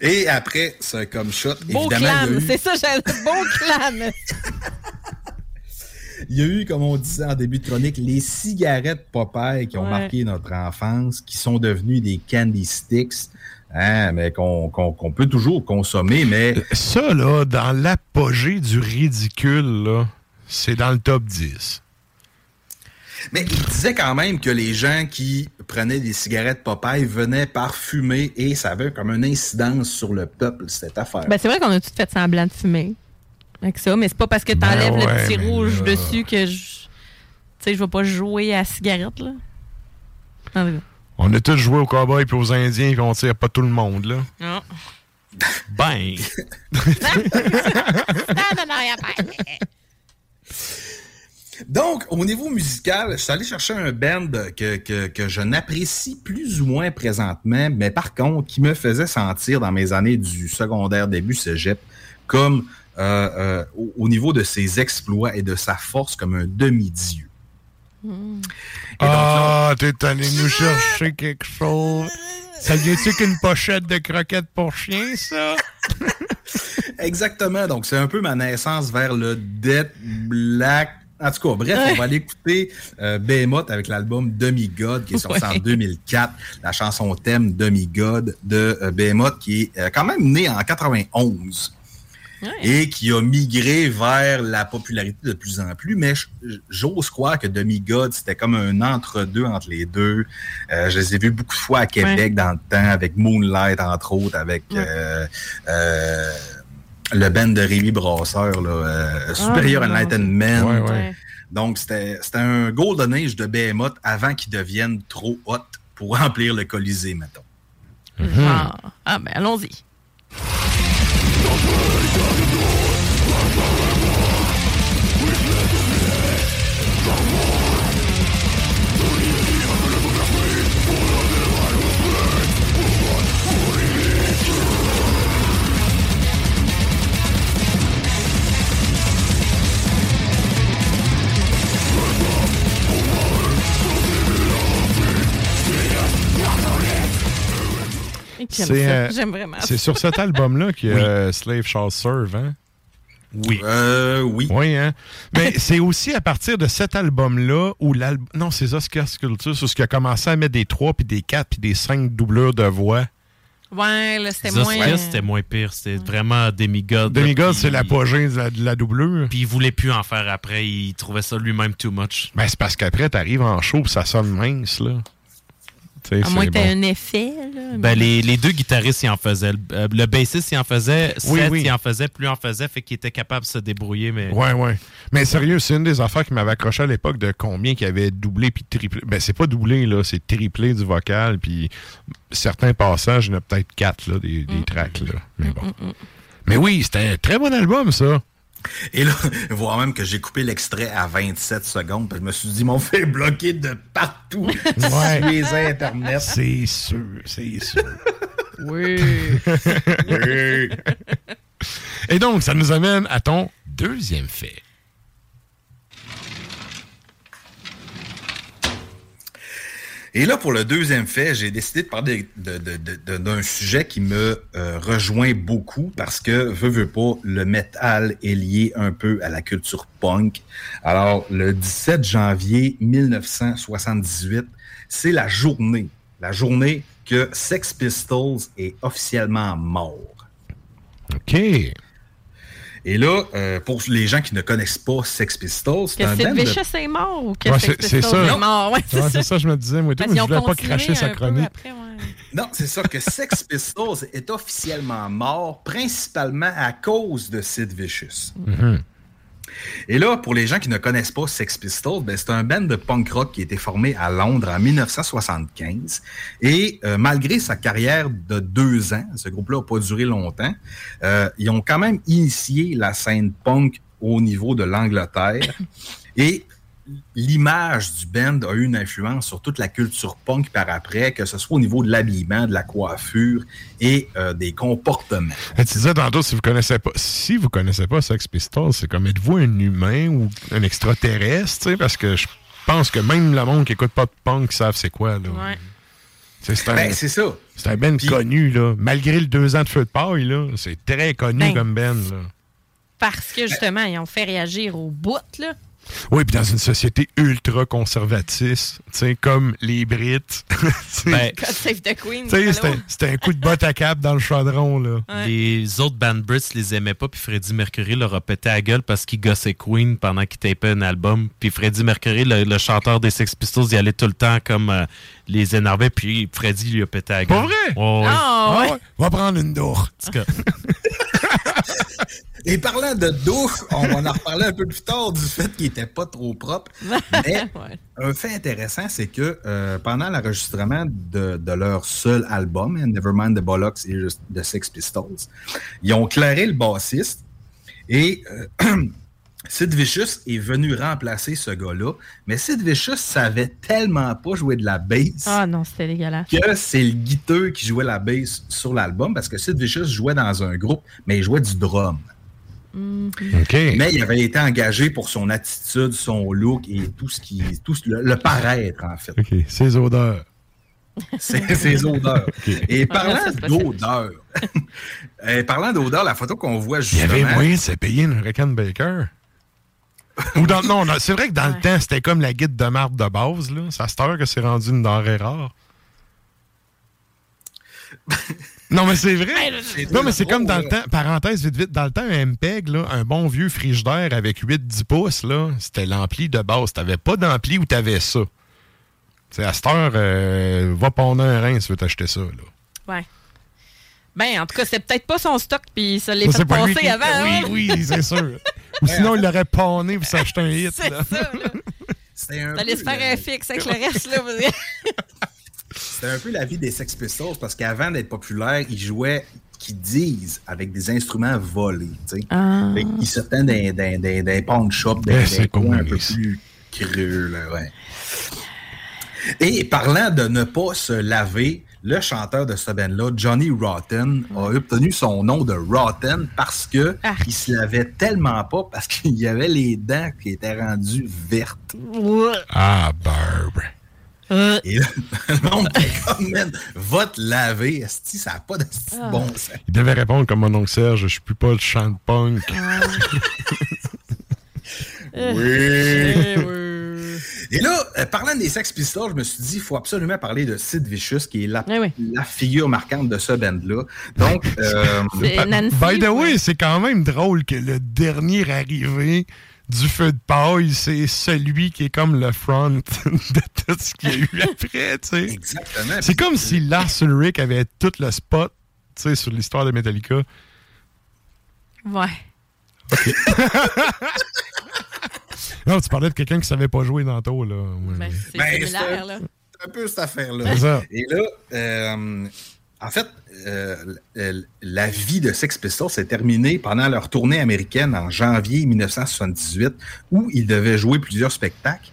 Et après ce comme shot, Beau évidemment, il y a clan. eu- C'est ça, j'ai beau clan. *laughs* Il y a eu, comme on disait en début de chronique, les cigarettes Popeye qui ont Ouais. marqué notre enfance, qui sont devenues des candy sticks, hein, mais qu'on peut toujours consommer, mais... Ça, là, dans l'apogée du ridicule, là, c'est dans le top 10. Mais il disait quand même que les gens qui prenaient des cigarettes Popeye venaient parfumer et ça avait comme une incidence sur le peuple, cette affaire. Ben, c'est vrai qu'on a tout fait semblant de fumer avec ça, mais c'est pas parce que Ben t'enlèves ouais, le petit rouge là- dessus que je. Tu sais, je vais pas jouer à la cigarette, là. En tout cas. On a tous joué aux cowboys et aux indiens, puis on tire pas tout le monde, là. Non. Ben! a pas. *laughs* Donc, au niveau musical, je suis allé chercher un band que, que, que je n'apprécie plus ou moins présentement, mais par contre, qui me faisait sentir dans mes années du secondaire début cégep comme euh, euh, au, au niveau de ses exploits et de sa force comme un demi-dieu. Ah, t'es allé nous chercher quelque chose. Ça vient-tu qu'une pochette de croquettes pour chien, ça? *laughs* Exactement. Donc, c'est un peu ma naissance vers le Death Black. En tout cas, bref, on va aller écouter euh, Behemoth avec l'album Demi-God qui est sorti en Ouais. 2004. La chanson thème Demi-God de euh, Behemoth qui est euh, quand même né en 91. Et qui a migré vers la popularité de plus en plus, mais j'ose croire que Demi-God, c'était comme un entre-deux entre les deux. Euh, je les ai vus beaucoup de fois à Québec Ouais. dans le temps, avec Moonlight, entre autres, avec euh, euh, le band de Rémi Brasseur, là, euh, Superior Ah, Enlightenment. Ouais, ouais. Donc, c'était c'était un golden age de Behemoth avant qu'il devienne trop hot pour *laughs* remplir le Colisée, mettons. Ah, ah, ben, allons-y. I'll J'aime C'est, ça. euh, J'aime vraiment C'est ça. sur cet album-là que *laughs* euh, Slave Shall Serve, hein? Oui. Euh, oui. Oui, hein? Mais *laughs* c'est aussi à partir de cet album-là où l'album. Non, c'est Oscar Sculpture, sur ce qui a commencé à mettre des 3 puis des 4 puis des 5 doubleurs de voix. Ouais, là, c'était moins. c'était moins pire. C'était vraiment Demigod. Demigod, c'est l'apogée de la, de la doublure. Puis il voulait plus en faire après. Il trouvait ça lui-même too much. Ben, c'est parce qu'après, t'arrives en show pis ça sonne mince, là. Tu À moins c'est que t'aies bon. un effet, là. Ben, les, les deux guitaristes, ils en faisaient. Le, euh, le bassiste, il en faisait. Oui, Seth, oui. il en faisait. Plus il en faisait, fait qu'il était capable de se débrouiller. Mais... Ouais, ouais. Mais sérieux, c'est une des affaires qui m'avait accroché à l'époque de combien qu'il avait doublé puis triplé. Ben, c'est pas doublé, là, c'est triplé du vocal, puis certains passages, il y en a peut-être quatre, là, des, des tracks, là. Mais bon. Mais oui, c'était un très bon album, ça. Et là, *laughs* voir même que j'ai coupé l'extrait à 27 secondes, puis je me suis dit, mon fait bloqué de partout *laughs* Ouais. sur les internets. C'est sûr, c'est sûr. *laughs* Oui. Oui. Et donc, ça nous amène à ton deuxième fait. Et là, pour le deuxième fait, j'ai décidé de parler d'un sujet qui me euh, rejoint beaucoup parce que, veux, veux pas, le métal est lié un peu à la culture punk. Alors, le 17 janvier 1978, c'est la journée, la journée que Sex Pistols est officiellement mort. OK. Et là, euh, pour les gens qui ne connaissent pas Sex Pistols, c'est Que un de- Vicious est mort ou que Ouais, Sex c'est c'est Pistols ça. est mort? Ouais, c'est Ouais, ça. c'est ça, je me disais, moi, tout, mais je voulais pas cracher sa chronique. après, ouais. Non, c'est ça que Sex Pistols est officiellement mort, principalement à cause de Sid Vicious. Mhm. Et là, pour les gens qui ne connaissent pas Sex Pistols, ben, c'est un band de punk rock qui a été formé à Londres en 1975. Et euh, malgré sa carrière de deux ans, ce groupe-là n'a pas duré longtemps, euh, ils ont quand même initié la scène punk au niveau de l'Angleterre. *laughs* Et l'image du band a eu une influence sur toute la culture punk par après, que ce soit au niveau de l'habillement, de la coiffure et euh, des comportements. Eh, Tu disais tantôt, si vous connaissez pas, si vous connaissez pas Sex Pistols, c'est comme êtes-vous un humain ou un extraterrestre, parce que je pense que même le monde qui écoute pas de punk savent c'est quoi, là. Ouais. C'est un, Ben, c'est ça. c'est un band connu, là. Malgré le deux ans de feu de paille, là, c'est très connu Ben. comme band, là. Parce que justement, ils ont fait réagir au bout, là. Oui, puis dans une société ultra conservatrice, tu sais, comme les Brits. *laughs* Ben, God save the Queen. Tu sais, allô? c'était- un coup de botte à cap dans le chaudron, là. Ouais. Les autres band Brits les aimaient pas, puis Freddie Mercury leur a pété à la gueule parce qu'il gossait Queen pendant qu'il tapait un album. Puis Freddie Mercury, le, le chanteur des Sex Pistols, il allait tout le temps comme euh, les énerver, puis Freddie lui a pété à la gueule. Pas vrai? Ouais, ouais. Ah, ouais. ouais. Va prendre une douche. *laughs* Et parlant de douche, on va en reparler un peu plus tard du fait qu'il était pas trop propre. *laughs* Mais Ouais. un fait intéressant, c'est que euh, pendant l'enregistrement de, de leur seul album, Nevermind the Bollocks et The Sex Pistols, ils ont clairé le bassiste et euh, *clears throat* Sid Vicious est venu remplacer ce gars-là. Mais Sid Vicious savait tellement pas jouer de la bass Ah non, c'était dégueulasse. que c'est le guiteux qui jouait la bass sur l'album parce que Sid Vicious jouait dans un groupe, mais il jouait du drum. Mhm. Mais il avait été engagé pour son attitude, son look et tout ce qui. tout ce- le, le paraître, en fait. OK, ses odeurs. *laughs* Ses odeurs. Et parlant ça, d'odeur, *laughs* parlant d'odeur, la photo qu'on voit Il y justement. avait moyen de se payer une Hurricane Baker? Ou dans- non, non, c'est vrai que dans le temps, c'était comme la guide de marbre de base. Là. À cette heure que c'est rendu une denrée rare. *laughs* non, mais c'est vrai. Non, mais c'est comme dans le temps, parenthèse vite vite, dans le temps, un MPEG, là, un bon vieux frigidaire avec 8-10 pouces, là, c'était l'ampli de base. T'avais pas d'ampli où t'avais ça. C'est à cette heure, euh, va pondre un rein si tu veux t'acheter ça. Là. Ouais. Ben, en tout cas, c'est peut-être pas son stock, puis ça l'est fait pas passer avant. hein? Oui, oui, c'est sûr. *laughs* Ou sinon, il l'aurait pawné pour s'acheter un hit. C'est ça, là. C'était un, T'allais se faire un fixe avec le reste, là. *laughs* c'était un peu la vie des Sex Pistols parce qu'avant d'être populaires, ils jouaient, qu'ils disent, avec des instruments volés. Ah. Qu'ils sortaient d'un, d'un, d'un, d'un pawn shop, d'un, Eh, d'un c'est coin un peu plus creux. Là, ouais. Et parlant de ne pas se laver, le chanteur de ce band-là, Johnny Rotten, a obtenu son nom de Rotten parce que il se lavait tellement pas parce qu'il y avait les dents qui étaient rendues vertes. Ah, Barb. Et là, *laughs* le monde était comme, man, va te laver, esti, ça n'a pas de Ah. bon sens. Il devait répondre comme mon oncle Serge, je suis plus pas le chant de punk. *laughs* Oui. Et là, euh, parlant des Sex Pistols, je me suis dit, il faut absolument parler de Sid Vicious, qui est la, Eh la figure marquante de ce band-là. Donc, euh, *laughs* By the way, c'est quand même drôle que le dernier arrivé du feu de paille, c'est celui qui est comme le front *laughs* de tout ce qu'il y a eu *laughs* après, tu sais. Exactement. C'est comme si Lars Ulrich avait tout le spot, tu sais, sur l'histoire de Metallica. Ouais. *laughs* Non, tu parlais de quelqu'un qui savait pas jouer tantôt, là. Ouais. Ben, c'est Ben, similaire, un- là. C'est un peu cette affaire-là. Et là, euh, en fait, euh, la vie de Sex Pistols s'est terminée pendant leur tournée américaine en janvier 1978, où ils devaient jouer plusieurs spectacles.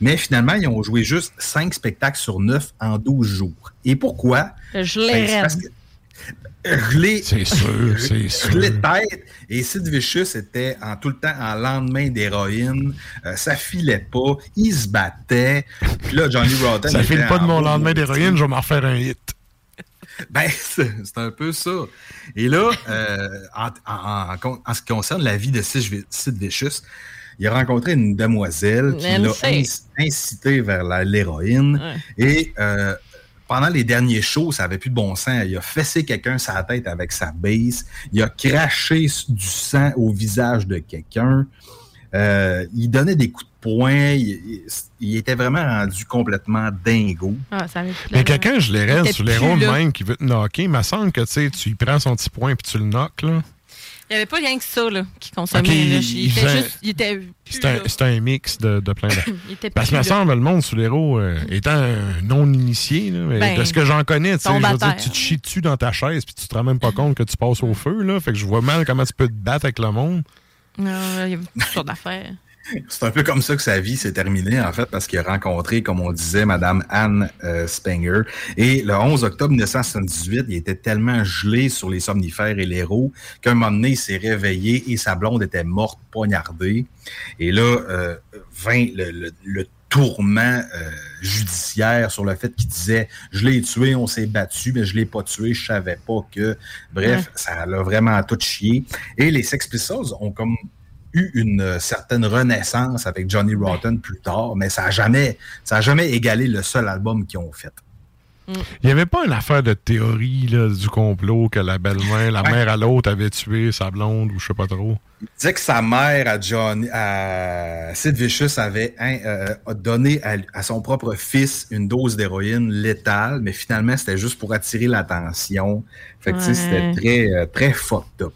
Mais finalement, ils ont joué juste cinq spectacles sur neuf en 12 jours. Et pourquoi? Je l'ai Ben, c'est Gelé. Sûr, c'est sûr. *laughs* De tête. Et Sid Vicious était en tout le temps en lendemain d'héroïne. Euh, ça filait pas. Il se battait. Puis là, Johnny Rotten. Ça file pas de mon lendemain d'héroïne, je vais m'en refaire un hit. *laughs* Ben, c'est un peu ça. Et là, euh, en, en- en- en ce qui concerne la vie de Sid Vicious, il a rencontré une demoiselle qui l'a incité vers l'héroïne. Ouais. Et euh, pendant les derniers shows, ça avait plus de bon sens. Il a fessé quelqu'un la tête avec sa base. Il a craché du sang au visage de quelqu'un. Euh, il donnait des coups de poing. Il, il- il était vraiment rendu complètement dingo. Ah, ça Mais quelqu'un, je les reste sur les ronds de même qui veut te knocker. Il me semble que tu sais, tu y prends son petit point puis tu le knocks, là. Il n'y avait pas rien que ça, là, qui consommait. Ok, là. il il, était faisait- juste. Il était. plus C'est un, mix de, de plein de. *coughs* Parce que me semble, le monde sous l'héros, euh, étant un non-initié, Ben, de ce que j'en connais, je veux dire, tu te chies dessus dans ta chaise puis tu te rends même pas compte que tu passes au feu, là? Fait que je vois mal comment tu peux te battre avec le monde. Non, il y avait toutes sortes d'affaires. C'est un peu comme ça que sa vie s'est terminée, en fait, parce qu'il a rencontré, comme on disait, Madame Anne euh, Spenger. Et le 11 octobre 1978, il était tellement gelé sur les somnifères et l'héros qu'à un moment donné, il s'est réveillé et sa blonde était morte, poignardée. Et là, euh, vint le, le- le tourment euh, judiciaire sur le fait qu'il disait je l'ai tué, on s'est battu, mais je l'ai pas tué, je savais pas que. Bref, Ouais. ça l'a vraiment tout chié. Et les Sex Pistols ont comme eu une euh, certaine renaissance avec Johnny Rotten plus tard, mais ça n'a jamais, ça a jamais égalé le seul album qu'ils ont fait. Il n'y avait pas une affaire de théorie là, du complot que la belle-mère, la mère à l'autre avait tué sa blonde ou je sais pas trop? Il disait que sa mère à Johnny, à Sid Vicious avait hein, euh, a donné à, à son propre fils une dose d'héroïne létale, mais finalement c'était juste pour attirer l'attention. Fait que Ouais. c'était très, euh, très fucked up.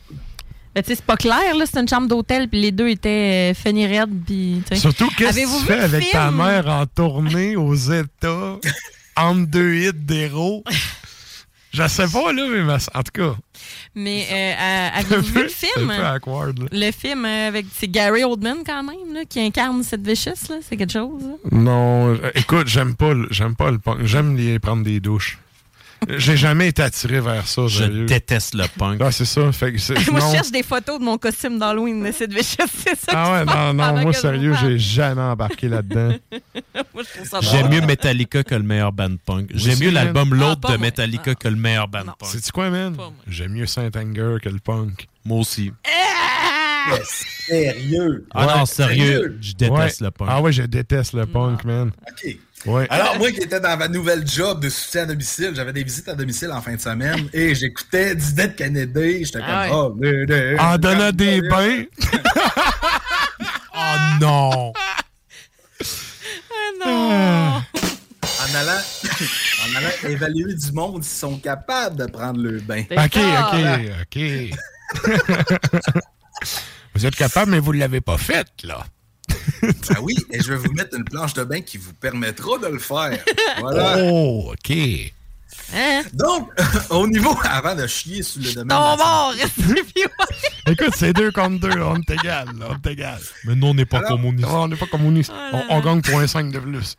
Tu sais, c'est pas clair, là. C'était une chambre d'hôtel, puis les deux étaient euh, puis. tu sais. Surtout, qu'est-ce que tu vu fais le avec ta film? mère en tournée aux États *laughs* entre deux hits d'héros? Je sais pas, là, mais ma- en tout cas. Mais euh, *laughs* euh, avez-vous vu le C'est film? un peu awkward, là. Le film euh, avec. C'est Gary Oldman, quand même, là, qui incarne cette Vicious, là. C'est quelque chose, là. Non, euh, écoute, j'aime pas, le- j'aime pas le punk. J'aime les prendre des douches. J'ai jamais été attiré vers ça. Je déteste le punk. Ah, c'est ça. Fait que c'est- *laughs* Moi, non. je cherche des photos de mon costume d'Halloween de Vicious, *laughs* c'est ça. Ah ouais, non, non, moi, sérieux, j'ai jamais embarqué là-dedans. *laughs* Moi, je trouve ça J'aime mieux Metallica que le meilleur band punk. J'aime mieux l'album Ah, L'autre de moi. Metallica que le meilleur band punk. C'est-tu quoi, man? J'aime mieux Saint-Anger que le punk. Moi aussi. Sérieux? Ah non, sérieux, je déteste le punk. Ah ouais, je déteste le punk, man. OK. Ouais. Alors, moi qui étais dans ma nouvelle job de soutien à domicile, j'avais des visites à domicile en fin de semaine *laughs* et j'écoutais Disney de Kennedy. J'étais comme, Ah ouais. oh, les- les- En donnant des bains? *laughs* Oh non! Ah non! En allant, *coughs* en allant évaluer du monde s'ils sont capables de prendre le bain. OK, OK, OK. *laughs* vous êtes capable, mais vous ne l'avez pas fait, là. Ben oui, et je vais vous mettre une planche de bain qui vous permettra de le faire. Voilà. Oh, OK. Hein? Donc, *laughs* au niveau, avant de chier sur le domaine. La *laughs* mort, Écoute, c'est deux contre deux, on est égal, là, on est égal. Mais nous, on n'est pas Alors- communistes. On n'est pas communiste. Oh on, on gagne 0.5 de plus.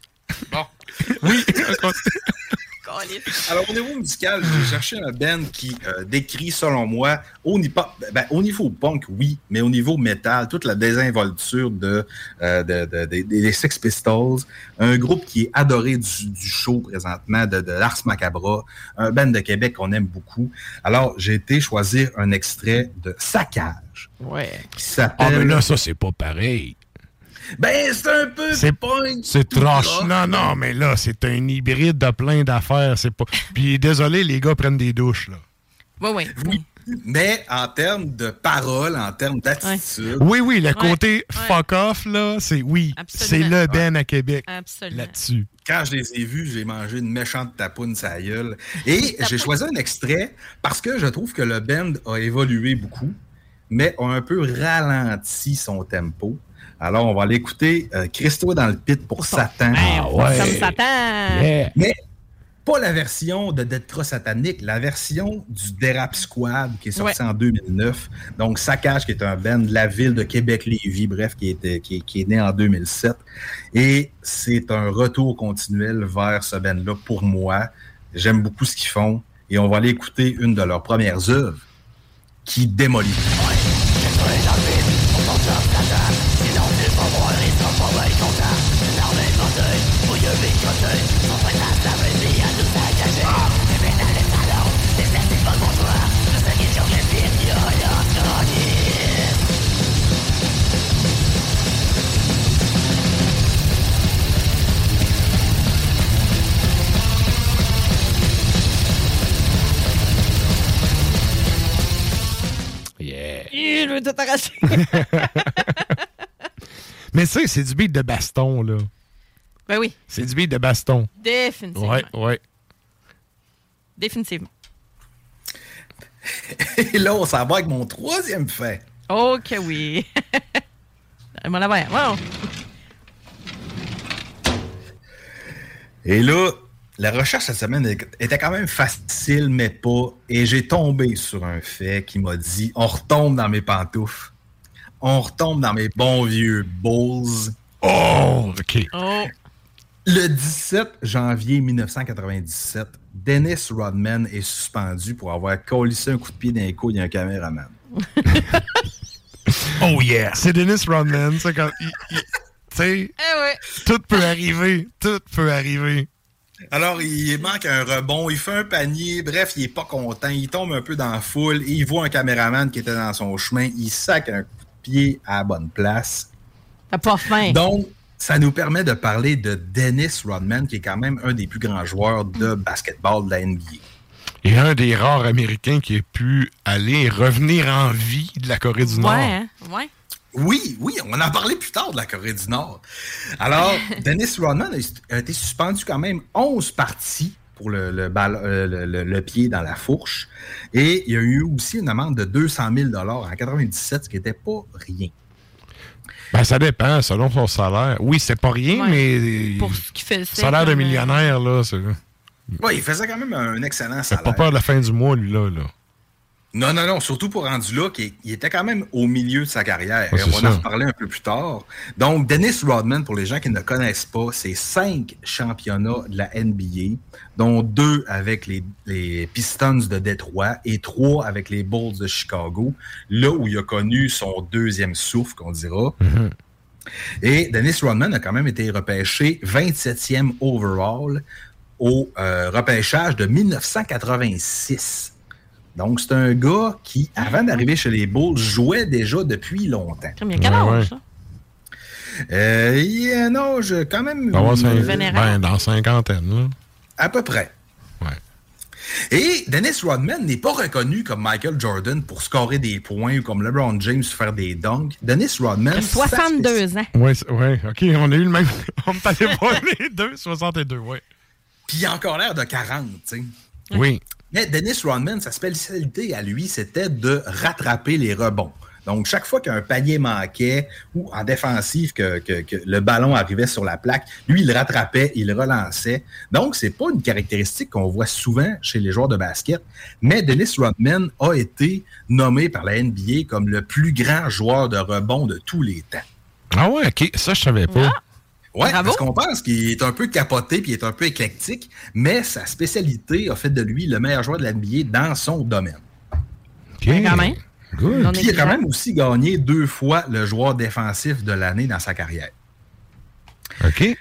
Bon. *laughs* Oui. *laughs* Alors, au niveau musical, j'ai cherché un band qui euh, décrit, selon moi, au, niveau, ben, au niveau punk, oui, mais au niveau métal, toute la désinvolture de, euh, de- de- de- des Sex Pistols, un groupe qui est adoré du, du show présentement, de, de l'Ars Macabra, un band de Québec qu'on aime beaucoup. Alors, j'ai été choisir un extrait de Saccage Ouais. qui Ah, s'appelle... mais là, ça, c'est pas pareil. Ben, c'est un peu C'est. C'est croche. Non, non, mais là, c'est un hybride de plein d'affaires. C'est pas. Puis désolé, les gars prennent des douches, là. Oui, oui. Mais en termes de parole, en termes d'attitude. Oui, oui, le côté ouais. fuck off, là, c'est oui. C'est le Ben à Québec. Absolument. Là-dessus. Quand je les ai vus, j'ai mangé une méchante tapoune sa gueule. Et j'ai choisi un extrait parce que je trouve que le band a évolué beaucoup, mais a un peu ralenti son tempo. Alors, on va aller écouter euh, Christo dans le pit pour Satan. Ah ouais. Comme Satan. Mais pas la version de Dead Cross Satanique, la version du Derap Squad qui est sorti Ouais. en 2009. Donc, Saccage, qui est un band de la ville de Québec-Lévis, bref, qui, était, qui, est- qui est né en 2007. Et c'est un retour continuel vers ce band-là pour moi. J'aime beaucoup ce qu'ils font. Et on va aller écouter une de leurs premières œuvres qui démolit. Tout. *laughs* Mais ça, c'est du beat de baston, là. ben oui, C'est du beat de baston. définitivement. Ouais, ouais. Définitivement. *laughs* Et là, on s'en va avec mon troisième fait. Ok, oui. *laughs* Moi, là, wow. Et là, la recherche cette semaine était quand même facile, mais pas. Et j'ai tombé sur un fait qui m'a dit on retombe dans mes pantoufles. On retombe dans mes bons vieux Bulls. Oh, OK. Oh. Le 17 janvier 1997, Dennis Rodman est suspendu pour avoir collissé un coup de pied dans les couilles d'un caméraman. *laughs* Oh yeah. C'est Dennis Rodman. c'est quand il- il- Tu sais, Eh ouais. tout peut arriver. Tout peut arriver. Alors, il manque un rebond, il fait un panier, bref, il est pas content, il tombe un peu dans la foule et il voit un caméraman qui était dans son chemin, il sac un coup de pied à la bonne place. T'as pas faim. Donc, ça nous permet de parler de Dennis Rodman, qui est quand même un des plus grands joueurs de basketball de la NBA. Et un des rares Américains qui a pu aller revenir en vie de la Corée du Nord. Ouais, hein? ouais. Oui, oui, on en parlait plus tard de la Corée du Nord. Alors, *laughs* Dennis Rodman a- a été suspendu quand même 11 parties pour le, le, ball- euh, le- le- le pied dans la fourche. Et il y a eu aussi une amende de 200 000 en 97, ce qui n'était pas rien. Ben, ça dépend, selon son salaire. Oui, c'est pas rien, Ouais. mais. Pour ce qu'il faisait Salaire de euh, millionnaire, là, c'est. Oui, il faisait quand même un excellent salaire. pas peur de la fin du mois, lui, là. là. Non, non, non, surtout pour rendu là, qu'il il était quand même au milieu de sa carrière. Ouais, on ça. en reparler un peu plus tard. Donc, Dennis Rodman, pour les gens qui ne connaissent pas, c'est cinq championnats de la NBA, dont deux avec les, les Pistons de Détroit et trois avec les Bulls de Chicago, là où il a connu son deuxième souffle, qu'on dira. Et Dennis Rodman a quand même été repêché 27e overall au euh, repêchage de 1986. Donc, c'est un gars qui, avant d'arriver chez les Bulls, jouait déjà depuis longtemps. Il y a quel âge, ça? Euh, il y a un âge quand même... Euh, ben, dans cinquantaine, là. à peu près. Et Dennis Rodman n'est pas reconnu comme Michael Jordan pour scorer des points ou comme LeBron James pour faire des dunks. Dennis Rodman... Il a 62 ans. Ouais, c'est- ouais, OK, on a eu le même. *laughs* on est allé voir les deux, 62, ouais. Puis il a encore l'air de 40, tu sais. Oui. Mais Dennis Rodman, sa spécialité à lui, c'était de rattraper les rebonds. Donc, chaque fois qu'un panier manquait ou en défensive, que, que- que le ballon arrivait sur la plaque, lui, il le rattrapait, il le relançait. Donc, c'est pas une caractéristique qu'on voit souvent chez les joueurs de basket. Mais Dennis Rodman a été nommé par la NBA comme le plus grand joueur de rebond de tous les temps. Ah ouais, OK, ça, je savais pas. Ouais, parce qu'on pense qu'il est un peu capoté puis il est un peu éclectique, mais sa spécialité a fait de lui le meilleur joueur de la NBA dans son domaine. OK. quand même. Good. Puis il a quand même aussi gagné deux fois le joueur défensif de l'année dans sa carrière. OK.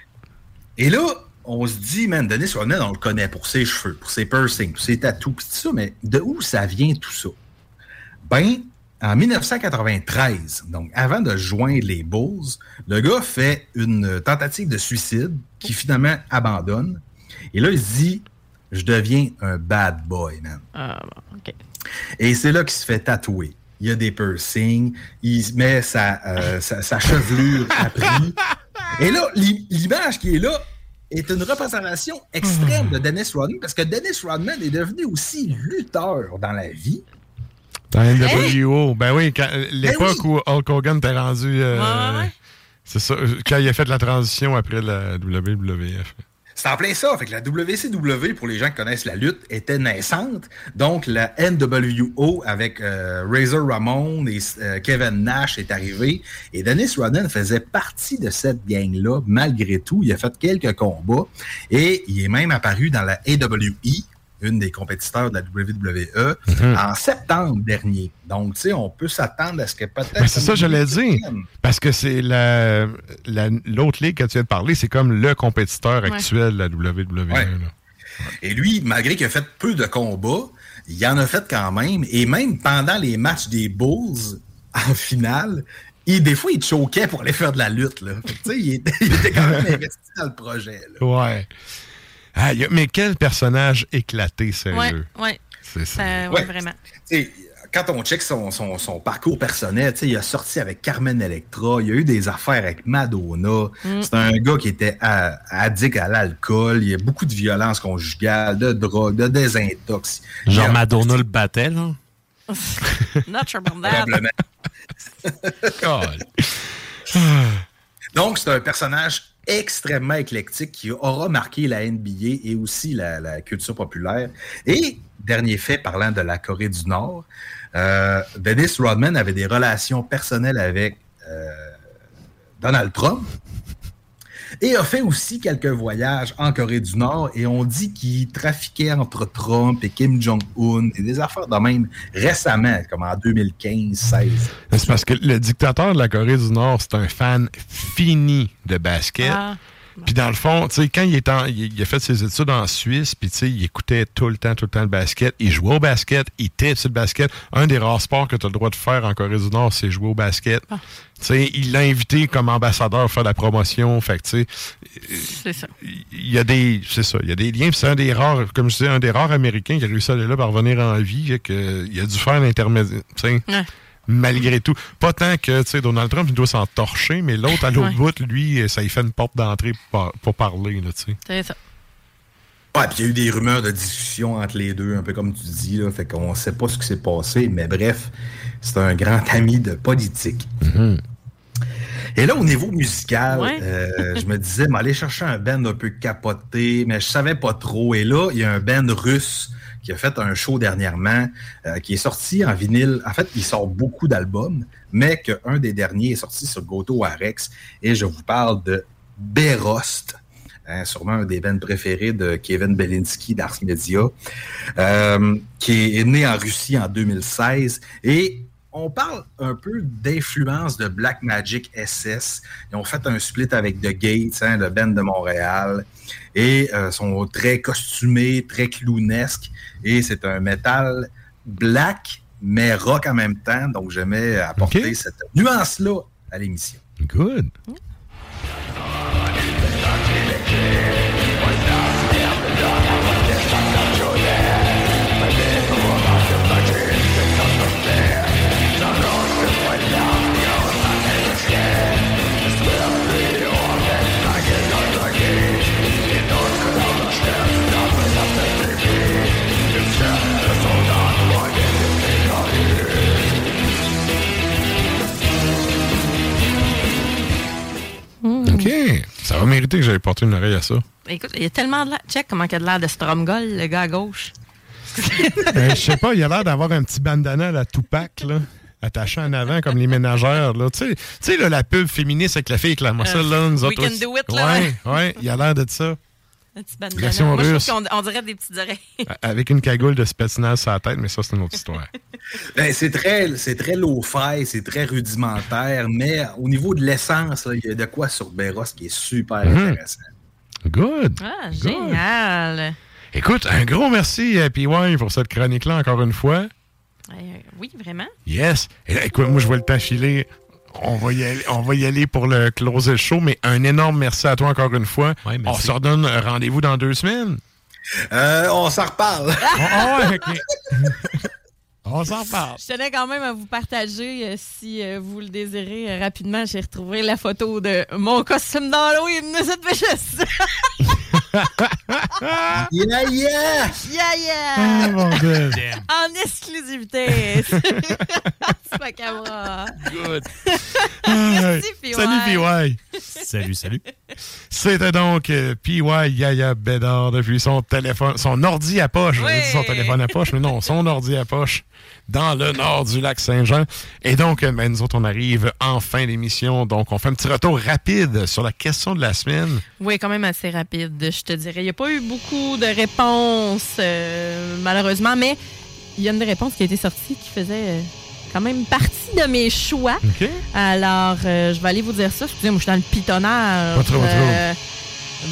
Et là, on se dit, man, Dennis Rodman, on le connaît pour ses cheveux, pour ses piercings, pour ses tattoos, pis tout ça, mais de où ça vient tout ça? Ben, en 1993, donc avant de joindre les Bulls, le gars fait une tentative de suicide qui finalement abandonne. Et là, il se dit Je deviens un bad boy, man. Ah. Et c'est là qu'il se fait tatouer. Il y a des piercings, il met sa, euh, sa, sa chevelure à prix. Et là, l'i- l'image qui est là est une représentation extrême de Dennis Rodman, parce que Dennis Rodman est devenu aussi lutteur dans la vie. Dans NWO. Ben oui, quand- l'époque oui. où Hulk Hogan était rendu. euh, Ouais, ouais, ouais. C'est ça, quand il a fait la transition après la WWF. C'est en plein ça. Fait que la WCW, pour les gens qui connaissent la lutte, était naissante. Donc, la NWO avec euh, Razor Ramon et euh, Kevin Nash est arrivé. Et Dennis Rodman faisait partie de cette gang-là, malgré tout. Il a fait quelques combats. Et il est même apparu dans la AWE, une des compétiteurs de la WWE, Mhm. en septembre dernier. Donc, tu sais, on peut s'attendre à ce que peut-être... Ben, c'est ça, je l'ai dit. Parce que c'est la, la- l'autre ligue que tu viens de parler, c'est comme le compétiteur Ouais. actuel de la WWE. Ouais. là. Et lui, malgré qu'il a fait peu de combats, il en a fait quand même. Et même pendant les matchs des Bulls, *laughs* en finale, il, des fois, il choquait pour aller faire de la lutte. Là. Fait que, tu sais, il, était, *laughs* il était quand même investi dans le projet. là. Ouais. Ah, y a- mais quel personnage éclaté, sérieux? ouais. C'est ça. Ça, ouais, Ouais. vraiment. Tu sais, quand on check son, son- son parcours personnel, tu sais, il a sorti avec Carmen Electra, il a eu des affaires avec Madonna. Mm. C'est un gars qui était a- addict à l'alcool. Il y a beaucoup de violence conjugale, de drogue, de désintox. Genre a- Madonna le battait, là. Not sure about that. Probablement. *laughs* Donc, c'est un personnage extrêmement éclectique qui aura marqué la NBA et aussi la, culture populaire. Et, dernier fait, parlant de la Corée du Nord, euh, Dennis Rodman avait des relations personnelles avec euh, Donald Trump et a fait aussi quelques voyages en Corée du Nord et on dit qu'il trafiquait entre Trump et Kim Jong-un et des affaires de même récemment, comme en 2015-16. C'est parce que le dictateur de la Corée du Nord, c'est un fan fini de basket. Ah. Puis dans le fond, tu sais, quand il, est en- il, il a fait ses études en Suisse, puis tu sais, il écoutait tout le temps, tout le temps le basket. Il jouait au basket, il était sur le basket. Un des rares sports que tu as le droit de faire en Corée du Nord, c'est jouer au basket. Ah. Tu sais, il l'a invité comme ambassadeur à faire de la promotion. Fait que, tu sais, C'est ça. il y a des c'est ça il y a des liens c'est un des rares comme je disais un des rares américains qui a réussi à aller là par revenir en vie fait que il a dû faire l'intermédiaire tu sais, Ouais. Malgré tout pas tant que tu sais Donald Trump il doit s'en torcher mais l'autre à l'autre Ouais. bout lui ça lui fait une porte d'entrée pour, par- pour parler là tu sais C'est ça. Ouais, puis il y a eu des rumeurs de discussion entre les deux, un peu comme tu dis, là, fait qu'on sait pas ce qui s'est passé, mais bref, c'est un grand *laughs* ami de politique. Et là, au niveau musical, Ouais. euh, je me disais, m'aller chercher un band un peu capoté, mais je savais pas trop. Et là, il y a un band russe qui a fait un show dernièrement, euh, qui est sorti en vinyle. En fait, il sort beaucoup d'albums, mais qu'un des derniers est sorti sur Goto Arex. Et je vous parle de Berost. hein, sûrement un des bands préférés de Kevin Belinsky d'Ars Media, euh, qui est né en Russie en 2016. Et on parle un peu d'influence de Black Magic SS. Ils ont fait un split avec The Gates, hein, le band de Montréal, et euh, sont très costumés, très clownesques. Et c'est un métal black, mais rock en même temps. Donc, j'aimais apporter cette nuance-là à l'émission. Good. OK. Ça va mériter que j'aille porter une oreille à ça. Écoute, il y a tellement de l'air. Check comment il a de l'air de Stromgol, le gars à gauche. *laughs* Euh, je sais pas, il a l'air d'avoir un petit bandana à la Tupac, là, attaché en avant comme les ménagères. Tu sais, la pub féministe avec la fille avec la muscle, là, nous We autres can aussi. do it, là, Ouais, ouais, il a l'air de ça. Petit. Version Moi, russe. on dirait des petites oreilles. Avec une cagoule de spécinage sur la tête, mais ça, c'est une autre histoire. *laughs* Ben, c'est très, c'est très low-fi, c'est très rudimentaire, mais au niveau de l'essence, il y a de quoi sur Beros qui est super Mhm. intéressant. Good. Ah, Good. génial. Écoute, un gros merci à PY pour cette chronique-là, encore une fois. Euh, oui, vraiment. Yes. Et là, écoute, moi, je vois le temps filer. On va, y aller, on va y aller pour le closer le show, mais un énorme merci à toi encore une fois. on se redonne un rendez-vous dans deux semaines. Euh, on s'en reparle. *laughs* Ah OK. *laughs* on s'en reparle. Je tenais quand même à vous partager, euh, si euh, vous le désirez, euh, rapidement, j'ai retrouvé la photo de mon costume d'Halloween *laughs* de cette *laughs* yeah, yeah! Yeah, yeah! Ah, bordel. en exclusivité. *laughs* C'est macabre. Good. *laughs* Merci, PY. Salut, PY. Salut, salut. C'était donc euh, PY Yaya Bédard depuis son téléphone, son ordi à poche. J'allais dire son téléphone à poche, mais non, son ordi à poche dans le nord du lac Saint-Jean. Et donc, euh, ben, nous autres, on arrive en fin d'émission. Donc, on fait un petit retour rapide sur la question de la semaine. Oui, quand même assez rapide, je te dirais. Il n'y a pas eu beaucoup de réponses, euh, malheureusement, mais il y a une réponse qui a été sortie qui faisait euh, quand même partie de mes choix. OK. Alors, euh, je vais aller vous dire ça. Excusez, moi, je suis dans le pitonnage. Pas trop, pas trop.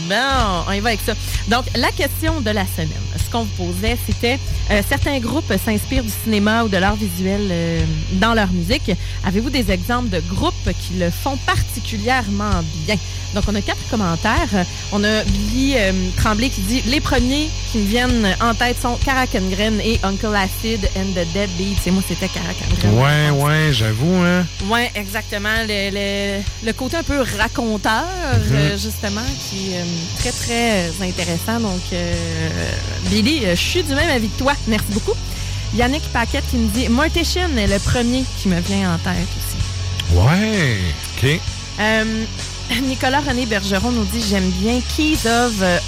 Bon, on y va avec ça. Donc, la question de la semaine, ce qu'on vous posait, c'était euh, certains groupes s'inspirent du cinéma ou de l'art visuel euh, dans leur musique. Avez-vous des exemples de groupes qui le font particulièrement bien? Donc, on a quatre commentaires. On a Billy euh, Tremblay qui dit Les premiers qui me viennent en tête sont Karakengren et Uncle Acid and the Dead Beats. Et moi, c'était Karakengren. Ouais, ouais, j'avoue, hein. Oui, exactement. Le, le- le côté un peu raconteur, Mhm. euh, justement, qui très, très euh, intéressant. Donc, euh, Billy, euh, je suis du même avis que toi. Merci beaucoup. Yannick Paquette qui me dit Mortician est le premier qui me vient en tête aussi. Ouais, OK. Euh, *laughs* Nicolas René Bergeron nous dit J'aime bien Keys of euh,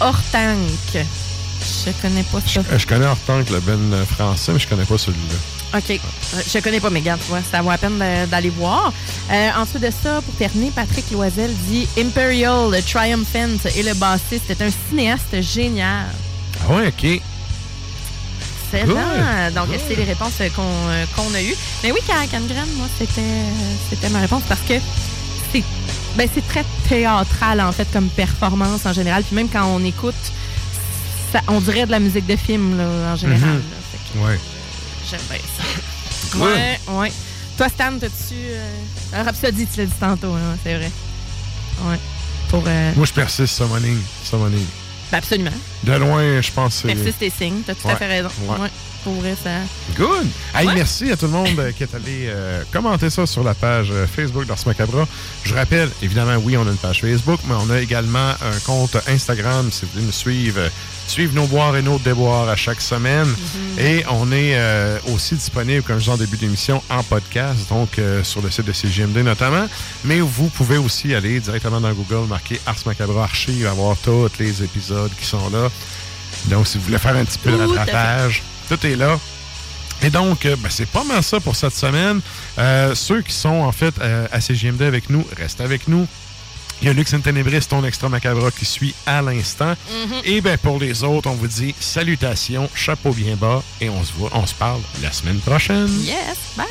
Hortank. Je connais pas ça. Euh, Je connais Hortank, le ben euh, français, mais je connais pas celui-là. OK. Euh, Je connais pas, regarde, tu vois, ça vaut la peine d'aller voir. Euh, ensuite de ça, pour terminer, Patrick Loisel dit Imperial, le Triumphant et le bassiste est un cinéaste génial. Ah ouais, OK. Excellent. Good. Donc, c'est les réponses euh, qu'on a eues. Mais oui, Caracan-Gren, moi, c'était ma réponse parce que c'est ben, c'est très théâtral, en fait, comme performance en général. Puis même quand on écoute, ça, on dirait de la musique de film, là, en général. Là. Que, Ouais. J'aime bien ça. Ouais, ouais. Toi, Stan, t'as-tu. Euh... Rhapsody, tu l'as dit tantôt, hein, c'est vrai. Ouais. Pour. Euh... Moi, je persiste, Summoning. Summoning. ben, absolument. De loin, je pense que c'est... Persiste et signe, t'as tout à fait raison. Ouais. Ouais. Pour vrai, ça. Good! Hey, merci à tout le monde euh, qui est allé euh, commenter ça sur la page euh, Facebook d'Ars Macabra. Je rappelle, évidemment, oui, on a une page Facebook, mais on a également un compte Instagram si vous voulez nous suivre. Suivre nos boires et nos déboires à chaque semaine. Et on est euh, aussi disponible, comme je disais en début d'émission, en podcast, donc euh, sur le site de CGMD notamment. Mais vous pouvez aussi aller directement dans Google, marquer Ars Macabra Archive, avoir tous les épisodes qui sont là. Donc, si vous voulez faire un petit peu de rattrapage, tout est là. Et donc, euh, ben, c'est pas mal ça pour cette semaine. Euh, ceux qui sont en fait à CGMD avec nous, restent avec nous. Il y a Lux Tenebris, ton extra macabre qui suit à l'instant. Et ben pour les autres, on vous dit salutations, chapeau bien bas, et on se voit, on se parle la semaine prochaine. Yes, bye!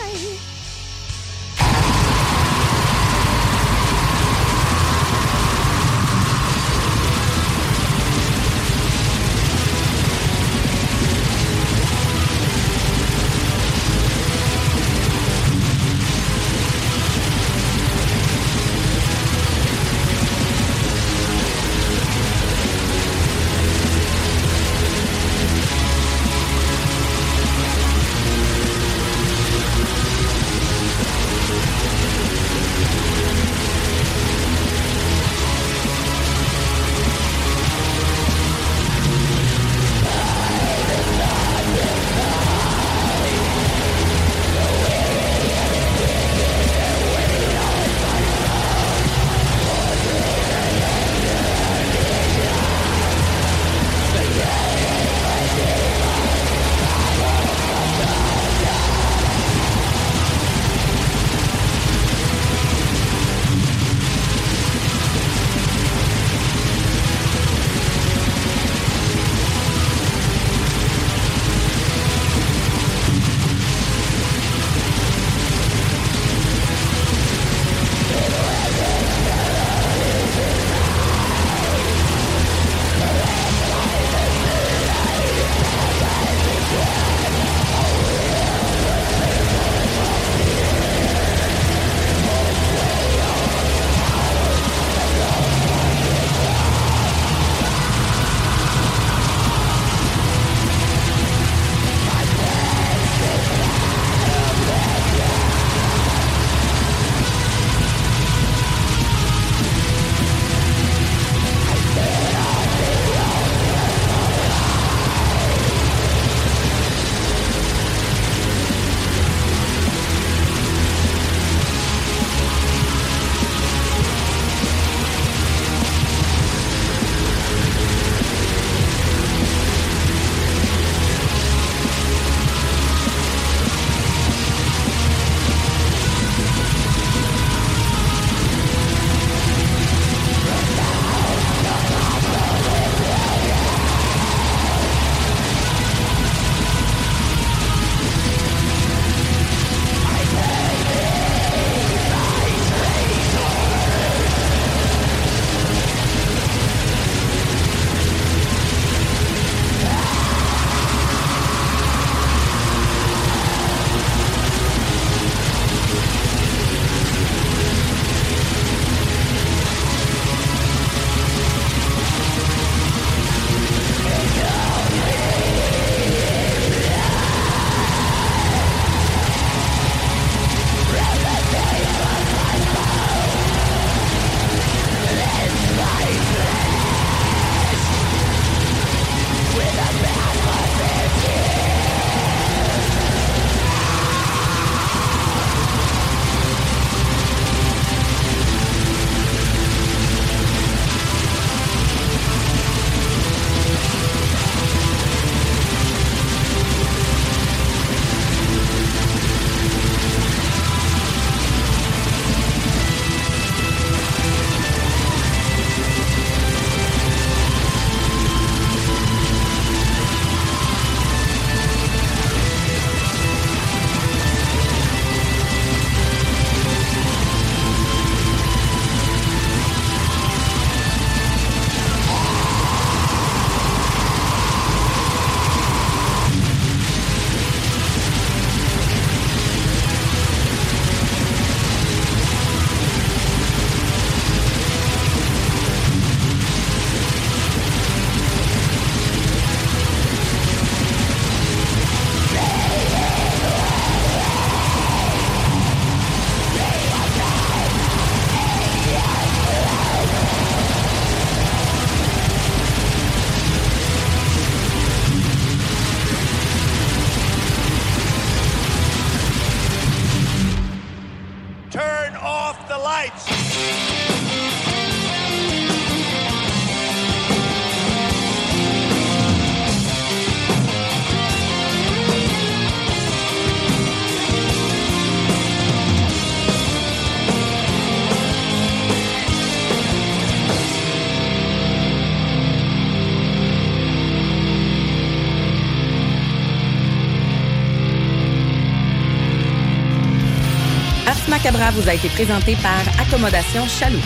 Macabra vous a été présenté par Accommodation Chaloux.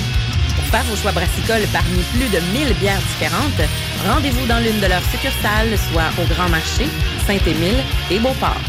Pour faire vos choix brassicoles parmi plus de 1000 bières différentes, rendez-vous dans l'une de leurs succursales, soit au Grand Marché, Saint-Émile et Beauport.